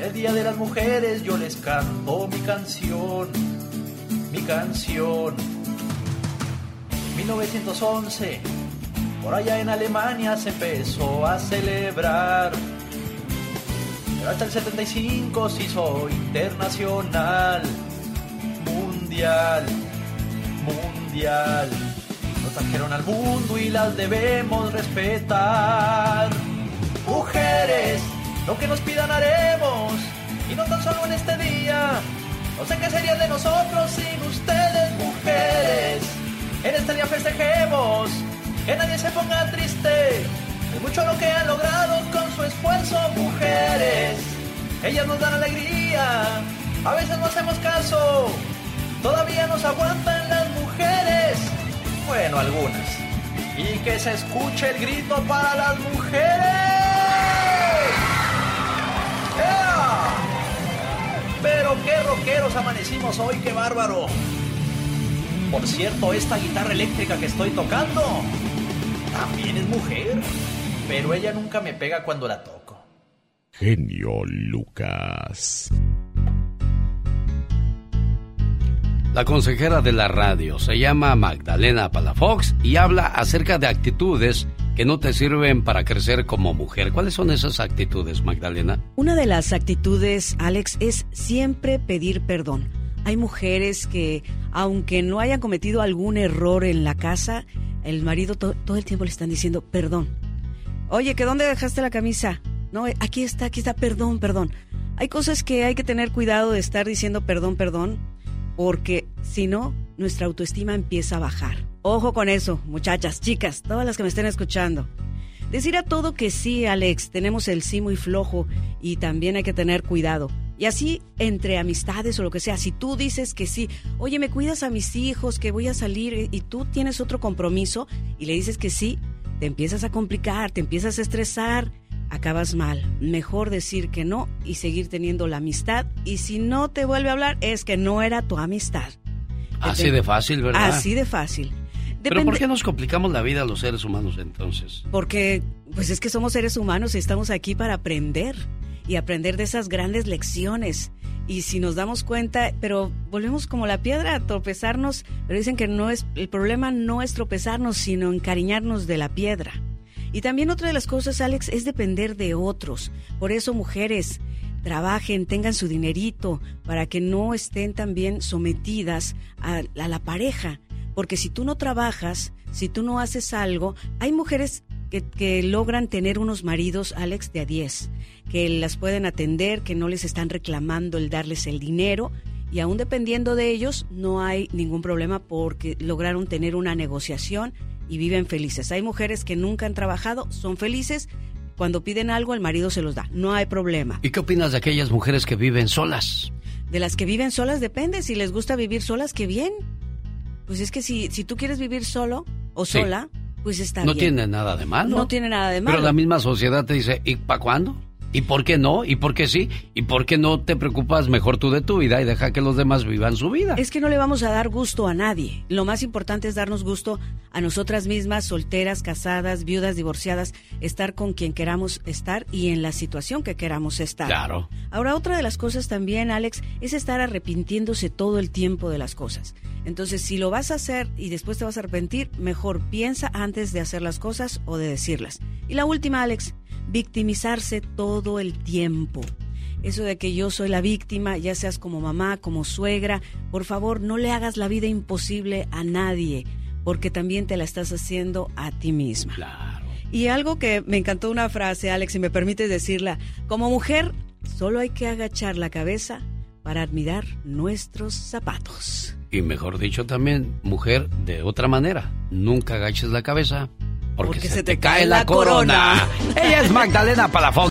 El Día de las Mujeres yo les canto mi canción, mi canción. 1911, por allá en Alemania se empezó a celebrar Pero hasta el 75 se hizo internacional, mundial, mundial. Nos trajeron al mundo y las debemos respetar. Mujeres, lo que nos pidan haremos. Y no tan solo en este día. No sé qué sería de nosotros sin ustedes, mujeres. En este día festejemos. Que nadie se ponga triste. Es mucho lo que han logrado con su esfuerzo, mujeres. Ellas nos dan alegría. A veces no hacemos caso. Todavía nos aguantan las mujeres. Bueno, algunas. Y que se escuche el grito para las mujeres. Pero qué rockeros amanecimos hoy, qué bárbaro. Por cierto, esta guitarra eléctrica que estoy tocando también es mujer, pero ella nunca me pega cuando la toco. Genio Lucas. La consejera de la radio se llama Magdalena Palafox y habla acerca de actitudes que no te sirven para crecer como mujer. ¿Cuáles son esas actitudes, Magdalena? Una de las actitudes, Alex, es siempre pedir perdón. Hay mujeres que, aunque no hayan cometido algún error en la casa, el marido to- todo el tiempo le están diciendo perdón. Oye, ¿que dónde dejaste la camisa? No, aquí está, aquí está, perdón, perdón. Hay cosas que hay que tener cuidado de estar diciendo perdón, perdón, porque si no, nuestra autoestima empieza a bajar. Ojo con eso, muchachas, chicas, todas las que me estén escuchando. Decir a todo que sí, Alex, tenemos el sí muy flojo y también hay que tener cuidado. Y así, entre amistades o lo que sea, si tú dices que sí, oye, me cuidas a mis hijos, que voy a salir y tú tienes otro compromiso y le dices que sí, te empiezas a complicar, te empiezas a estresar, acabas mal. Mejor decir que no y seguir teniendo la amistad. Y si no te vuelve a hablar, es que no era tu amistad. Así de fácil, ¿verdad? Así de fácil. Pero ¿por qué nos complicamos la vida a los seres humanos entonces? Porque, pues es que somos seres humanos y estamos aquí para aprender y aprender de esas grandes lecciones. Y si nos damos cuenta, pero volvemos como la piedra a tropezarnos, pero dicen que no es, el problema no es tropezarnos, sino encariñarnos de la piedra. Y también otra de las cosas, Alex, es depender de otros. Por eso, mujeres, trabajen, tengan su dinerito, para que no estén también sometidas a, a la pareja. Porque si tú no trabajas, si tú no haces algo, hay mujeres que, que logran tener unos maridos, Alex, de a 10, que las pueden atender, que no les están reclamando el darles el dinero. Y aún dependiendo de ellos, no hay ningún problema porque lograron tener una negociación y viven felices. Hay mujeres que nunca han trabajado, son felices. Cuando piden algo, el marido se los da. No hay problema. ¿Y qué opinas de aquellas mujeres que viven solas? De las que viven solas depende. Si les gusta vivir solas, qué bien. Pues es que si, si tú quieres vivir solo o Sí. sola, pues está no bien. tiene nada de malo. No tiene nada de malo. Pero la misma sociedad te dice, ¿y para cuándo? ¿Y por qué no? ¿Y por qué sí? ¿Y por qué no te preocupas mejor tú de tu vida y deja que los demás vivan su vida? Es que no le vamos a dar gusto a nadie. Lo más importante es darnos gusto a nosotras mismas, solteras, casadas, viudas, divorciadas, estar con quien queramos estar y en la situación que queramos estar. Claro. Ahora, otra de las cosas también, Alex, es estar arrepintiéndose todo el tiempo de las cosas. Entonces, si lo vas a hacer y después te vas a arrepentir, mejor piensa antes de hacer las cosas o de decirlas. Y la última, Alex, victimizarse todo el tiempo. Eso de que yo soy la víctima, ya seas como mamá, como suegra, por favor no le hagas la vida imposible a nadie, porque también te la estás haciendo a ti misma. Y algo que me encantó una frase, Alex, si me permites decirla, como mujer solo hay que agachar la cabeza para admirar nuestros zapatos. Y mejor dicho también, mujer, de otra manera, nunca agaches la cabeza porque, se, te, cae la corona. (laughs) Ella es Magdalena Palafox.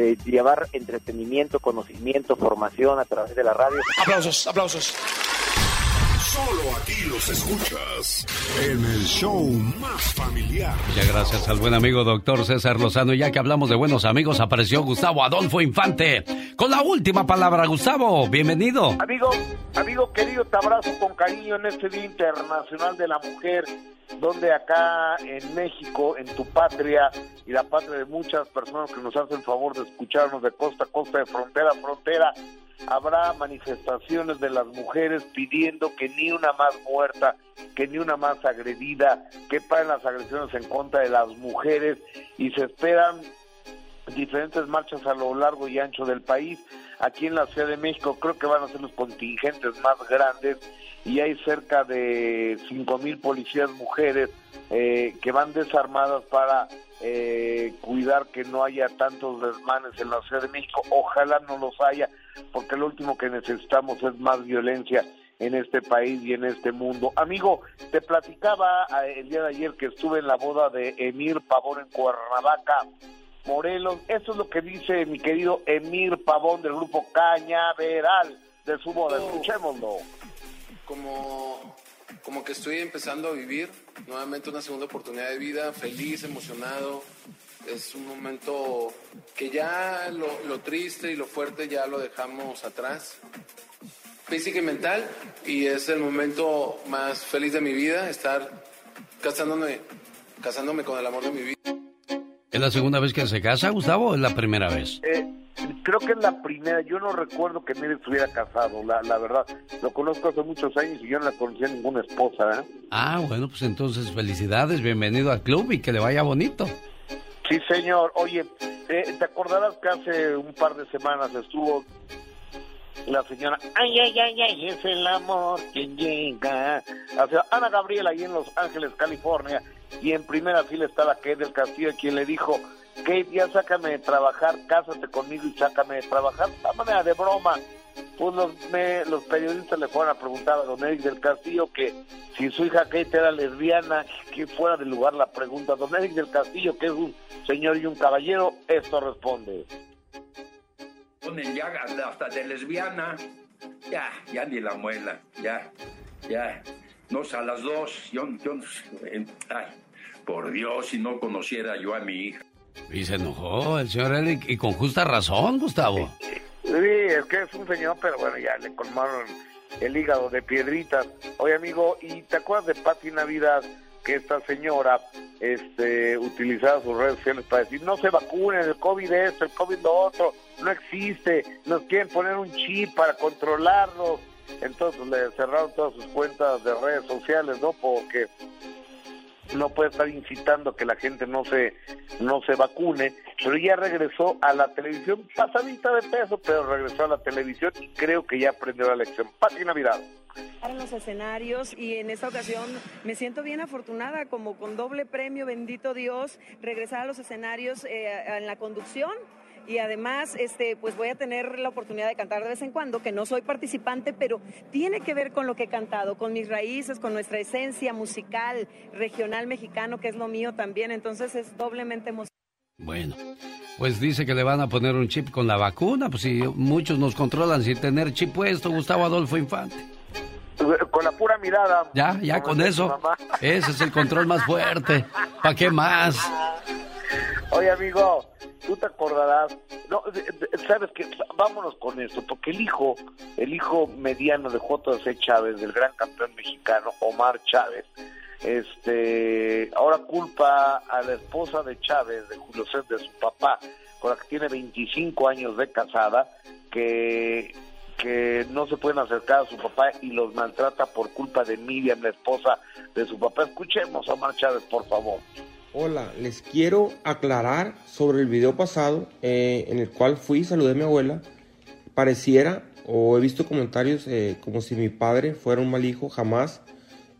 de llevar entretenimiento, conocimiento, formación a través de la radio. Aplausos, aplausos. Solo aquí los escuchas en el show más familiar. Muchas gracias al buen amigo doctor César Lozano. Y ya que hablamos de buenos amigos, apareció Gustavo Adolfo Infante con la última palabra, Gustavo. Bienvenido. Amigo, amigo querido, te abrazo con cariño en este Día Internacional de la Mujer, donde acá en México, en tu patria y la patria de muchas personas que nos hacen el favor de escucharnos de costa a costa, de frontera a frontera, habrá manifestaciones de las mujeres pidiendo que ni una más muerta, que ni una más agredida, que paren las agresiones en contra de las mujeres y se esperan diferentes marchas a lo largo y ancho del país. Aquí en la Ciudad de México creo que van a ser los contingentes más grandes y hay cerca de cinco mil policías mujeres eh, que van desarmadas para eh, cuidar que no haya tantos desmanes en la Ciudad de México. Ojalá no los haya, porque lo último que necesitamos es más violencia en este país y en este mundo. Amigo, te platicaba eh, el día de ayer que estuve en la boda de Emir Pavón en Cuernavaca, Morelos. Eso es lo que dice mi querido Emir Pavón del grupo Cañaveral de su boda. Escuchémoslo. Como, como que estoy empezando a vivir nuevamente una segunda oportunidad de vida, feliz, emocionado. Es un momento que ya lo, lo triste y lo fuerte ya lo dejamos atrás física y mental y es el momento más feliz de mi vida, estar casándome, casándome con el amor de mi vida. ¿Es la segunda vez que se casa, Gustavo, o es la primera vez? Eh, creo que es la primera. Yo no recuerdo que Mire estuviera casado, la, la verdad. Lo conozco hace muchos años y yo no la conocía ninguna esposa. ¿eh? Ah, bueno, pues entonces felicidades, bienvenido al club y que le vaya bonito. Sí, señor. Oye, eh, ¿te acordarás que hace un par de semanas estuvo la señora, ay, ay, ay, ay, es el amor quien llega. Sea, Ana Gabriela ahí en Los Ángeles, California, y en primera fila estaba Kate del Castillo, quien le dijo, Kate, ya sácame de trabajar, cásate conmigo y sácame de trabajar. De manera de broma. Pues los, los periodistas le fueron a preguntar a don Eric del Castillo que si su hija Kate era lesbiana, que fuera del lugar la pregunta. Don Eric del Castillo, que es un señor y un caballero, esto responde ponen ya hasta de lesbiana. Ya, ya ni la muela, ya, ya. No, a las dos, yo, yo, ay, por Dios, si no conociera yo a mi hija. Y se enojó el señor Eric, y con justa razón, Gustavo. Sí, es que es un señor, pero bueno, ya le colmaron el hígado de piedritas. Oye, amigo, ¿y te acuerdas de Pati Navidad? que esta señora este, utilizaba sus redes sociales para decir no se vacunen, el COVID esto, el COVID lo otro, no existe, nos quieren poner un chip para controlarlo. Entonces le cerraron todas sus cuentas de redes sociales, ¿no? Porque no puede estar incitando a que la gente no se no se vacune, pero ya regresó a la televisión, pasadita de peso, pero regresó a la televisión y creo que ya aprendió la lección. Pati Navidad en los escenarios y en esta ocasión me siento bien afortunada como con doble premio, bendito Dios, regresar a los escenarios eh, en la conducción y además este pues voy a tener la oportunidad de cantar de vez en cuando que no soy participante pero tiene que ver con lo que he cantado con mis raíces con nuestra esencia musical regional mexicano que es lo mío también entonces es doblemente emocionante bueno pues dice que le van a poner un chip con la vacuna pues si muchos nos controlan sin tener chip puesto Gustavo Adolfo Infante con la pura mirada. Ya, ya con eso. Ese es el control más fuerte. ¿Para qué más? Oye, amigo, tú te acordarás. No, sabes que vámonos con esto, porque el hijo, el hijo mediano de J.C. Chávez, del gran campeón mexicano, Omar Chávez, este, ahora culpa a la esposa de Chávez, de Julio César, de su papá, con la que tiene 25 años de casada, que que no se pueden acercar a su papá y los maltrata por culpa de Miriam, la esposa de su papá. Escuchemos a Omar Chávez, por favor. Hola, les quiero aclarar sobre el video pasado eh, en el cual fui y saludé a mi abuela. Pareciera, o he visto comentarios eh, como si mi padre fuera un mal hijo, jamás,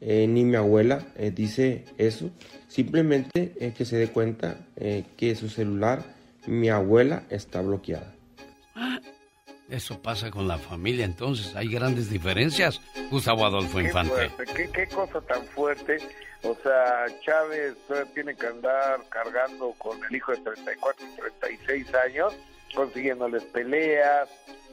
eh, ni mi abuela dice eso. Simplemente que se dé cuenta que su celular, mi abuela, está bloqueada. Eso pasa con la familia, entonces hay grandes diferencias. Gustavo Adolfo Infante. ¿Qué, qué, cosa tan fuerte. O sea, Chávez tiene que andar cargando con el hijo de 34 y 36 años, consiguiéndoles peleas.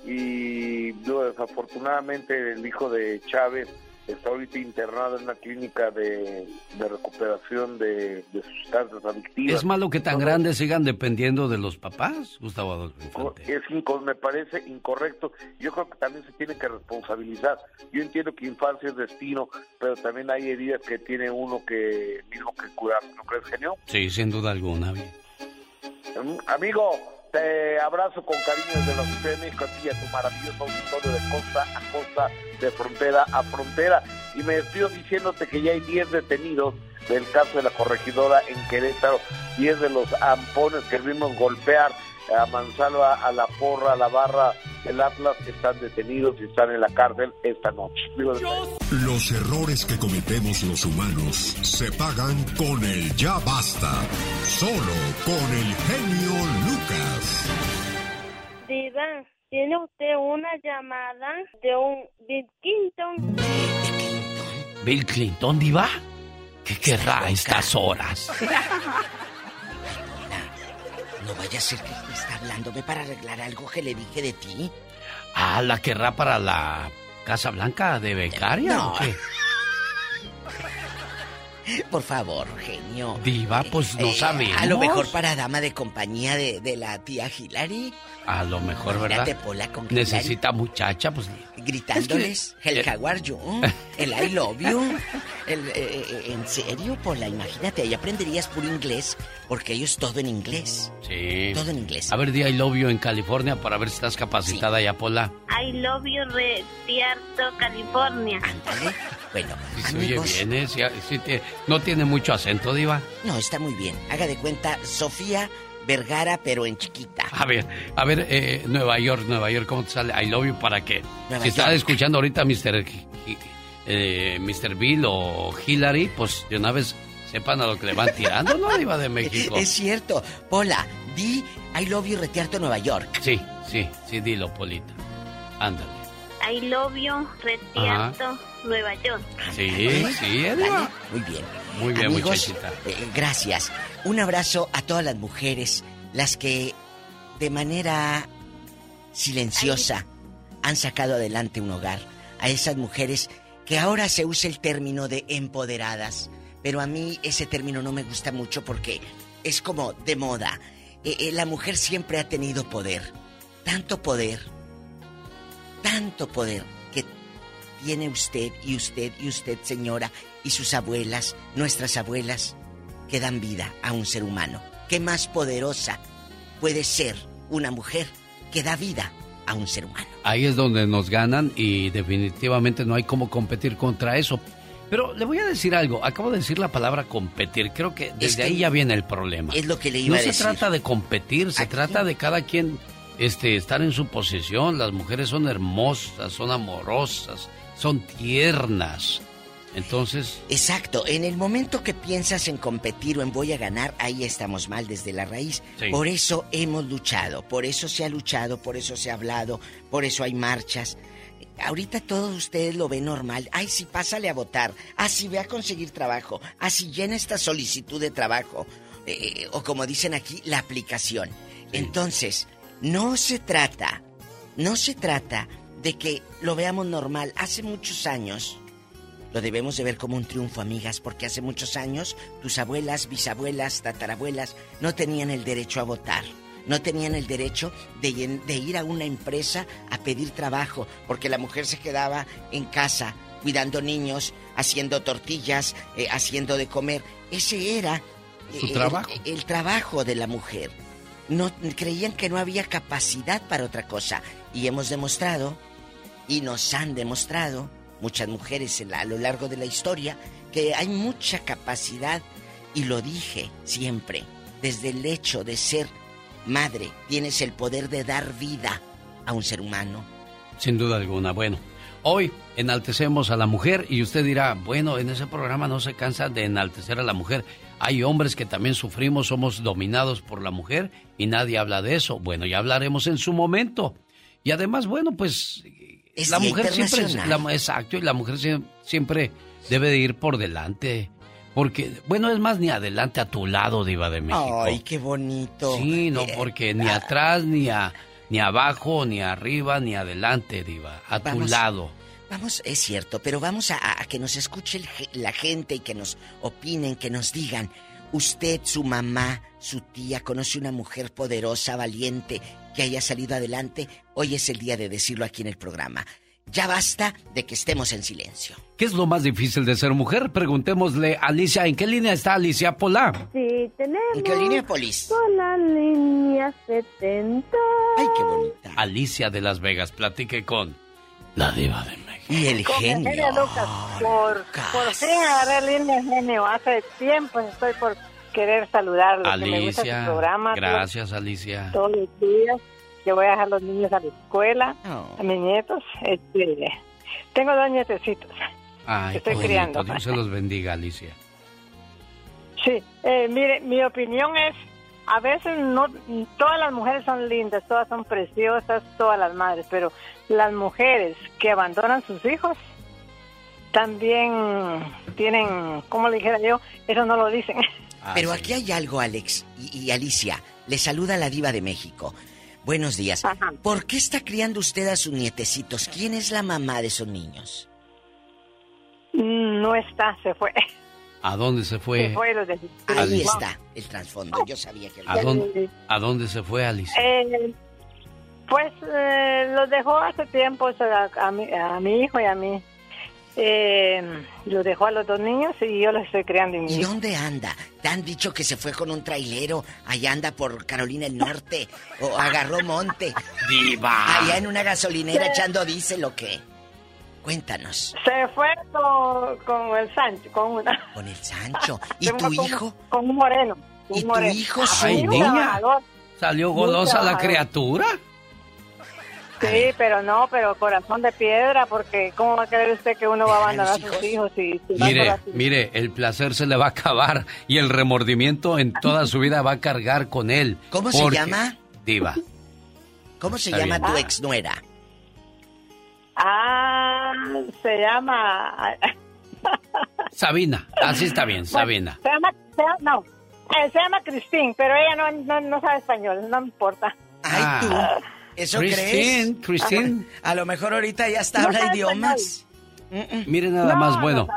Y desafortunadamente el hijo de Chávez está ahorita internado en una clínica de, de recuperación de, de sustancias adictivas. ¿Es malo que tan grandes sigan dependiendo de los papás, Gustavo Adolfo Infante? Es me parece incorrecto. Yo creo que también se tiene que responsabilizar. Yo entiendo que infancia es destino, pero también hay heridas que tiene uno que mismo que curar. ¿No crees, genio? Sí, sin duda alguna. Mm, Amigo, te abrazo con cariño desde la Ciudad de México a y a tu maravilloso auditorio de costa a costa, de frontera a frontera. Y me despido diciéndote que ya hay 10 detenidos del caso de la corregidora en Querétaro, 10 de los ampones que vimos golpear a Mansalva, a la porra, a la barra del Atlas, están detenidos y están en la cárcel esta noche. Los errores que cometemos los humanos se pagan con el ya basta. Solo con el genio Lucas. Diva, ¿tiene usted una llamada de un Bill Clinton? ¿Bill Clinton, diva? ¿Qué querrá a estas horas? (laughs) No vaya a ser que está hablándome para arreglar algo que le dije de ti. Ah, ¿la querrá para la Casa Blanca de becaria No. o qué? (laughs) Por favor, genio. Diva, pues no Eh, sabemos. A lo mejor para dama de compañía de, de la tía Hilary. A lo mejor, ¿verdad? Pola, con Necesita muchacha, pues... Gritándoles el are you, el I love you. El, eh, eh, en serio, Pola, imagínate, ahí aprenderías puro inglés, porque ellos todo en inglés. Sí. Todo en inglés. A ver, di I love you en California para ver si estás capacitada ya, Pola. I love you, Retierto, California. Bueno, Sí, se oye bien, ¿eh? Sí, sí no tiene mucho acento, Diva. no, está muy bien. Haga de cuenta, Sofía Vergara, pero en chiquita. A ver, a ver, eh, Nueva York, Nueva York, ¿cómo te sale? I love you para qué? Nueva si está York. escuchando ahorita Mr. Eh, Mr. Bill o Hillary, pues de una vez sepan a lo que le van tirando, ¿no, Diva de México? (laughs) Es cierto. Pola, di I love you, Retierto, Nueva York. Sí, sí, sí, dilo, Polita. Ándale. I love you, Retierto, Nueva York. Sí, sí, Diva. Muy bien. Muy bien, Amigos, eh, gracias. Un abrazo a todas las mujeres, las que de manera silenciosa han sacado adelante un hogar. A esas mujeres que ahora se usa el término de empoderadas, pero a mí ese término no me gusta mucho porque es como de moda. Eh, eh, la mujer siempre ha tenido poder, tanto poder, tanto poder tiene usted y usted y usted, señora, y sus abuelas, nuestras abuelas, que dan vida a un ser humano. ¿Qué más poderosa puede ser una mujer que da vida a un ser humano? Ahí es donde nos ganan y definitivamente no hay cómo competir contra eso. Pero le voy a decir algo, acabo de decir la palabra competir, creo que desde que ahí ya viene el problema. es lo que le iba no a se decir. trata de competir, se trata de cada quien este, estar en su posición. Las mujeres son hermosas, son amorosas, son tiernas. Entonces, Exacto, en el momento que piensas en competir o en voy a ganar, ahí estamos mal desde la raíz. Sí. Por eso hemos luchado, por eso se ha luchado, por eso se ha hablado, por eso hay marchas. Ahorita todos ustedes lo ven normal. Ay, sí, pásale a votar. Ah, sí, ve a conseguir trabajo. Ah, sí, llena esta solicitud de trabajo. Eh, o como dicen aquí, la aplicación. Entonces, no se trata, no se trata de que lo veamos normal. Hace muchos años, lo debemos de ver como un triunfo, amigas, porque hace muchos años tus abuelas, bisabuelas, tatarabuelas no tenían el derecho a votar. No tenían el derecho de, ir a una empresa a pedir trabajo, porque la mujer se quedaba en casa cuidando niños, haciendo tortillas, eh, haciendo de comer. Ese era Su eh, trabajo. El, el trabajo de la mujer. No creían que no había capacidad para otra cosa y hemos demostrado y nos han demostrado muchas mujeres a lo largo de la historia que hay mucha capacidad y lo dije siempre desde el hecho de ser madre tienes el poder de dar vida a un ser humano sin duda alguna, bueno. Hoy enaltecemos a la mujer y usted dirá, bueno, en ese programa no se cansa de enaltecer a la mujer. Hay hombres que también sufrimos, somos dominados por la mujer y nadie habla de eso. Bueno, ya hablaremos en su momento. Y además, bueno, pues Es la mujer siempre, la- exacto, y la mujer sie- siempre debe de ir por delante. Porque, bueno, es más, ni adelante a tu lado, Diva de México. ay qué bonito Sí, no, Eh, porque ni atrás, ni a, ni abajo, ni arriba, ni adelante, Diva. A tu lado. Vamos, es cierto, pero vamos a, a que nos escuche el la gente y que nos opinen, que nos digan. Usted, su mamá, su tía, conoce una mujer poderosa, valiente, que haya salido adelante. Hoy es el día de decirlo aquí en el programa. Ya basta de que estemos en silencio. ¿Qué es lo más difícil de ser mujer? Preguntémosle a Alicia. ¿En qué línea está Alicia Pola? Sí, tenemos. ¿En qué línea, Polis? Con la línea 70. Ay, qué bonita. Alicia de Las Vegas. Platique con la diva de México. Y el Con genio. Eugenio Lucas, por, por fin agarré línea genio. Hace tiempo estoy por querer saludarlo. que me gusta su Alicia. programa. Gracias, Alicia. Todos los días que voy a dejar los niños a la escuela, a mis nietos. Este, tengo dos nietecitos. Ay, Estoy qué bonito. criando. Dios se los bendiga, Alicia. Sí, eh, mire, mi opinión es, a veces no, todas las mujeres son lindas, todas son preciosas, todas las madres, pero las mujeres que abandonan sus hijos también tienen, como le dijera yo, eso no lo dicen. (laughs) Pero aquí hay algo, Alex y, y Alicia. Le saluda la diva de México. Buenos días. ¿Por qué está criando usted a sus nietecitos? ¿Quién es la mamá de esos niños? No está, se fue. ¿A dónde se fue? Se fue los de- Ahí está el trasfondo. Yo sabía que... ¿A dónde, ¿A dónde se fue, Alicia? Eh, pues eh, los dejó hace tiempo o sea, a, mi, a mi hijo y a mí. Eh, los dejó a los dos niños y yo los estoy criando. ¿Y dónde anda? ¿Te han dicho que se fue con un trailero? Allá anda por Carolina del Norte. ¿O agarró monte? Diva. Allá en una gasolinera Sí. echando diésel o qué? Cuéntanos. Se fue con, con el Sancho, con una. Con el Sancho. (laughs) ¿Y Se tu con- hijo? Con un moreno. un ¿Y tu moreno. hijo, Ah, su- Ay, niña. ¿Salió golosa la criatura? Sí, pero no, pero corazón de piedra, porque ¿cómo va a creer usted que uno va a abandonar a sus hijos y si va Mire, mire, el placer se le va a acabar y el remordimiento en toda su vida va a cargar con él. ¿Cómo se llama? Diva. ¿Cómo se Está llama bien. tu ex nuera? Ah, se llama... (laughs) Sabina, así está bien, Sabina. Se llama, se llama- no, eh, se llama Christine, pero ella no, no, no sabe español, no me importa. Ay, tú. ¿Eso Christine, crees? Christine. A lo mejor ahorita ya está No habla idiomas. Mire nada No, más, no bueno.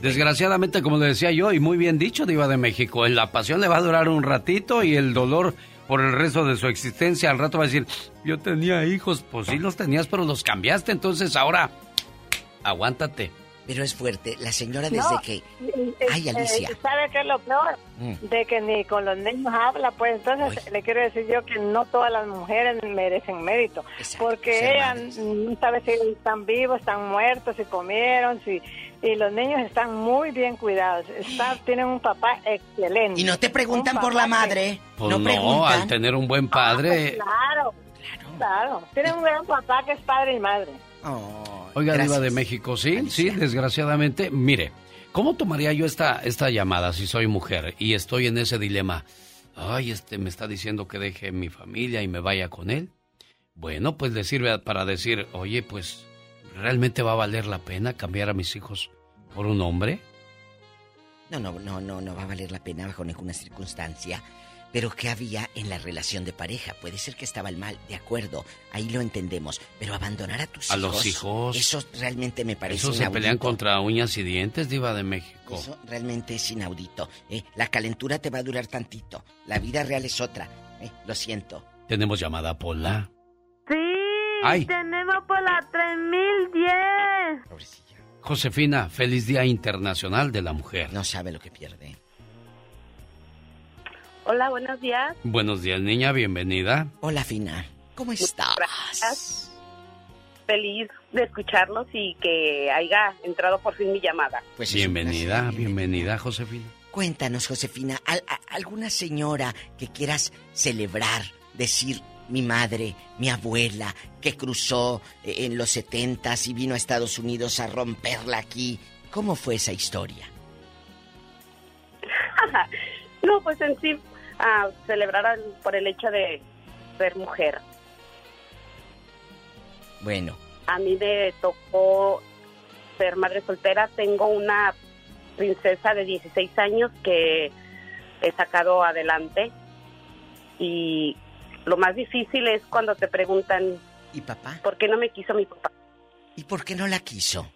Desgraciadamente, como le decía yo, y muy bien dicho, Diva de México, la pasión le va a durar un ratito y el dolor por el resto de su existencia. Al rato va a decir, yo tenía hijos, pues sí los tenías, pero los cambiaste, entonces ahora, aguántate. Pero es fuerte. La señora desde No, que... Ay, eh, Alicia. ¿Sabe qué es lo peor? Mm. De que ni con los niños habla, pues entonces le quiero decir yo que no todas las mujeres merecen mérito, porque ser ella no sabe si están vivos, están muertos, si comieron, si y los niños están muy bien cuidados, están, tienen un papá excelente. Y no te preguntan Un por la madre. Pues no no, preguntan. al tener un buen padre. Claro, claro, tienen un gran papá que es padre y madre. Oiga. Diva de México, sí, sí, desgraciadamente. Mire, ¿cómo tomaría yo esta, esta llamada si soy mujer y estoy en ese dilema? Ay, este me está diciendo que deje mi familia y me vaya con él. Bueno, pues le sirve para decir, oye, pues, ¿realmente va a valer la pena cambiar a mis hijos por un hombre? No, no, no, no, no va a valer la pena bajo ninguna circunstancia. Pero ¿qué había en la relación de pareja? Puede ser que estaba el mal, de acuerdo, ahí lo entendemos. Pero abandonar a tus A hijos. los hijos. Eso realmente me parece Eso se inaudito. pelean contra uñas y dientes, Diva de México. Eso realmente es inaudito. ¿eh? La calentura te va a durar tantito. La vida real es otra. ¿eh? Lo siento. Tenemos llamada Pola. Sí, Ay. tenemos por la 3010. Josefina, feliz Día Internacional de la Mujer. No sabe lo que pierde. Hola, buenos días. Buenos días, niña, bienvenida. Hola, Fina. ¿Cómo estás? Gracias. Feliz de escucharlos y que haya entrado por fin mi llamada. Pues bienvenida, placer. bienvenida, Josefina. Cuéntanos, Josefina, ¿al- a- ¿alguna señora que quieras celebrar, decir mi madre, mi abuela, que cruzó eh, en los setentas y vino a Estados Unidos a romperla aquí? ¿Cómo fue esa historia? (laughs) no, pues en sí, a celebrar al- por el hecho de ser mujer. Bueno, A mí me tocó ser madre soltera. Tengo una princesa de 16 años que he sacado adelante. Y lo más difícil es cuando te preguntan, ¿y papá? ¿por qué no me quiso mi papá? ¿Y por qué no la quiso?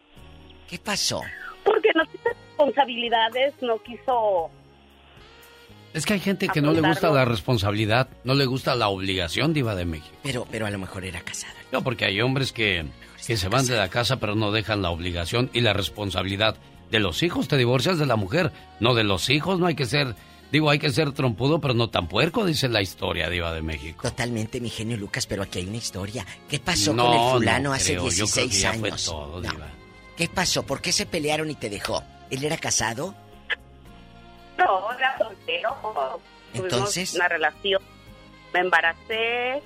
¿Qué pasó? Porque no quiso responsabilidades, no quiso... Es que hay gente que no le gusta la responsabilidad, no le gusta la obligación, Diva de México. Pero, pero a lo mejor era casada. No, porque hay hombres que, que se van de la casa pero no dejan la obligación y la responsabilidad de los hijos. Te divorcias de la mujer, no de los hijos. No hay que ser, digo, hay que ser trompudo, pero no tan puerco, dice la historia, Diva de México. Totalmente, mi genio Lucas, pero aquí hay una historia. ¿Qué pasó No, con el no fulano hace creo, yo creo que 16 ya fue años? todo, No. Diva. ¿Qué pasó? ¿Por qué se pelearon y te dejó? ¿Él era casado? No, era soltero. Tuvimos Entonces. una relación, me embaracé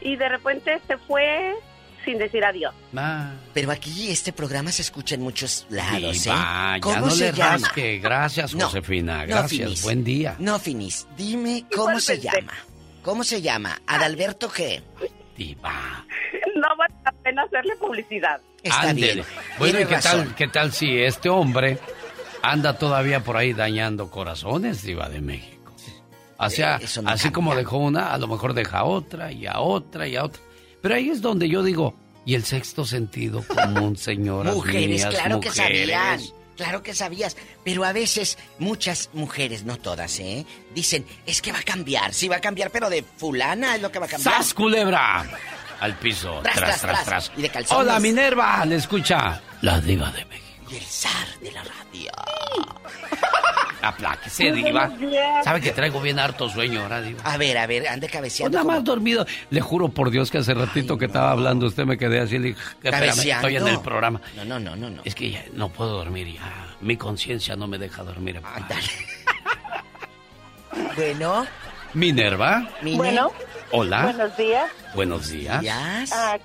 y de repente se fue sin decir adiós. Pero aquí este programa se escucha en muchos lados, ¿eh? ¿Cómo no se le llama? rasque. Gracias, No, Josefina. no, Gracias. Finis. Buen día. No, Finis, dime cómo se llama. ¿Cómo se llama? ¿Adalberto qué? Diva. No vale la pena hacerle publicidad. Está bien. Bueno, ¿y qué razón. tal, qué tal si este hombre anda todavía por ahí dañando corazones, Diva de México? O sea, Eh, no así cambia. como dejó una, a lo mejor deja otra y a otra y a otra. Pero ahí es donde yo digo, ¿y el sexto sentido común, (laughs) señoras Mujeres, mías, claro que sabían. Claro que sabías. Pero a veces muchas mujeres, no todas, ¿eh? Dicen, es que va a cambiar. Sí va a cambiar, pero de fulana es lo que va a cambiar. ¡Sas, culebra! Al piso, Tras, tras, tras, tras, tras. tras. Y de calzones. Hola, Minerva, le escucha la diva de México. Y el zar de la radio. Apláquese, diva. ¿Sabe que traigo bien harto sueño ahora, diva? A ver, a ver, ande Pues cabeceando. nada como- más dormido. Le juro por Dios que hace ratito que estaba hablando usted me quedé así. Le dije, espérame, Cabeceando. estoy en el programa. No, no, no, no, no. Es que ya no puedo dormir ya. Mi conciencia no me deja dormir. Bueno. Minerva. Bueno. Hola. Buenos días. Buenos días. Ah,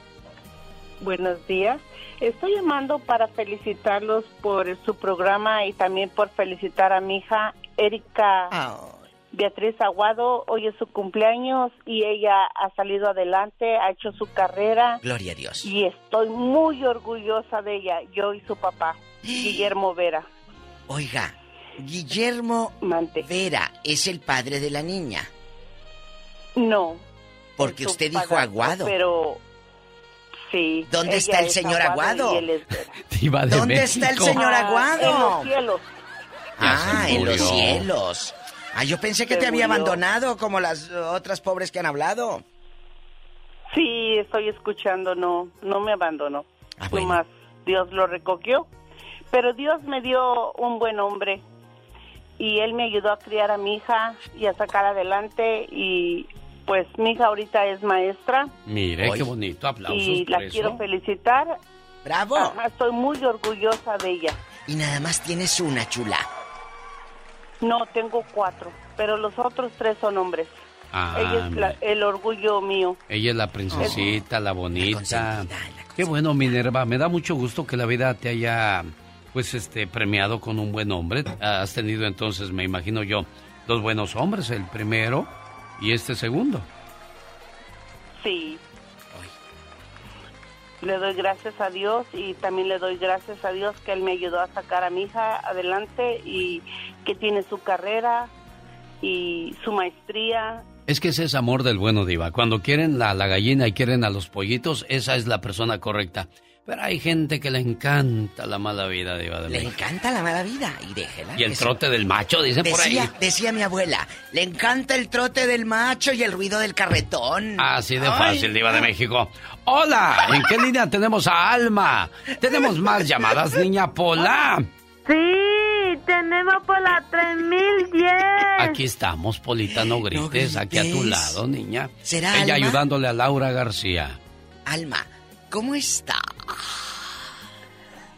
buenos días. Estoy llamando para felicitarlos por su programa y también por felicitar a mi hija Erika Beatriz Aguado. Hoy es su cumpleaños y ella ha salido adelante, ha hecho su carrera Gloria a Dios. y estoy muy orgullosa de ella, yo y su papá, (gasps) Guillermo Vera. Oiga, Guillermo Vera es el padre de la niña. No. Porque usted dijo Aguado. Pero sí. ¿Dónde está el señor Aguado? y él es Vera. (laughs) Diva de ¿Dónde está el México. señor Ah, Aguado? En los cielos. Ah, en los cielos. Ah, yo pensé que Se te había murió. abandonado como las otras pobres que han hablado. Sí, estoy escuchando, no, no me abandonó. Ah, Nomás Dios lo recogió. Pero Dios me dio un buen hombre y él me ayudó a criar a mi hija y a sacar adelante y pues mi hija ahorita es maestra Mire, qué bonito. Aplausos y por la eso. quiero felicitar. ¡Bravo! Ajá, estoy muy orgullosa de ella. Y nada más tienes una chula. No, tengo cuatro, pero los otros tres son hombres. Ah, ella es la- el orgullo mío. Ella es la princesita, la bonita. Qué bueno, Minerva. Me da mucho gusto que la vida te haya, pues, este, premiado con un buen hombre. Has tenido entonces, me imagino yo, dos buenos hombres. El primero y este segundo. Sí. Le doy gracias a Dios y también le doy gracias a Dios que Él me ayudó a sacar a mi hija adelante y que tiene su carrera y su maestría. Es que ese es amor del bueno, Diva. Cuando quieren a la gallina y quieren a los pollitos, esa es la persona correcta. Pero hay gente que le encanta la mala vida, Diva de Le México. encanta la mala vida y déjela. Y el se- trote del macho, dicen por ahí. Decía, mi abuela, le encanta el trote del macho y el ruido del carretón. Así de Ay. fácil, Diva de México. Hola, ¿en qué línea tenemos a Alma? Tenemos más llamadas, niña Pola. Sí, tenemos por la 3010. Aquí estamos, Polita, no grites, aquí a tu lado, niña. ¿Será Ella Alma? ayudándole a Laura García. Alma, ¿cómo está?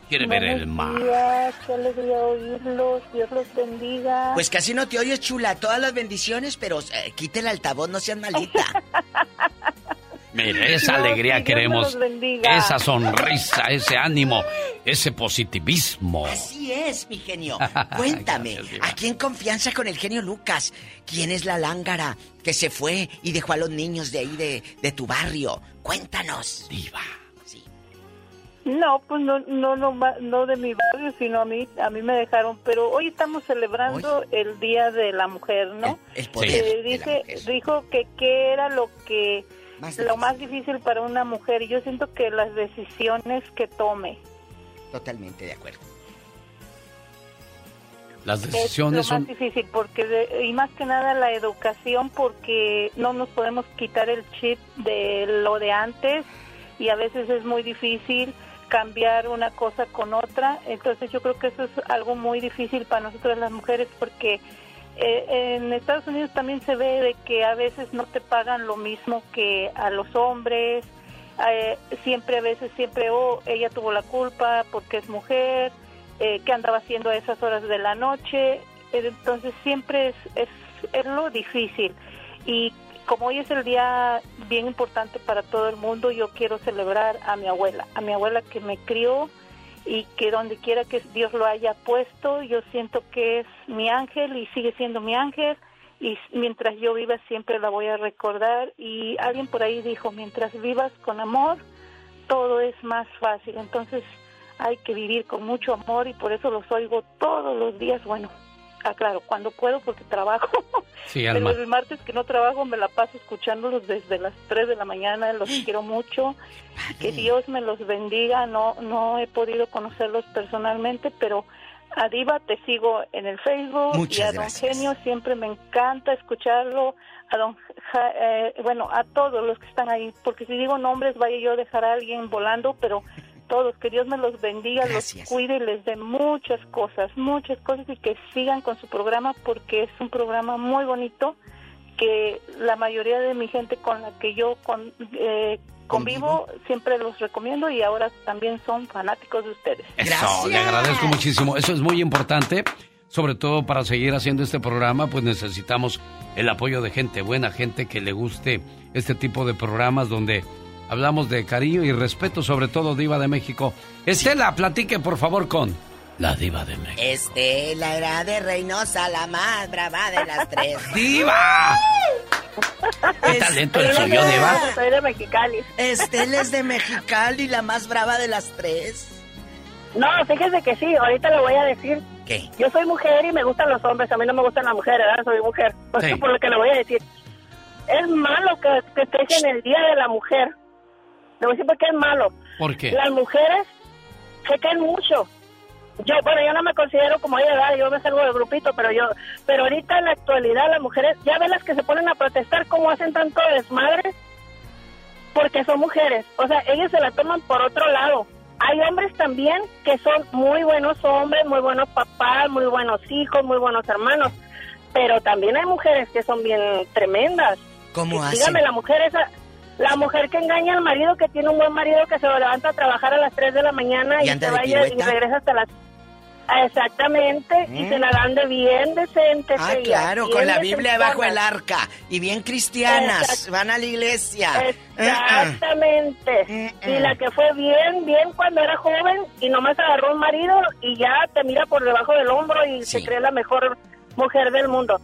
Quiere ver el mar. días, qué alegría oírlos, Dios los bendiga. Pues casi no te oyes, chula. Todas las bendiciones, pero eh, quite el altavoz, no seas malita. (laughs) Mire, esa No, alegría que Dios me queremos. los bendiga. Esa sonrisa, ese ánimo, ese positivismo. Así es, mi genio. (laughs) Cuéntame, Gracias, aquí en confianza con el genio Lucas, ¿quién es la lángara que se fue y dejó a los niños de ahí de, de tu barrio? Cuéntanos. Diva. No, pues no, no, no, ma- no de mi barrio, sino a mí, a mí me dejaron. Pero hoy estamos celebrando el Día de la Mujer, ¿no? El poder Eh, de la dice, dijo que qué era lo que lo más difícil para una mujer. Yo siento que las decisiones que tome. Totalmente de acuerdo. Las decisiones es lo más son... difícil porque de- y más que nada la educación porque no nos podemos quitar el chip de lo de antes y a veces es muy difícil cambiar una cosa con otra. Entonces yo creo que eso es algo muy difícil para nosotros las mujeres porque eh, en Estados Unidos también se ve de que a veces no te pagan lo mismo que a los hombres. Eh, siempre a veces siempre oh ella tuvo la culpa porque es mujer eh, qué andaba haciendo a esas horas de la noche entonces siempre es, es, es lo difícil. Y como hoy es el día bien importante para todo el mundo yo quiero celebrar a mi abuela a mi abuela que me crió y que donde quiera que Dios lo haya puesto yo siento que es mi ángel y sigue siendo mi ángel y mientras yo viva siempre la voy a recordar y alguien por ahí dijo mientras vivas con amor todo es más fácil entonces hay que vivir con mucho amor y por eso los oigo todos los días. Bueno ah, claro cuando puedo porque trabajo. (laughs) Sí, pero el martes que no trabajo me la paso escuchándolos desde las 3 de la mañana, los quiero mucho, que Dios me los bendiga, no no he podido conocerlos personalmente, pero a Diva te sigo en el Facebook Muchas y a Don. Genio siempre me encanta escucharlo, a Don Ja- eh, bueno, a todos los que están ahí, porque si digo nombres vaya yo a dejar a alguien volando, pero todos, que Dios me los bendiga, los cuide y les dé muchas cosas, muchas cosas y que sigan con su programa porque es un programa muy bonito que la mayoría de mi gente con la que yo con- eh, convivo siempre los recomiendo y ahora también son fanáticos de ustedes. Eso, le agradezco muchísimo. Eso es muy importante, sobre todo para seguir haciendo este programa, pues necesitamos el apoyo de gente buena, gente que le guste este tipo de programas donde hablamos de cariño y respeto, sobre todo Diva de México. Estela, platique por favor con la Diva de México. Estela era de Reynosa, la más brava de las tres. (laughs) ¡Diva! ¿Qué talento el suyo, Diva? Soy de Mexicali. Estela es de Mexicali, la más brava de las tres. No, fíjese que sí, ahorita le voy a decir. ¿Qué? Yo soy mujer y me gustan los hombres, a mí no me gustan las mujeres, ¿verdad? Soy mujer. Por (laughs) Sí. eso por lo que le voy a decir. Es malo que, que estés en el Día de la Mujer. Le voy a decir por qué es malo. ¿Por qué? Las mujeres se caen mucho. Yo, bueno, yo no me considero como ella, ¿verdad? yo me salgo del grupito, pero yo, pero ahorita en la actualidad las mujeres, ya ven las que se ponen a protestar, cómo hacen tanto desmadre, porque son mujeres. O sea, ellas se la toman por otro lado. Hay hombres también que son muy buenos hombres, muy buenos papás, muy buenos hijos, muy buenos hermanos, pero también hay mujeres que son bien tremendas. ¿Cómo hacen? Dígame, la mujer esa, la mujer que engaña al marido, que tiene un buen marido que se levanta a trabajar a las 3 de la mañana ¿Y y, se vaya y regresa hasta las... Ah, Exactamente, y ¿Mm? se la dan de bien decentes. Ah, claro, con la Biblia bajo el arca. Y bien cristianas. Exact- Van a la iglesia. Exactamente. Y la que fue bien, bien cuando era joven y nomás agarró un marido y ya te mira por debajo del hombro y se cree la mejor mujer del mundo.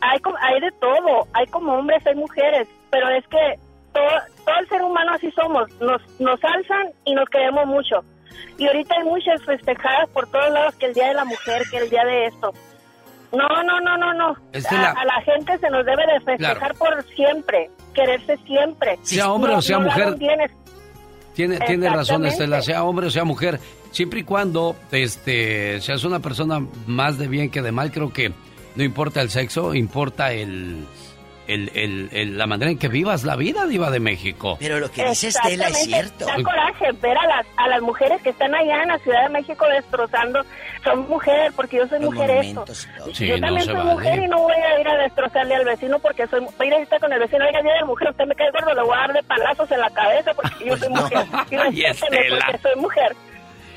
Hay, hay de todo, hay como hombres, hay mujeres, pero es que todo, todo el ser humano así somos, nos, nos alzan y nos queremos mucho. Y ahorita hay muchas festejadas por todos lados que el Día de la Mujer, que el Día de esto. No, no, no, no, no. Estela. A, a la gente se nos debe de festejar por siempre, quererse siempre. Sea hombre o sea no mujer. Tiene, tiene razón. Estela, sea hombre o sea mujer, siempre y cuando este, seas una persona más de bien que de mal, creo que no importa el sexo, importa el, el, el- el- la manera en que vivas la vida, Diva de México. Pero lo que dice Estela es cierto. Da coraje ver a las, a las mujeres que están allá en la Ciudad de México destrozando. Son mujer, porque yo soy Los mujer esto. y todo. Sí, yo no también soy vale. mujer y no voy a ir a destrozarle al vecino porque soy... Voy a ir a estar con el vecino, oiga, día de mujer, usted me cae gordo, le voy a dar de palazos en la cabeza porque yo soy (laughs) mujer. Y respéteme Estela. porque soy mujer.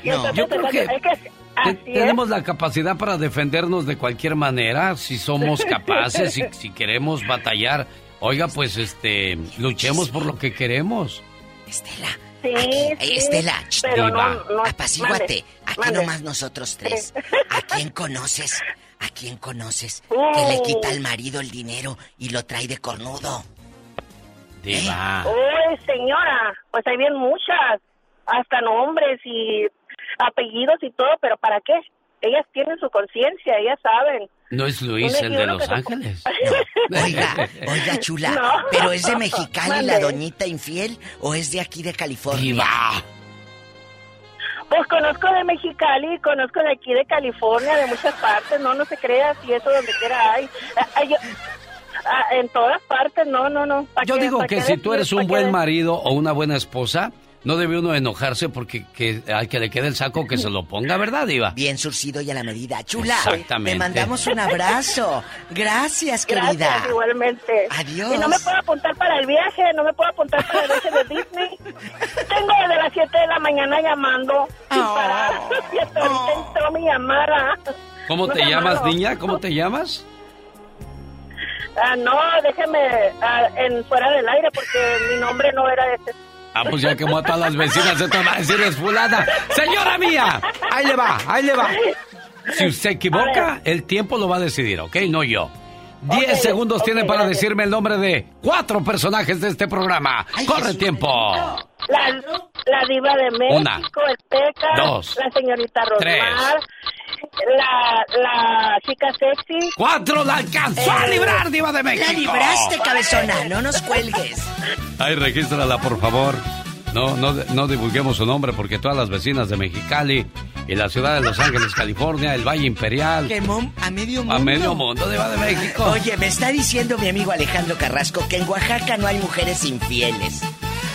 Y No. entonces, Yo creo que es que Es. tenemos la capacidad para defendernos de cualquier manera, si somos (laughs) capaces, si, si queremos batallar. Oiga, pues este, luchemos por lo que queremos. Estela. Sí, Aquí, sí, Estela, pero diva, no, no, apacíguate. mande, Aquí mande. nomás nosotros tres. ¿A quién conoces? ¿A quién conoces que le quita al marido el dinero y lo trae de cornudo? Diva. Uy, señora, pues hay bien muchas, hasta nombres y apellidos y todo, pero ¿para qué? Ellas tienen su conciencia, ellas saben. No es Luis el de Los Ángeles. (laughs) Oiga, oiga, chula, No. ¿pero es de Mexicali la doñita infiel o es de aquí de California? Diva. Pues conozco de Mexicali, conozco de aquí de California, de muchas partes, no, no se crea, si eso donde quiera hay. Ah, ah, yo- ah, en todas partes, no, no, no. ¿pa' Yo qué- digo que qué si decir? tú eres ¿Pa' un buen decir? marido o una buena esposa, no debe uno enojarse porque que, al que le quede el saco que se lo ponga, ¿verdad, Diva? Bien surcido y a la medida. Chula, Exactamente. te mandamos un abrazo. Gracias, querida. Gracias, igualmente. Adiós. Y no me puedo apuntar para el viaje, no me puedo apuntar para el viaje de Disney. Tengo desde las 7 de la mañana llamando sin parar. (laughs) Y hasta ahorita entró mi llamada. ¿Cómo No te llamas, niña? ¿Cómo te llamas? Ah, no, déjeme ah, en fuera del aire porque mi nombre no era ese. Ah, pues ya quemó a todas las vecinas, esto va a decir es fulana. Señora mía, ahí le va, ahí le va. Si se equivoca, el tiempo lo va a decidir, ¿ok? No yo. Diez segundos ok, tiene para gracias. decirme el nombre de cuatro personajes de este programa. ¡Corre tiempo! La, la diva de México, Una, el Teca, dos, la señorita tres. La, la chica sexy. ¡Cuatro! ¡La alcanzó a Eh, librar, Diva de México! La libraste, cabezona. No nos cuelgues. Ay, regístrala, por favor. No, no, no divulguemos su nombre porque todas las vecinas de Mexicali y la ciudad de Los Ángeles, California, el Valle Imperial, Quemó a medio mundo. a medio mundo, Diva de México. Oye, me está diciendo mi amigo Alejandro Carrasco que en Oaxaca no hay mujeres infieles.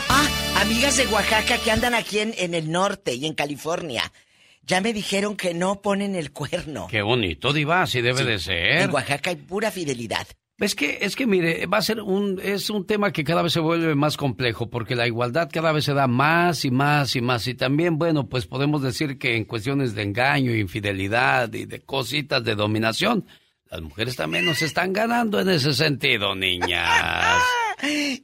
Ah, amigas de Oaxaca que andan aquí en, en el norte y en California. Ya me dijeron que no ponen el cuerno. Qué bonito, Diva, así debe Sí, de ser. En Oaxaca hay pura fidelidad. Es que, es que mire, va a ser un, es un tema que cada vez se vuelve más complejo, porque la igualdad cada vez se da más y más y más. Y también, bueno, pues podemos decir que en cuestiones de engaño, infidelidad y de cositas de dominación, las mujeres también nos están ganando en ese sentido, niñas. (laughs)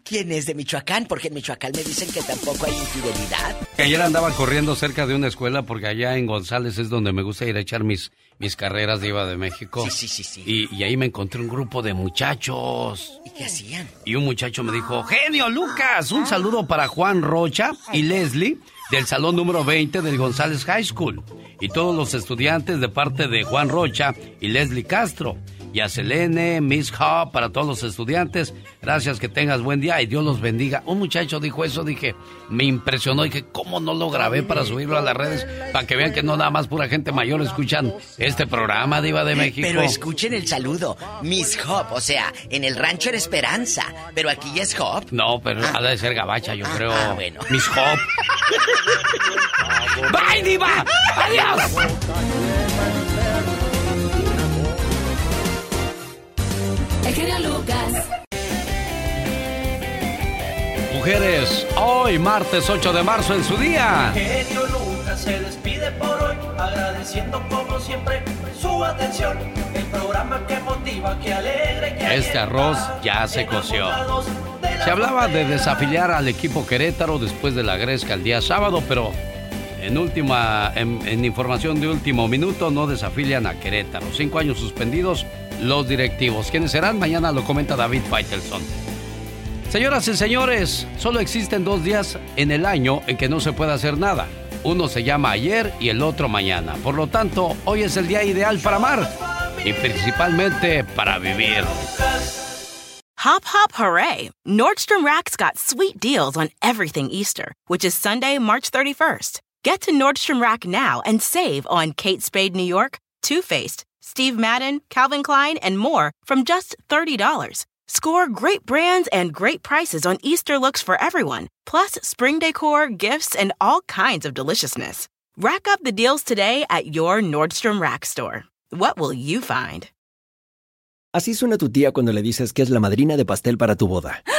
¿Quién es de Michoacán? Porque en Michoacán me dicen que tampoco hay infidelidad. Ayer andaba corriendo cerca de una escuela porque allá en González es donde me gusta ir a echar mis, mis carreras de Iba de México. Sí, sí, sí, sí. Y, y ahí me encontré un grupo de muchachos. ¿Y qué hacían? Y un muchacho me dijo, genio Lucas, un saludo para Juan Rocha y Leslie del salón número 20 del González High School. Y todos los estudiantes de parte de Juan Rocha y Leslie Castro. Y a Selene, Miss Hub, para todos los estudiantes. Gracias, que tengas buen día y Dios los bendiga. Un muchacho dijo eso, dije, me impresionó. Dije, ¿cómo no lo grabé para subirlo a las redes? Para que vean que no nada más pura gente mayor escuchan este programa, Diva de México. Pero escuchen el saludo. Miss Hop, o sea, en el rancho era Esperanza, pero aquí ya es Hop. No, pero ha de ser gabacha, yo creo. ah, bueno. Miss Hop. (laughs) ¡Bye, Diva! ¡Adiós! El genio Lucas. Mujeres, hoy martes 8 de marzo en su día. Genio Lucas se despide por hoy, agradeciendo como siempre su atención. El programa que motiva, que alegra, que Este arroz ya se coció. Se hablaba de desafiliar al equipo Querétaro después de la gresca el día sábado, pero en última, en, información de último minuto no desafilian a Querétaro. Cinco años suspendidos los directivos. ¿Quiénes serán? Mañana lo comenta David Faitelson. Señoras y señores, solo existen dos días en el año en que no se puede hacer nada. Uno se llama ayer y el otro mañana. Por lo tanto, hoy es el día ideal para amar y principalmente para vivir. Hop, hop, hooray! Nordstrom Rack's got sweet deals on everything Easter, which is Sunday, March 31st. Get to Nordstrom Rack now and save on Kate Spade New York, Too Faced, Steve Madden, Calvin Klein, and more from just $30. Score great brands and great prices on Easter looks for everyone, plus spring decor, gifts, and all kinds of deliciousness. Rack up the deals today at your Nordstrom Rack store. What will you find? Así suena tu tía cuando le dices que es la madrina de pastel para tu boda. (gasps)